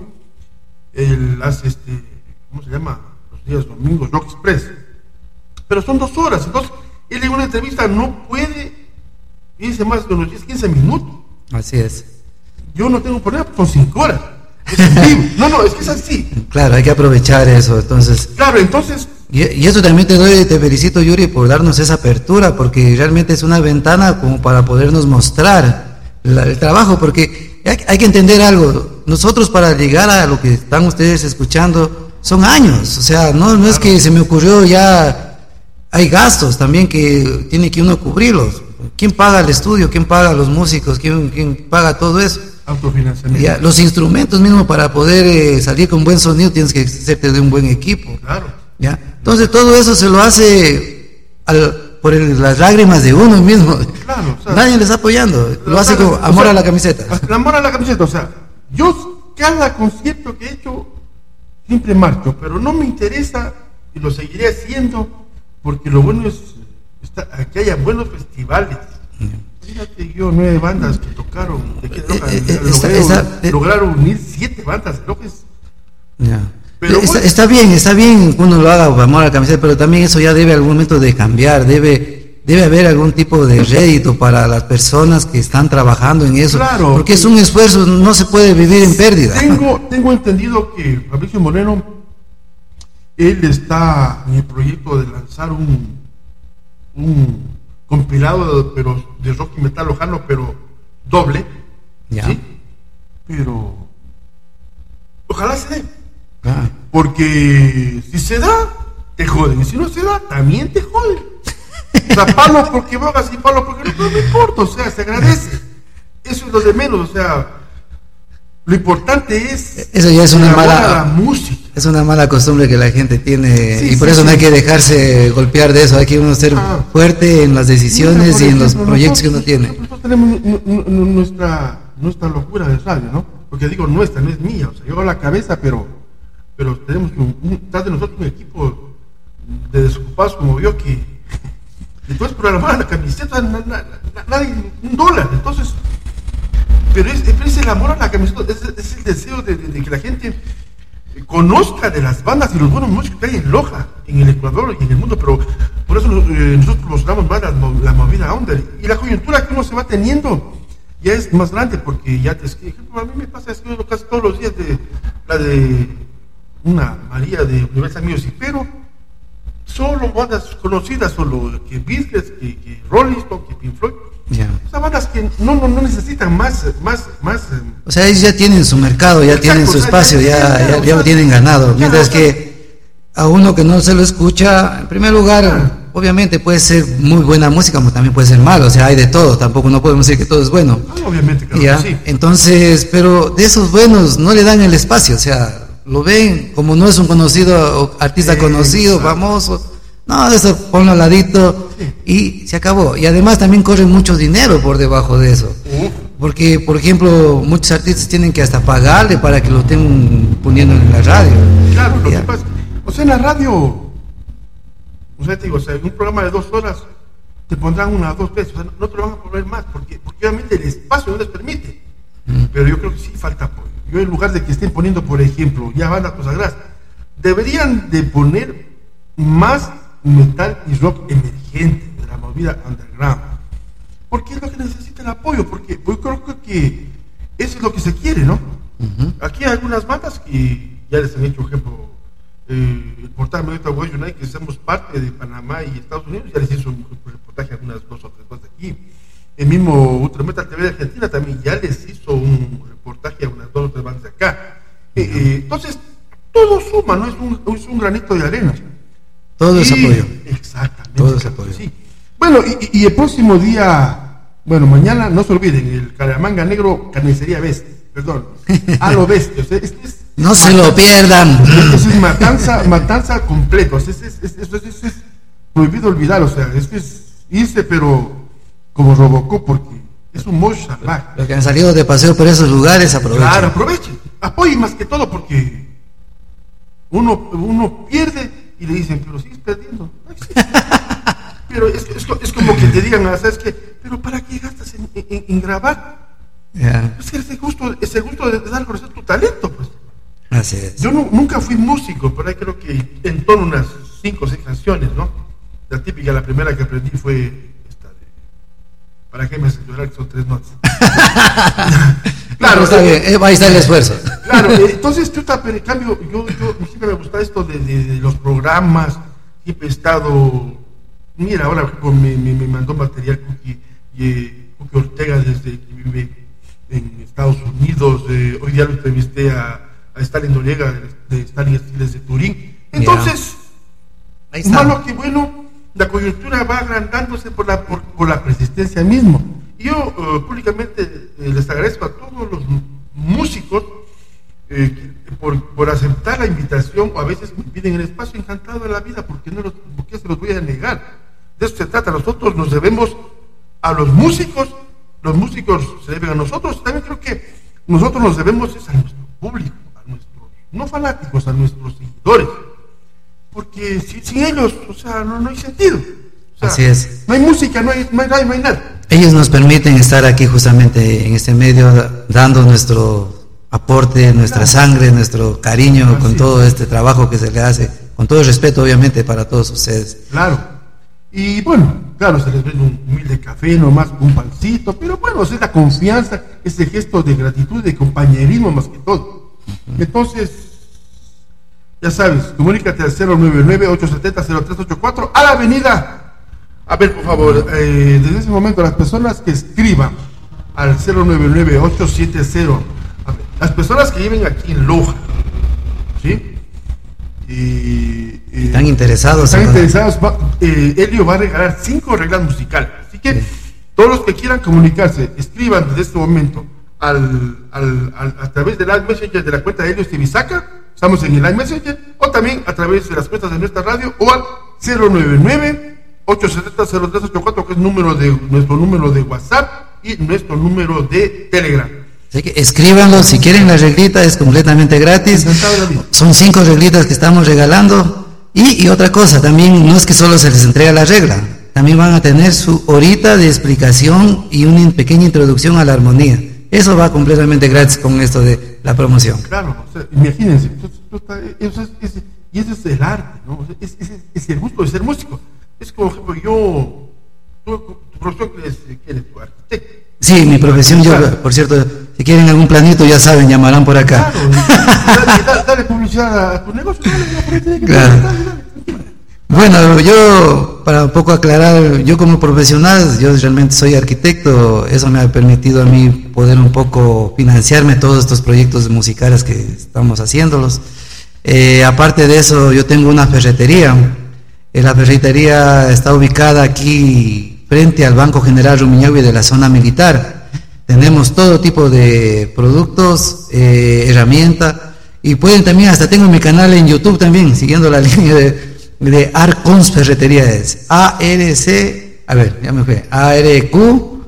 él hace este, ¿cómo se llama? Los días domingos, Rock Express. Pero son dos horas, entonces él en una entrevista no puede irse más de unos 10, 15 minutos. Así es. Yo no tengo problema, son 5 horas. Es. No, no, es que es así. Claro, hay que aprovechar eso. Entonces, Claro, entonces, y, y eso también te doy, te felicito Yuri por darnos esa apertura, porque realmente es una ventana como para podernos mostrar la- el trabajo, porque hay, hay que entender algo. Nosotros para llegar a lo que están ustedes escuchando son años, o sea, no, no es que se me ocurrió ya, hay gastos también que tiene que uno cubrirlos. ¿Quién paga el estudio? ¿Quién paga los músicos? ¿Quién, quién paga todo eso? autofinanciamiento. Ya, los instrumentos mismo para poder eh, salir con buen sonido tienes que hacerte de un buen equipo. Claro. ¿ya? Entonces todo eso se lo hace al- por el- las lágrimas de uno mismo. Claro, o sea, Nadie le está apoyando. Lo hace Claro, con o amor sea, a la camiseta. El amor a la camiseta, o sea, yo cada concierto que he hecho siempre marcho, pero no me interesa y lo seguiré haciendo porque lo bueno es que haya buenos festivales. Fíjate yo, nueve bandas que tocaron, de que tocan, eh, logré- esta- esta- eh, lograron unir siete bandas, creo que es Ya. Pero está, bueno. está bien, está bien que uno lo haga por amor a la camiseta, pero también eso ya debe algún momento de cambiar, debe, debe haber algún tipo de rédito para las personas que están trabajando en eso, Claro. porque es un esfuerzo, no se puede vivir en pérdida. Tengo, tengo entendido que Fabricio Moreno, él está en el proyecto de lanzar un, un compilado, pero de rock y metal lojano, pero doble. Ya. ¿sí? Pero ojalá se dé. Ah. Porque si se da, te joden. Y si no se da, también te joden. O sea, palo porque bogas y palo porque no, me importa. O sea, se agradece. Eso es lo de menos. O sea, lo importante es. Eso ya es una mala- la música. Es una mala costumbre que la gente tiene Sí, y por sí, eso no hay que dejarse golpear de eso, hay que uno ser Ah. fuerte en las decisiones Mira, y en los proyectos que uno tiene. Nosotros tenemos nu- nu- nu- nuestra, nuestra locura de radio, ¿no? Porque digo nuestra, no es mía. O sea, yo hago la cabeza, pero, pero tenemos detrás de nosotros un equipo de desocupados como yo que. Entonces, programar la camiseta, na- na- na- nadie, un dólar. Entonces, pero es, el amor a la camiseta, es, es el deseo de, de- de que la gente conozca de las bandas y los buenos músicos que hay en Loja, en el Ecuador y en el mundo, pero por eso eh, nosotros promocionamos más la, la movida under. Y la coyuntura que uno se va teniendo ya es más grande, porque ya te es que, ejemplo, a mí me pasa escribiendo casi todos los días de la de una María de Universal Music, pero solo bandas conocidas, solo que Beatles, que, que Rolling Stone, que Pink Floyd. Ya. Esas bandas que no, no, no necesitan más, más, más. eh, O sea, ellos ya tienen su mercado, ya Exacto, tienen su espacio, ya- ya, ya- ya, lo tienen ganado. Mientras que a uno que no se lo escucha, en primer lugar, obviamente puede ser muy buena música, como también puede ser malo, o sea, hay de todo, tampoco no podemos decir que todo es bueno. ah, obviamente, claro Ya, que sí. Entonces, pero de esos buenos no le dan el espacio, o sea, lo ven como no es un conocido artista conocido, famoso. No, de eso ponlo al ladito y se acabó. Y además también corre mucho dinero por debajo de eso. Porque, por ejemplo, muchos artistas tienen que hasta pagarle para que lo estén poniendo en la radio. Claro, lo que pasa. O sea, en la radio, o sea, te digo, o sea, en un programa de dos horas te pondrán una o dos veces, o sea, no te lo van a poner más, porque, porque obviamente el espacio no les permite. Pero yo creo que sí falta apoyo. Yo en lugar de que estén poniendo, por ejemplo, ya bandas consagradas, deberían de poner más metal y rock emergente de la movida underground. Porque es lo que necesita el apoyo, porque yo creo que eso es lo que se quiere, ¿no? Aquí hay algunas bandas que ya les han hecho ejemplo. Eh, el portal Way United, que somos parte de Panamá y Estados Unidos, ya les hizo un reportaje algunas dos o tres cosas aquí. El mismo Ultra Metal TV de Argentina también ya les hizo un reportaje a unas dos o tres bandas de acá. Eh, eh, entonces, todo suma, ¿no? Es un, es un granito de arena. Todo es Y- apoyo. Exactamente. Todo es apoyo. Sí. Bueno, y, y el próximo día, bueno, mañana, no se olviden, el Caramanga Negro Carnicería Bestia, perdón, a lo bestia. o sea, este es- No se lo pierdan. Esto es matanza, matanza completo. o sea, es, es, es- es- es- es prohibido olvidar, o sea, es que es irse, pero como Robocop, porque es un mosh salvaje. Los que han salido de paseo por esos lugares aprovechen. Claro, aprovechen, apoyen más que todo, porque uno, uno pierde y le dicen, pero sigues perdiendo. Ay, sí. Pero es, es co- es como que te digan, ah, ¿sabes qué? Pero ¿para qué gastas en, en- en grabar? Ya. Es que ese gusto, ese gusto de, dar a conocer tu talento, pues. Así es. Yo nu- nunca fui músico, pero ahí creo que entono unas cinco o seis canciones, ¿no? La típica, la primera que aprendí fue esta de ¿Para qué me haces llorar? Que son tres notas. Claro, está bien, eh, ahí está el esfuerzo. Claro, entonces tú pero en cambio, yo, yo siempre me gusta esto de, de- de los programas, siempre he estado, mira, ahora me, me, me mandó material Cookie, eh, Cookie Ortega desde que vive en Estados Unidos, eh, hoy día lo entrevisté a, a Stalin Noriega de, de Stalin Estiles de Turín, entonces, está. malo que bueno, la coyuntura va agrandándose por la, por, por la persistencia mismo. Yo eh, públicamente eh, les agradezco a todos los músicos eh, por, por aceptar la invitación o a veces me piden el espacio encantado de la vida porque no los, ¿por qué se los voy a negar. De eso se trata, nosotros nos debemos a los músicos, los músicos se deben a nosotros, también creo que nosotros nos debemos es a nuestro público, a nuestros, no fanáticos, a nuestros seguidores, porque si- sin ellos, o sea, no, no hay sentido. O sea, Así es. No hay música, no hay, no hay, no hay nada. Ellos nos permiten estar aquí justamente en este medio da- dando nuestro aporte, nuestra sangre, nuestro cariño con todo este trabajo que se le hace, con todo el respeto obviamente para todos ustedes. Claro. Y bueno, claro, se les vende un humilde café, nomás un pancito, pero bueno, es la confianza, ese gesto de gratitud, de compañerismo más que todo. Entonces, ya sabes, comunícate al 099-870-0384 a la avenida. A ver, por favor, eh, desde ese momento, las personas que escriban al 099-870, a ver, las personas que viven aquí en Loja, ¿sí? Y, Están interesados. están interesados, va- eh, Elio va a regalar cinco reglas musicales. Así que todos los que quieran comunicarse, escriban desde este momento al, al- al- a través del Live Messenger de la cuenta de Elio Estivisaca, estamos en el Live Messenger, o también a través de las cuentas de nuestra radio, o al 099-870-0384, que es número de, nuestro número de WhatsApp y nuestro número de Telegram. Así que escríbanlo, si quieren la reglita es completamente gratis. Son cinco reglitas que estamos regalando. Y, y otra cosa, también no es que solo se les entrega la regla, también van a tener su horita de explicación y una pequeña introducción a la armonía. Eso va completamente gratis con esto de la promoción. Claro, o sea, imagínense, tú está- eso es- es- y eso es el arte, ¿no? Es, es- es el gusto de ser músico. Es como, por ejemplo, yo, tú, tu profesión que eres, tu arquitecto. Sí, mi profesión, yo, por cierto, si quieren algún planito, ya saben, llamarán por acá. Dale, dale- dale publicidad a tu negocio, dale, Claro. Bueno, yo, para un poco aclarar, yo como profesional, yo realmente soy arquitecto, eso me ha permitido a mí poder un poco financiarme todos estos proyectos musicales que estamos haciéndolos. Eh, aparte de eso, yo tengo una ferretería. La ferretería está ubicada aquí frente al Banco General Rumiñahui de la zona militar. Tenemos todo tipo de productos, eh, herramientas y pueden también, hasta tengo mi canal en YouTube también, siguiendo la línea de, de Arcons Ferretería es A-R-C, a ver, ya me fue, A-R-Q-C-O-N-S,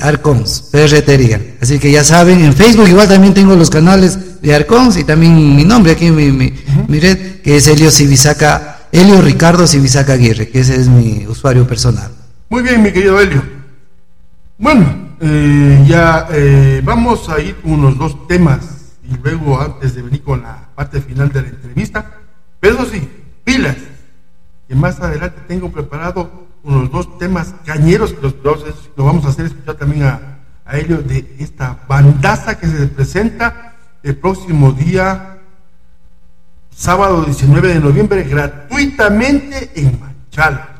Arcons Ferretería. Así que ya saben, en Facebook igual también tengo los canales de Arcons y también mi nombre aquí, mi, mi, mi red, que es Helio Civisaca, Helio Ricardo Civisaca Aguirre, que ese es mi usuario personal. Muy bien, mi querido Helio. Bueno, eh, ya eh, vamos a ir unos dos temas y luego antes de venir con la parte final de la entrevista, pero eso sí, pilas, que más adelante tengo preparado unos dos temas cañeros que los, los- lo vamos a hacer escuchar también a, a Helio de esta bandaza que se presenta el próximo día, sábado 19 de noviembre, gratuitamente en Machala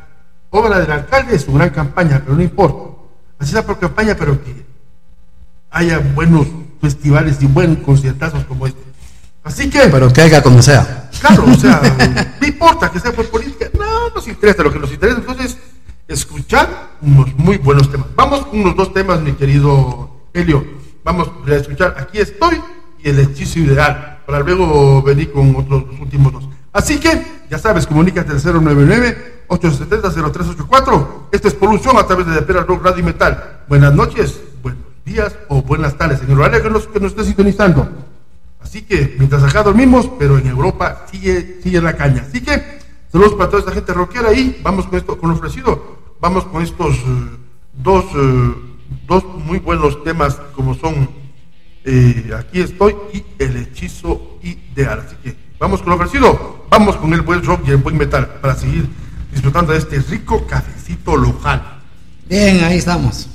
obra del alcalde es su gran campaña, pero no importa. Así sea por campaña, pero que haya buenos festivales y buenos conciertazos como este. Así que, Pero que haga como sea. claro, o sea, no importa que sea por política, no nos interesa, lo que nos interesa entonces escuchar unos muy buenos temas. Vamos con unos dos temas, mi querido Helio. Vamos a escuchar Aquí estoy El hechizo ideal, para luego venir con otros los últimos dos. Así que, ya sabes, comunícate al 099-870-0384. Esta es Polución a través de Depera Rock Radio y Metal. Buenas noches, buenos días o buenas tardes, en el horario que nos, que nos esté sintonizando. Así que, mientras acá dormimos, pero en Europa sigue, sigue la caña. Así que, saludos para toda esta gente rockera y vamos con esto, con lo ofrecido. Vamos con estos eh, dos, eh, dos muy buenos temas como son eh, aquí estoy y el hechizo ideal. Así que vamos con lo ofrecido, vamos con el buen rock y el buen metal para seguir disfrutando de este rico cafecito local. Bien, ahí estamos.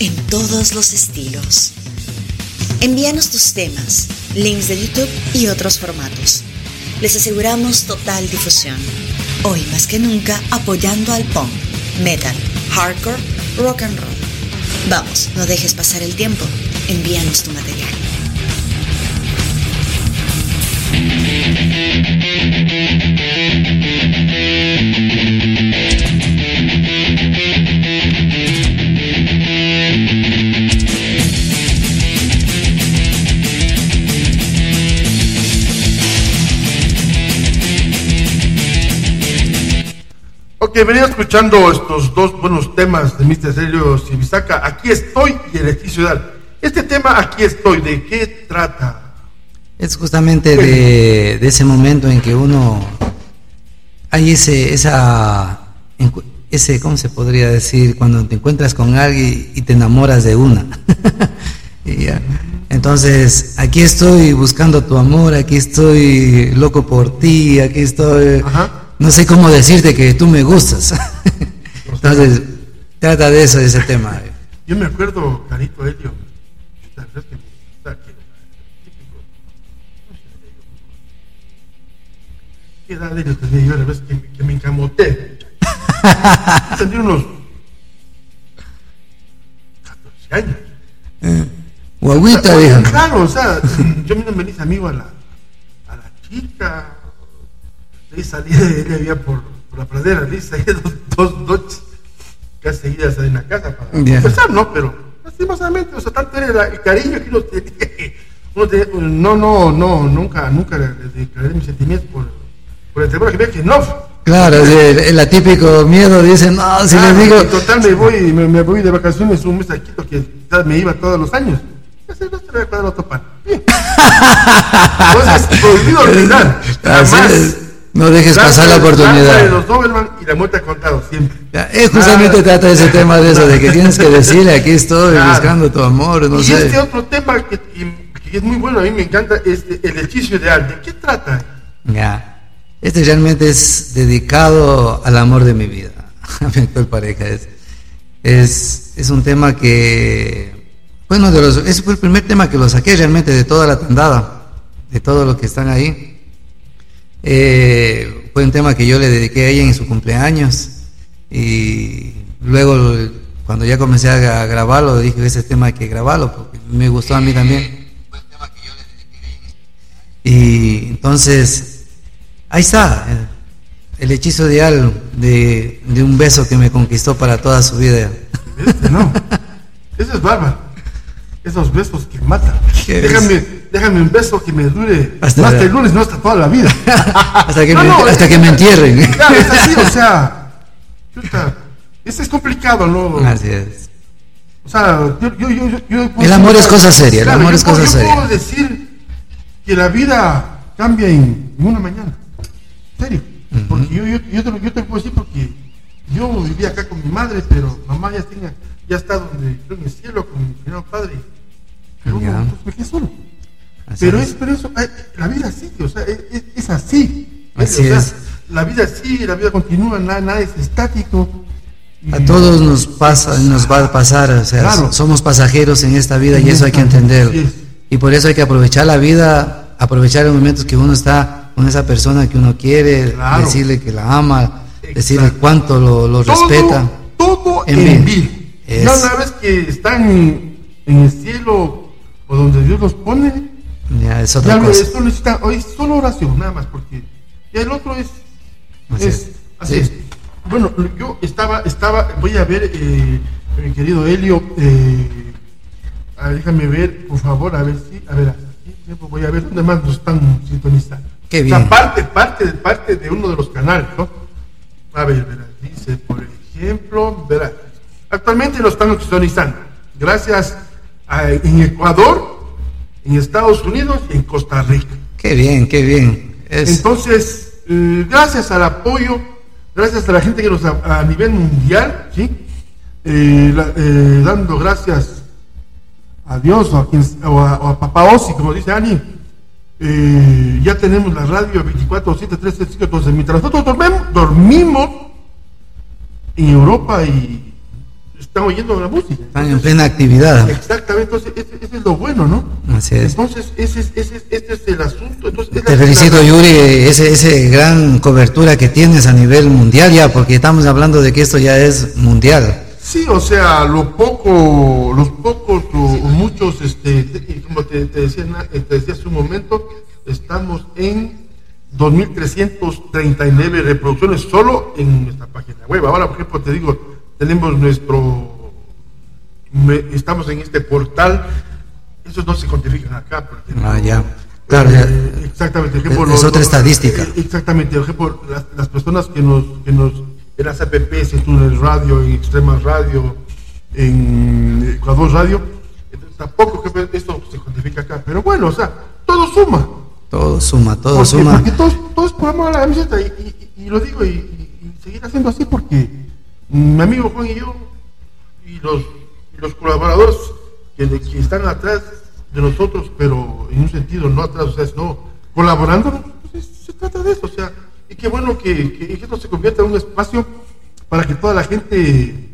En todos los estilos. Envíanos tus temas, links de YouTube y otros formatos. Les aseguramos total difusión. Hoy más que nunca apoyando al punk, metal, hardcore, rock and roll. Vamos, no dejes pasar el tiempo. Envíanos tu material. Ok, venía escuchando estos dos buenos temas de Mr. Sergio Sibisaca. Aquí estoy y el Al. Este tema, aquí estoy, ¿de qué trata? Es justamente de, de ese momento en que uno hay ese, esa, ese, ¿cómo se podría decir? Cuando te encuentras con alguien y te enamoras de una. Y ya. Entonces, aquí estoy buscando tu amor, aquí estoy loco por ti, aquí estoy, no sé cómo decirte que tú me gustas. Entonces, trata de eso, de ese tema. Yo me acuerdo, Carito sé, ¿qué edad de ellos tenía yo la vez que, que me encamoté? Tendría unos 14 años. Guaguita, O sea, dijo. Claro, o sea, yo me me hice amigo a la, a la chica, ahí salí de ella había por, por la pradera, hice ahí dos, dos noches casi seguidas en la casa para conversar, ¿no? Pero lastimosamente, o sea, tanto era el cariño que uno tenía, uno tenía- no, no, no, nunca, nunca le declaré mis sentimientos por, por el temor que veía que no. Claro, sí, el, el atípico miedo, dicen, no, si Ah, les digo... en total me voy, me, me voy de vacaciones un mes a Quito que me iba todos los años. Ya se no se me va a cuadrar otro pan. Bien. Entonces, prohibido olvidar. Jamás. No dejes pasar la lanza de oportunidad. los Doberman y la muerte ha contado siempre. Ya, eh, justamente Ah. trata ese tema de eso, de que tienes que decirle, aquí estoy Claro. buscando tu amor, no y sé. este otro tema que, que- es muy bueno, a mí me encanta, es el hechizo. ¿De qué trata? Ya. Este realmente es dedicado al amor de mi vida, a mi actual pareja. Es, es, es un tema que, bueno, de los, ese fue el primer tema que lo saqué realmente de toda la tandada, de todo lo que están ahí. Eh, fue un tema que yo le dediqué a ella en su cumpleaños y luego cuando ya comencé a grabarlo dije ese tema hay que grabarlo porque me gustó a mí también. Y entonces, ahí está, el hechizo ideal de, de un beso que me conquistó para toda su vida. Este, no. Eso es bárbaro. Esos besos que matan. ¿Qué Déjame, déjame un beso que me dure Hasta- el lunes, no hasta toda la vida. Hasta que, No, me, no, hasta es- que me entierren. Claro, es así, o sea. chuta, Eso es complicado, ¿no? Así es. O sea, yo, yo, yo, yo- yo puedo El amor decir- es cosa seria, el Claro, amor yo es puedo- cosa yo seria. puedo decir que la vida cambia en, en una mañana. En serio. Porque yo, yo, yo, te lo, yo te lo puedo decir porque yo vivía acá con mi madre, pero mamá ya, tenía, ya está donde en el cielo con mi señor padre. Pero pues, me quedé solo. Así pero es. es, pero eso, eh, la vida sigue, o sea, es, es- así. Así O sea, es. La vida sigue, la vida continúa, nada, nada es estático. A todos nos pasa, nos va a pasar, o sea, Claro. somos pasajeros en esta vida y eso hay que es. Y por eso hay que aprovechar la vida, aprovechar los momentos que uno está con esa persona que uno quiere, Claro. decirle que la ama, decirle cuánto lo, lo respeta. Todo En en, vida. Ya una vez que están en el cielo o donde Dios los pone, Ya es ya otra lo- cosa. esto necesita, hoy es solo oración, nada más, porque ya el otro es, Así es- es. así Sí. es. Bueno, yo estaba, estaba, voy a ver, eh, mi querido Helio, eh, a déjame ver, por favor, a ver si, a ver, aquí, voy a ver dónde más nos están sintonizando. Qué O sea, bien. parte, parte, parte de uno de los canales, ¿no? A ver, verás, dice, por ejemplo, verás, actualmente lo están sintonizando, gracias a, en Ecuador, en Estados Unidos y en Costa Rica. Qué bien, qué bien. Es, Entonces, eh, gracias al apoyo, gracias a la gente que nos a, a nivel mundial, ¿sí? Eh, la- eh, dando gracias a Dios o a, quien, o a, o a Papá Osi, como dice Ani, ya tenemos la radio 24 7 3 5 entonces mientras nosotros dormemos, dormimos en Europa y están oyendo la música. Están en plena actividad. Exactamente, entonces ese, ese es lo bueno, ¿no? Así es. Entonces, ese, es- ese, es- este es el asunto. Entonces, es la- Te felicito, la- Yuri, ese, ese gran cobertura que tienes a nivel mundial ya, porque estamos hablando de que esto ya es mundial. Sí, o sea, lo poco, los pocos o, muchos, este, como te, te decía, eh, te decía hace un momento, estamos en 2.339 reproducciones solo en nuestra página web. Ahora, por ejemplo, te digo, tenemos nuestro, me- estamos en este portal, esos no se cuantifican acá. porque Ah, ya. Claro, ya. eh, exactamente. ejemplo, Es otra estadística. eh, Exactamente. Por ejemplo, las, las personas que nos, que nos, en las apps, en Túnel Radio, en Extrema Radio, en Ecuador Radio, entonces, tampoco que esto se cuantifica acá. Pero bueno, o sea, todo suma. Todo suma, todo Porque, suma. porque todos, todos ponemos la camiseta y, y- y lo digo y seguir haciendo así porque mi amigo Juan y yo y los, los colaboradores que, están atrás de nosotros, pero en un sentido no atrás, o sea, no colaborando, pues, es- se trata de eso, o sea, y qué bueno que, esto se convierta en un espacio para que toda la gente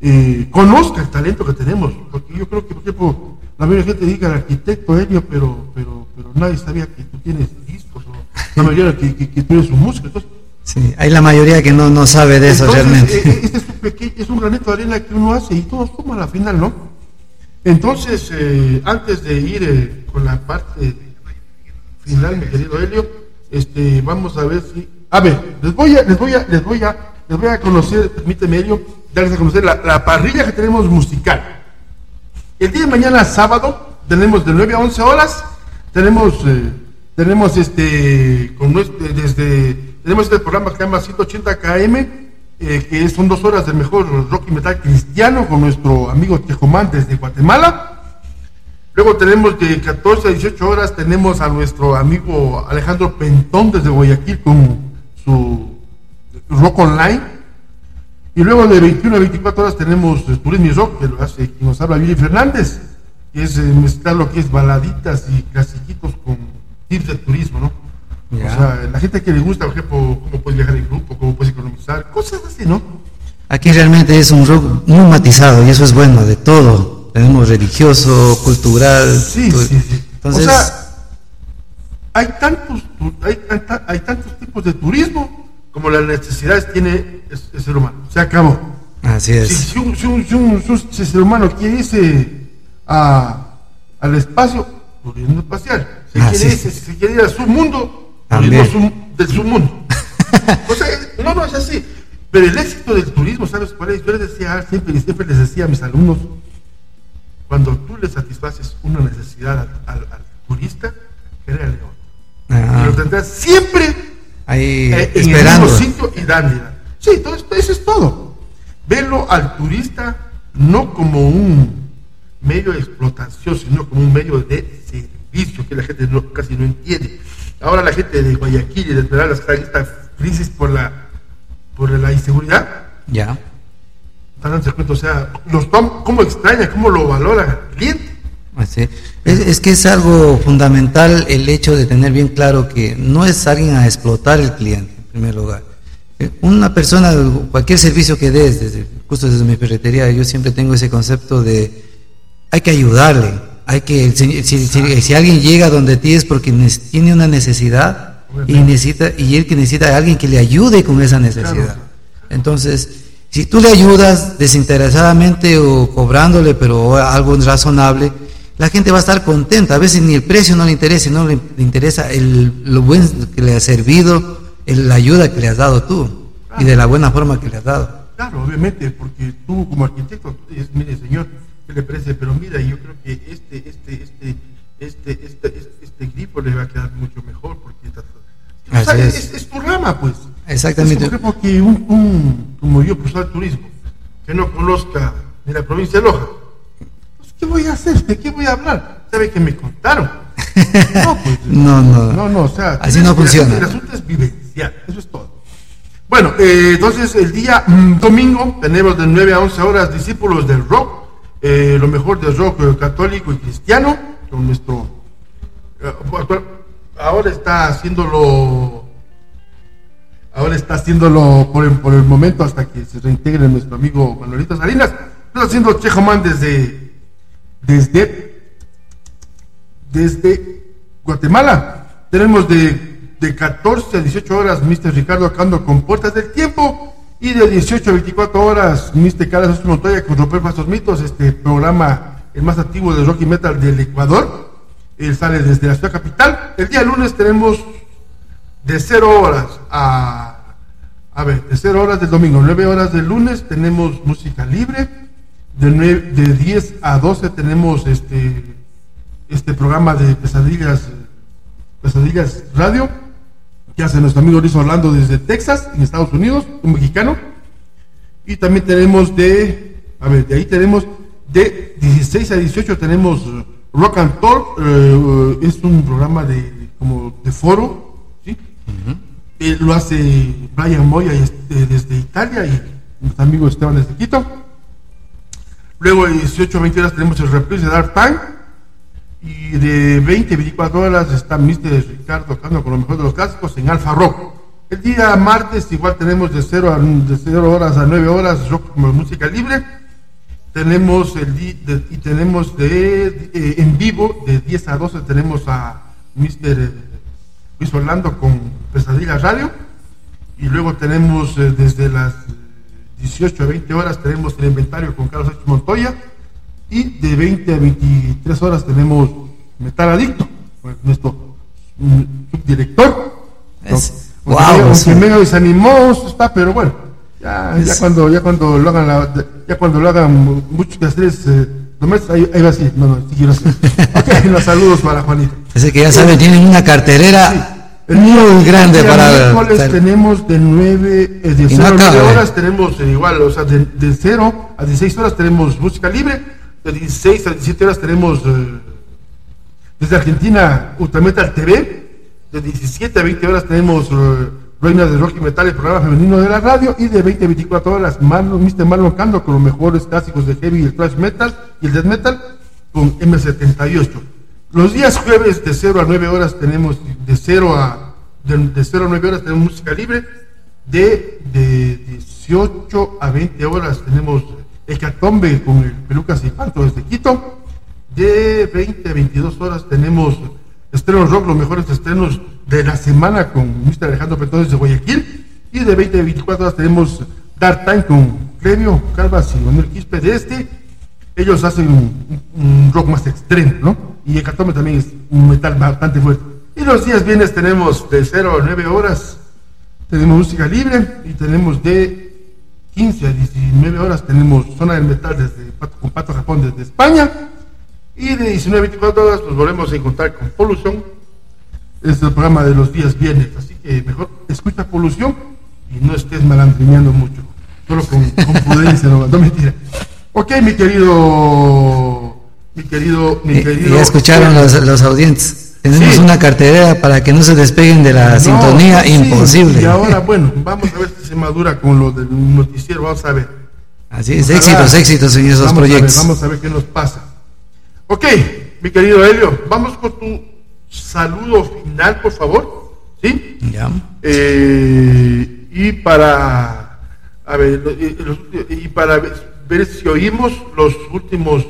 eh, conozca el talento que tenemos, porque yo creo que, por ejemplo, la mayoría de gente diga el arquitecto Helio, pero, pero, pero nadie sabía que tú tienes discos, o la mayoría que, que, que tú eres un músico, Sí, hay la mayoría que no, no sabe de eso entonces, realmente. este es un, pequeño, es un granito de arena que uno hace y todo suma a la final, ¿no? Entonces, eh, antes de ir eh, con la parte final, mi querido Helio, este, vamos a ver si. A ver, les voy a, les voy a, les voy a, les voy a conocer, permíteme Helio, darles a conocer la, la parrilla que tenemos musical. El día de mañana, sábado, tenemos de 9 a 11 horas, tenemos, eh, tenemos este, con nuestro, desde, tenemos este programa que se llama 180 KM, eh, que son dos horas del mejor rock y metal cristiano con nuestro amigo Tejomán desde Guatemala. Luego tenemos de 14 a 18 horas, tenemos a nuestro amigo Alejandro Pentón desde Guayaquil con su rock online. Y luego de 21 a 24 horas tenemos Turismo y Rock, que lo hace quien nos habla Billy Fernández, que es eh, mezclar lo que es baladitas y clasiquitos con tips de turismo, ¿no? O sea, la gente que le gusta, por ejemplo, cómo puedes viajar en grupo, cómo puedes economizar, cosas así, ¿no? Aquí realmente es un rock muy matizado y eso es bueno, de todo. Tenemos religioso, cultural. Sí, tu- sí, sí. Entonces, o sea, hay tantos, hay, tanta- hay tantos tipos de turismo como las necesidades tiene el, el ser humano. Se acabó. así es. Si, si un, si un- si un- ser humano quiere irse a, al espacio, turismo espacial. Si Ah, quiere, sí. irse- si quiere ir al submundo, También. turismo del submundo. o sea, no, no es así. Pero el éxito del turismo, ¿sabes cuál es? Yo les decía siempre, y siempre les decía a mis alumnos, cuando tú le satisfaces una necesidad al, al- al turista, créale otra. Y lo tendrás siempre ahí eh, en esperando. el mismo sitio y dándole. Sí, todo esto- eso es todo. Verlo al turista no como un medio de explotación, sino como un medio de servicio que la gente no- casi no entiende. Ahora la gente de Guayaquil y de Esmeraldas está en esta crisis por la, por la inseguridad. Ya. Están dándose cuenta, o sea, los cómo extraña, cómo lo valora el cliente. Así. Es, es que es algo fundamental el hecho de tener bien claro que no es alguien a explotar el cliente, en primer lugar. Eh, Una persona, cualquier servicio que des, desde, justo desde mi ferretería, yo siempre tengo ese concepto de hay que ayudarle, hay que, si, si- si- si alguien llega donde ti es porque tiene una necesidad y necesita, y él que necesita a alguien que le ayude con esa necesidad. Entonces, si tú le ayudas desinteresadamente o cobrándole, pero algo razonable, la gente va a estar contenta. A veces ni el precio no le interesa, no le, interesa el, lo buen que le ha servido, el- la ayuda que le has dado tú y de la buena forma que le has dado. Claro, obviamente, porque tú como arquitecto, tú dices, mire señor, ¿qué le parece? Pero mira, yo creo que este, este, este, este, este, este, este grifo le va a quedar mucho mejor porque ta- o sea, es, es. es tu rama, pues. Exactamente. Es por ejemplo que un, un como yo, profesor de turismo, que no conozca ni la provincia de Loja, pues, ¿qué voy a hacer? ¿De qué voy a hablar? ¿Sabe que me contaron? No, pues, No, no. no, no, o sea, Así no que- funciona. El asunto es vivencial, eso es todo. Bueno, eh, entonces el día mm, domingo tenemos de 9 a 11 horas discípulos del rock, eh, lo mejor del rock eh, católico y cristiano, con nuestro... eh, ahora está haciéndolo Ahora está haciéndolo por el, por el momento hasta que se reintegre nuestro amigo Manuelito Salinas. Está haciendo Chejoman desde, desde, desde Guatemala. Tenemos de, de 14 a 18 horas Mr. Ricardo Cando con Puertas del Tiempo. Y de 18 a 24 horas, Mr. Carlos Montoya con Romper Falsos Mitos, este programa el más activo de rock y metal del Ecuador. Él sale desde la ciudad capital. El día lunes tenemos de 0 horas a, a ver, de 0 horas del domingo, 9 horas del lunes tenemos música libre. De, nue- de 10 a 12 tenemos este, este programa de pesadillas, pesadillas radio que hace nuestro amigo Luis Orlando desde Texas, en Estados Unidos, un mexicano. Y también tenemos de, a ver, de ahí tenemos de 16 a 18 tenemos eh, Rock and Talk, eh, es un programa de como de foro, ¿sí? Eh, lo hace Brian Moya este, desde Italia y nuestro amigo Esteban desde Quito. Luego de 18 a 20 horas tenemos el reprise de Dark Time. Y de 20 a 24 horas está Mr. Ricardo tocando con lo mejor de los clásicos en Alfa Rock. El día martes igual tenemos de 0, a, de 0 horas a 9 horas rock como música libre. Tenemos el de- y tenemos de, eh, en vivo de 10 a 12 tenemos a Mr. Luis Orlando con Pesadilla Radio. Y luego tenemos eh, desde las 18 a 20 horas tenemos el inventario con Carlos H. Montoya. Y de 20 a 23 horas tenemos Metal Adicto, con nuestro mm, subdirector. Es- ¿no? Wow, Aunque sí. medio desanimó está, pero bueno, ya, ya Es- cuando ya cuando lo hagan la- ya cuando lo hagan muchos castrés, eh, ahí, ahí va así, no, no, sí quiero. Ok, los saludos para Juanito. Así que ya saben, tienen una carterera muy grande El día para... miércoles tenemos de 9, eh, de Y 0 no a 9 acaba, ¿eh? horas tenemos eh, igual, o sea, de, de 0 a 16 horas tenemos música libre, de 16 a 17 horas tenemos eh, desde Argentina Ultrametal TV, de 17 a 20 horas tenemos eh, Reinas de Rock y Metal, el programa femenino de la radio, y de 20 a 24 horas Marlon, Mr. Marlon Cando con los mejores clásicos de heavy, el thrash metal y el death metal con M78. Los días jueves de 0 a 9 horas tenemos de 0 a de, de 0 a 9 horas tenemos música libre. De, de 18 a 20 horas tenemos Hecatombe con el Pelucas y Panto desde Quito. De 20 a 22 horas tenemos estrenos rock, los mejores estrenos de la semana con Mr. Alejandro Petón de Guayaquil. Y de 20 a 24 horas tenemos Dark Time con Clevio Calvas y Manuel Quispe de este ellos hacen un, rock más extremo, ¿no? Y Hecatombe también es un metal bastante fuerte. Y los días viernes tenemos de 0 a 9 horas, tenemos música libre y tenemos de 15 a 19 horas, tenemos zona del metal desde Pato, con Pato Japón desde España. Y de 19 a 24 horas nos volvemos a encontrar con Polución. Es el programa de los días viernes, así que mejor escucha Polución y no estés malandrineando mucho. Solo con, con prudencia, no, no mentira. Ok, mi querido, mi querido, mi Y- querido. y escucharon los, los audientes. Tenemos Sí. una carterera para que no se despeguen de la No, sintonía sí, imposible. Y ahora, bueno, vamos a ver si se madura con lo del noticiero, vamos a ver. Así es, Ojalá. éxitos, éxitos en esos Vamos a ver, proyectos. vamos a ver qué nos pasa. Ok, mi querido Helio, vamos con tu saludo final, por favor. ¿Sí? Ya. Eh, y para a ver, y, los- y para ver si oímos los últimos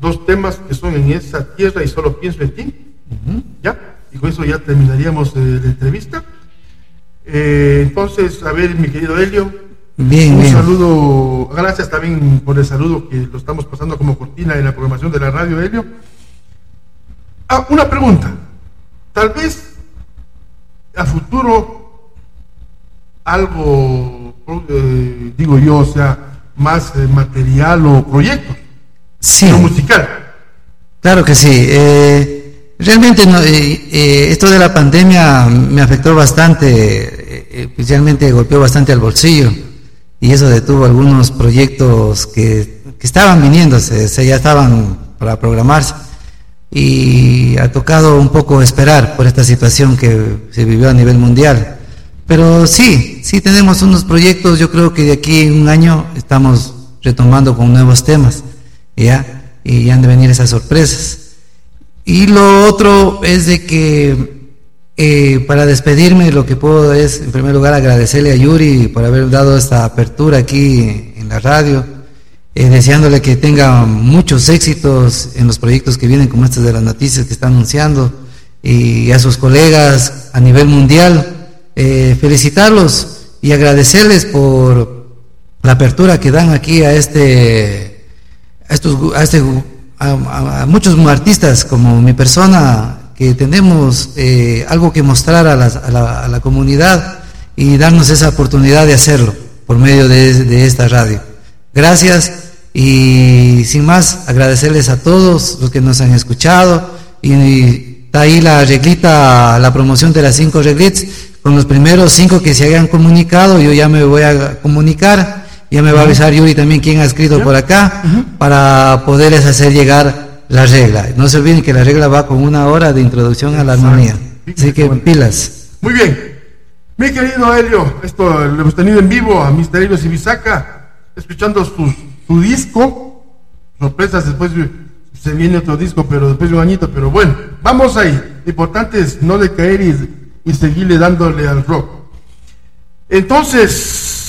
dos temas que son en esa tierra y solo pienso en ti. ¿Ya? Y con eso ya terminaríamos eh, la entrevista. Eh, entonces, a ver, mi querido Helio, Bien, un bien. saludo, gracias también por el saludo que lo estamos pasando como cortina en la programación de la radio, Helio. Ah, una pregunta. Tal vez a futuro algo, eh, digo yo, o sea, más eh, material o proyectos. Sí. Musical. Claro que sí. eh, realmente no, eh, eh, esto de la pandemia me afectó bastante, eh, especialmente golpeó bastante al bolsillo y eso detuvo algunos proyectos que, que estaban viniéndose, o sea, ya estaban para programarse y ha tocado un poco esperar por esta situación que se vivió a nivel mundial. Pero sí, sí tenemos unos proyectos, yo creo que de aquí un año estamos retomando con nuevos temas, ¿ya? Y ya han de venir esas sorpresas. Y lo otro es de que Eh, para despedirme, lo que puedo es, en primer lugar, agradecerle a Yuri por haber dado esta apertura aquí en la radio, eh, deseándole que tenga muchos éxitos en los proyectos que vienen, como estos de las noticias que está anunciando, y a sus colegas a nivel mundial, eh, felicitarlos y agradecerles por la apertura que dan aquí a este, a estos, a este, a, a- a muchos artistas como mi persona que tenemos eh, algo que mostrar a, la, comunidad y darnos esa oportunidad de hacerlo por medio de, esta radio. Gracias y sin más agradecerles a todos los que nos han escuchado y está ahí la reglita, la promoción de las cinco reglits con los primeros cinco que se hayan comunicado, yo ya me voy a comunicar, ya me va a avisar Yuri también quién ha escrito por acá para poderles hacer llegar la regla. No se olviden que la regla va con una hora de introducción a la armonía. Así que pilas. Muy bien. Mi querido Helio, esto lo hemos tenido en vivo a Mr. Helio Sibisaca, escuchando su, su disco. Sorpresas, después se viene otro disco, pero después de un añito, pero bueno, vamos ahí. Lo importante es no decaer y, y seguirle dándole al rock. Entonces,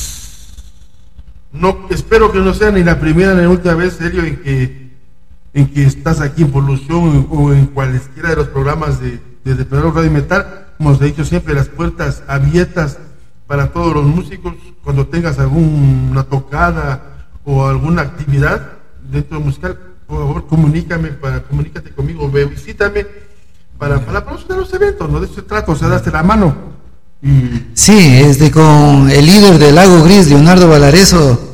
no, espero que no sea ni la primera ni la última vez, Helio, en que, en que estás aquí en Polución o en cualesquiera de los programas de, de Depredador Radio Metal. Hemos dicho siempre las puertas abiertas para todos los músicos. Cuando tengas alguna tocada o alguna actividad dentro musical, por favor comunícame, para, comunícate conmigo, ve, visítame para, para la promoción de los eventos, no de eso se trata, o sea, darte la mano. Sí, este con el líder del Lago Gris, Leonardo Valareso,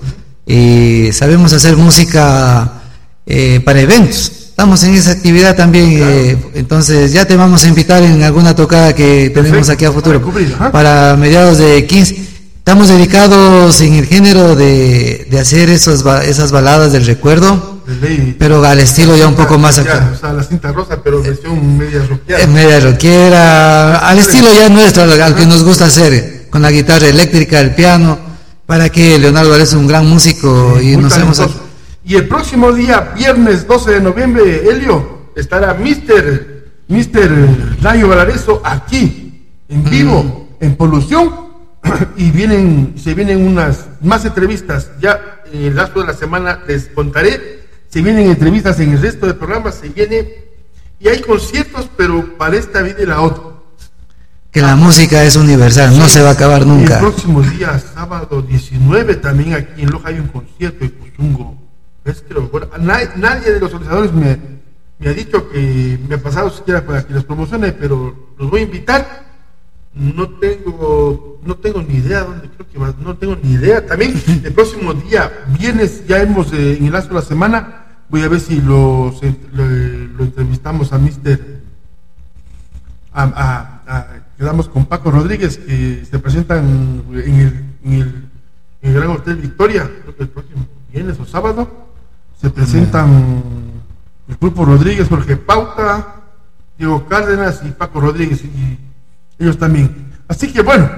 y sabemos hacer música eh, para eventos. Estamos en esa actividad también, eh, entonces ya te vamos a invitar en alguna tocada que tenemos aquí a futuro. Para mediados de 15. Estamos dedicados en el género de, de hacer esos, esas baladas del recuerdo, ley. pero al estilo ya un poco más acá. o sea, la cinta rosa, pero versión media rockeada. Es media rockera, al estilo ya nuestro, al que nos gusta hacer, con la guitarra eléctrica, el piano, para que Leonardo es un gran músico y nos hemos... Y el próximo día, viernes 12 de noviembre, Helio, estará Mr. Mr. Rayo Valareso aquí, en vivo, en Polución. Y vienen, se vienen unas más entrevistas. Ya en el resto de la semana les contaré. Se vienen entrevistas en el resto de programas, se viene. Y hay conciertos, pero para esta vida y la otra. Que la música es universal, no se va a acabar El nunca. próximo día, sábado 19, también aquí en Loja hay un concierto de Cusungo. Es que bueno, nadie, nadie de los organizadores me, me ha dicho que me ha pasado siquiera para que los promocione, pero los voy a invitar. No tengo, no tengo ni idea dónde creo que va, no tengo ni idea. También el próximo día, viernes, ya hemos eh, en el lazo de la semana, voy a ver si los, lo, lo entrevistamos a Mr a, a- a- quedamos con Paco Rodríguez que se presentan en el, en el, en el Gran Hotel Victoria, creo que el próximo viernes o sábado, se presentan el grupo Rodríguez, Jorge Pauta, Diego Cárdenas y Paco Rodríguez y ellos también. Así que bueno,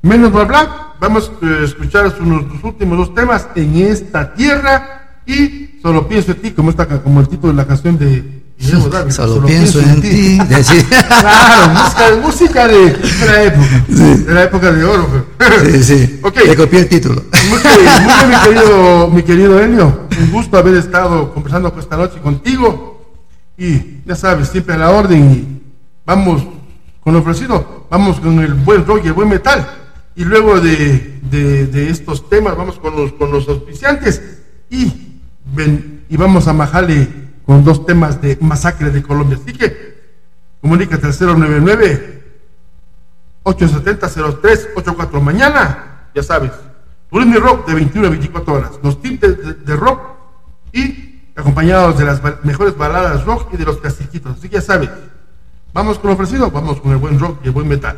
menos bla bla, vamos a escuchar sus, sus últimos dos temas en esta tierra y solo pienso en ti, como, esta, como el título de la canción de Guillermo Dávila, Solo pienso en ti. Claro, música, música de, de la época, de la época de oro. Sí, sí. Ok. Le copié el título. Muy bien, muy bien, mi querido, mi querido Helio. Un gusto haber estado conversando esta noche contigo. Y ya sabes, siempre a la orden. Y vamos con lo ofrecido, vamos con el buen rock y el buen metal. Y luego de, de- de estos temas, vamos con los, con los auspiciantes. Y, ven, y vamos a majarle con dos temas de masacre de Colombia. Así que comunícate al 099 870-0384 mañana, ya sabes, Turismo y Rock de 21 a 24 horas, los tips de, rock y acompañados de las mejores baladas rock y de los clasiquitos, así que ya sabes, vamos con lo ofrecido, vamos con el buen rock y el buen metal.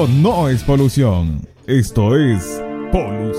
Esto no es polución. Esto es polución.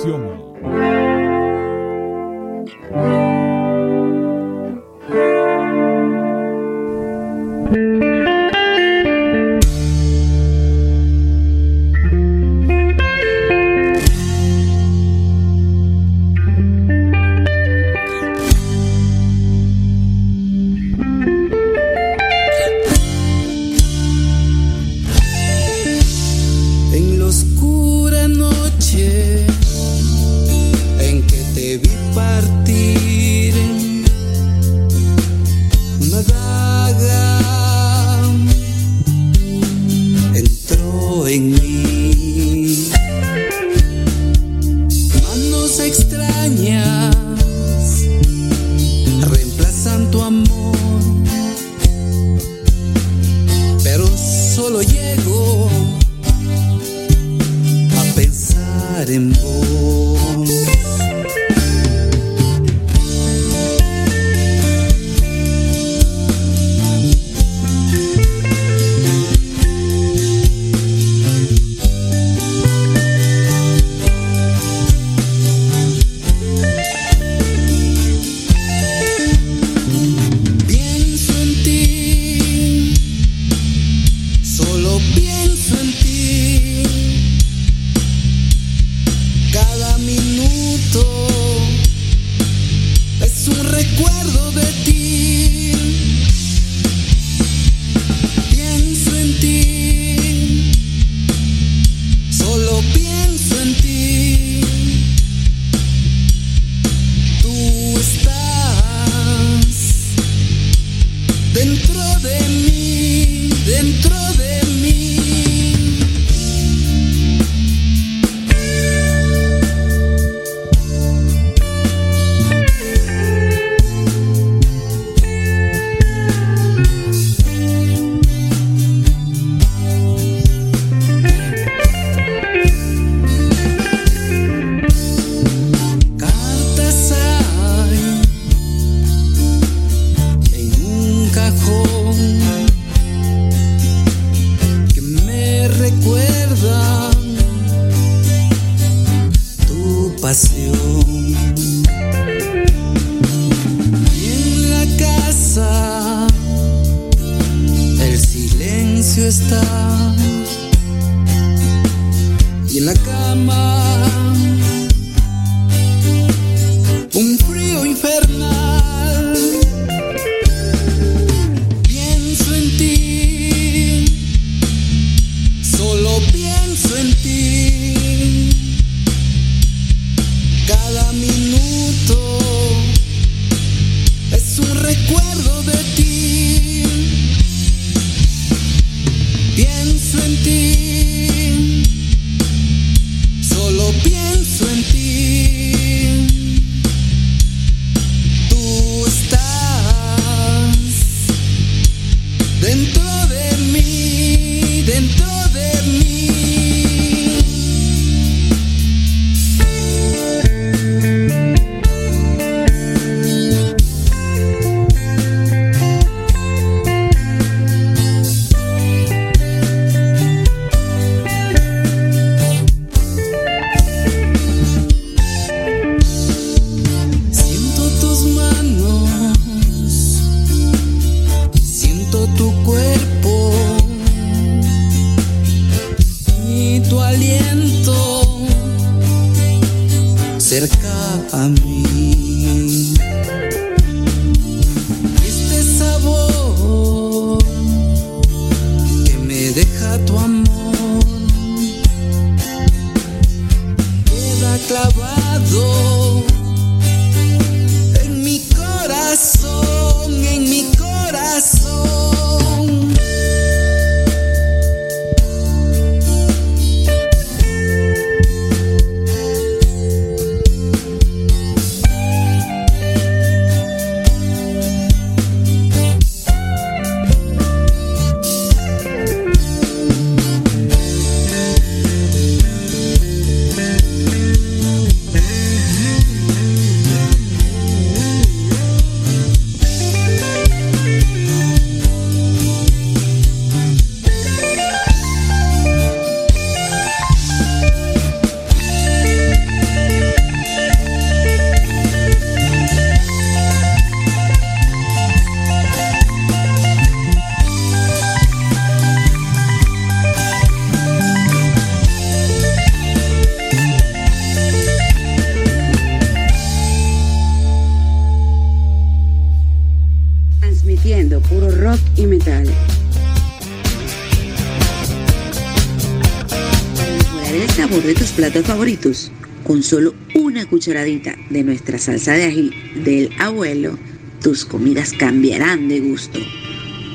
Platos favoritos, con solo una cucharadita de nuestra salsa de ají del abuelo, tus comidas cambiarán de gusto.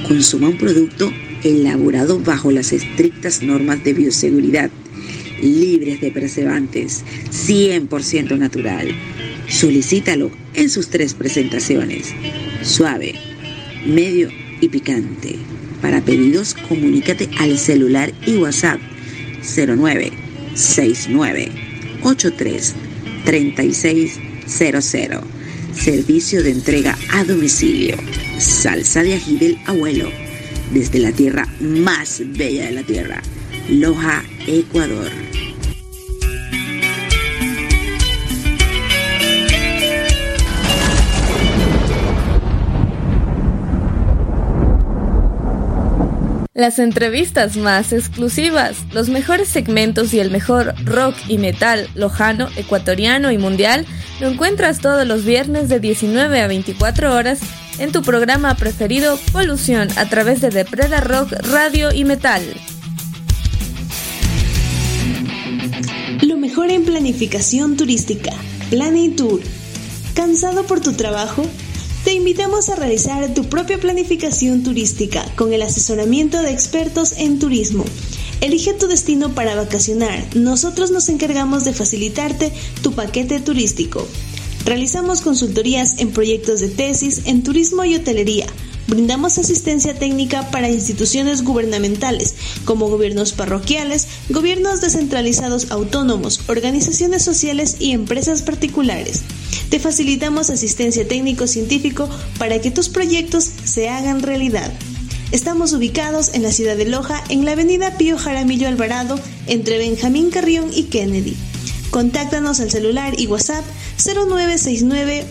Consuma un producto elaborado bajo las estrictas normas de bioseguridad, libres de preservantes, 100% natural. Solicítalo en sus tres presentaciones, suave, medio y picante. Para pedidos, comunícate al celular y WhatsApp 09 69 83 3600. Servicio de entrega a domicilio. Salsa de ají del abuelo. Desde la tierra más bella de la tierra. Loja, Ecuador. Las entrevistas más exclusivas, los mejores segmentos y el mejor rock y metal lojano, ecuatoriano y mundial lo encuentras todos los viernes de 19 a 24 horas en tu programa preferido Polución a través de Depreda Rock Radio y Metal. Lo mejor en planificación turística, Tour. ¿Cansado por tu trabajo? Te invitamos a realizar tu propia planificación turística con el asesoramiento de expertos en turismo. Elige tu destino para vacacionar. Nosotros nos encargamos de facilitarte tu paquete turístico. Realizamos consultorías en proyectos de tesis en turismo y hotelería. Brindamos asistencia técnica para instituciones gubernamentales como gobiernos parroquiales, gobiernos descentralizados autónomos, organizaciones sociales y empresas particulares. Te facilitamos asistencia técnico-científico para que tus proyectos se hagan realidad. Estamos ubicados en la ciudad de Loja, en la avenida Pío Jaramillo Alvarado, entre Benjamín Carrión y Kennedy. Contáctanos al celular y WhatsApp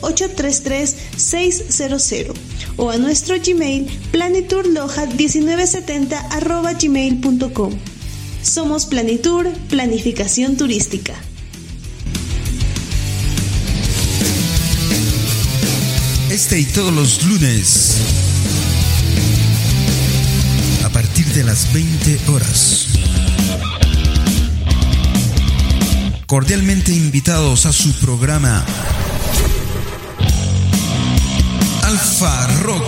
0969-833-600 o a nuestro Gmail planiturloja1970 gmail.com. Somos Planitur, Planificación Turística. Este y todos los lunes, a partir de las 20 horas. Cordialmente invitados a su programa Alfa Rock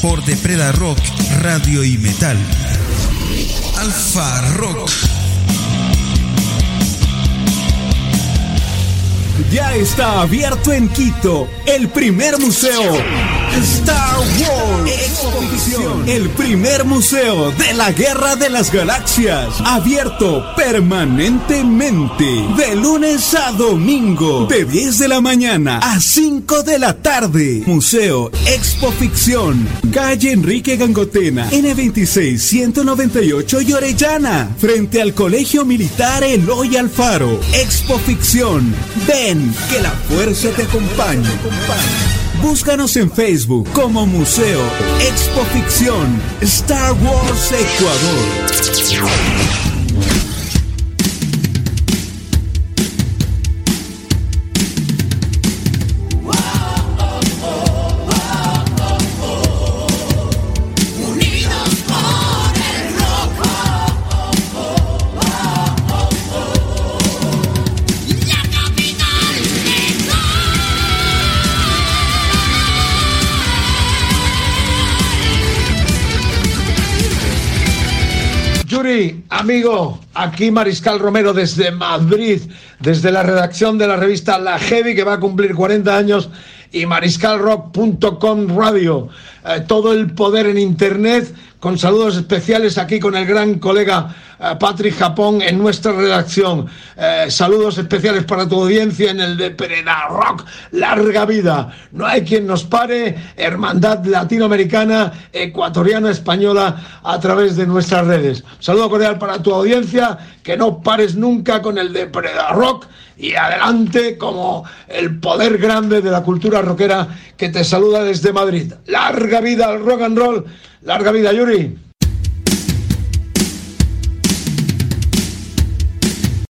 por Depreda Rock, Radio y Metal. Alfa Rock. Ya está abierto en Quito el primer museo Star Wars Exposición. El primer museo de la Guerra de las Galaxias. Abierto permanentemente. De lunes a domingo. De 10 de la mañana a 5 de la tarde. Museo Expo Ficción. Calle Enrique Gangotena. N26 198 y. Frente al Colegio Militar Eloy Alfaro. Expo Ficción. Ven, que la fuerza te acompañe. Búscanos en Facebook como Museo Expo Ficción Star Wars Ecuador. Amigo, aquí Mariscal Romero desde Madrid, desde la redacción de la revista La Heavy, que va a cumplir 40 años, y mariscalrock.com radio. Eh, todo el poder en Internet, con saludos especiales aquí con el gran colega eh, Patrick Japón en nuestra redacción. Eh, saludos especiales para tu audiencia en el de Perena Rock, larga vida. No hay quien nos pare, hermandad latinoamericana, ecuatoriana, española, a través de nuestras redes. Saludo cordial para tu audiencia, que no pares nunca con el de Perena Rock y adelante como el poder grande de la cultura rockera que te saluda desde Madrid. Larga vida al rock and roll, larga vida Yuri.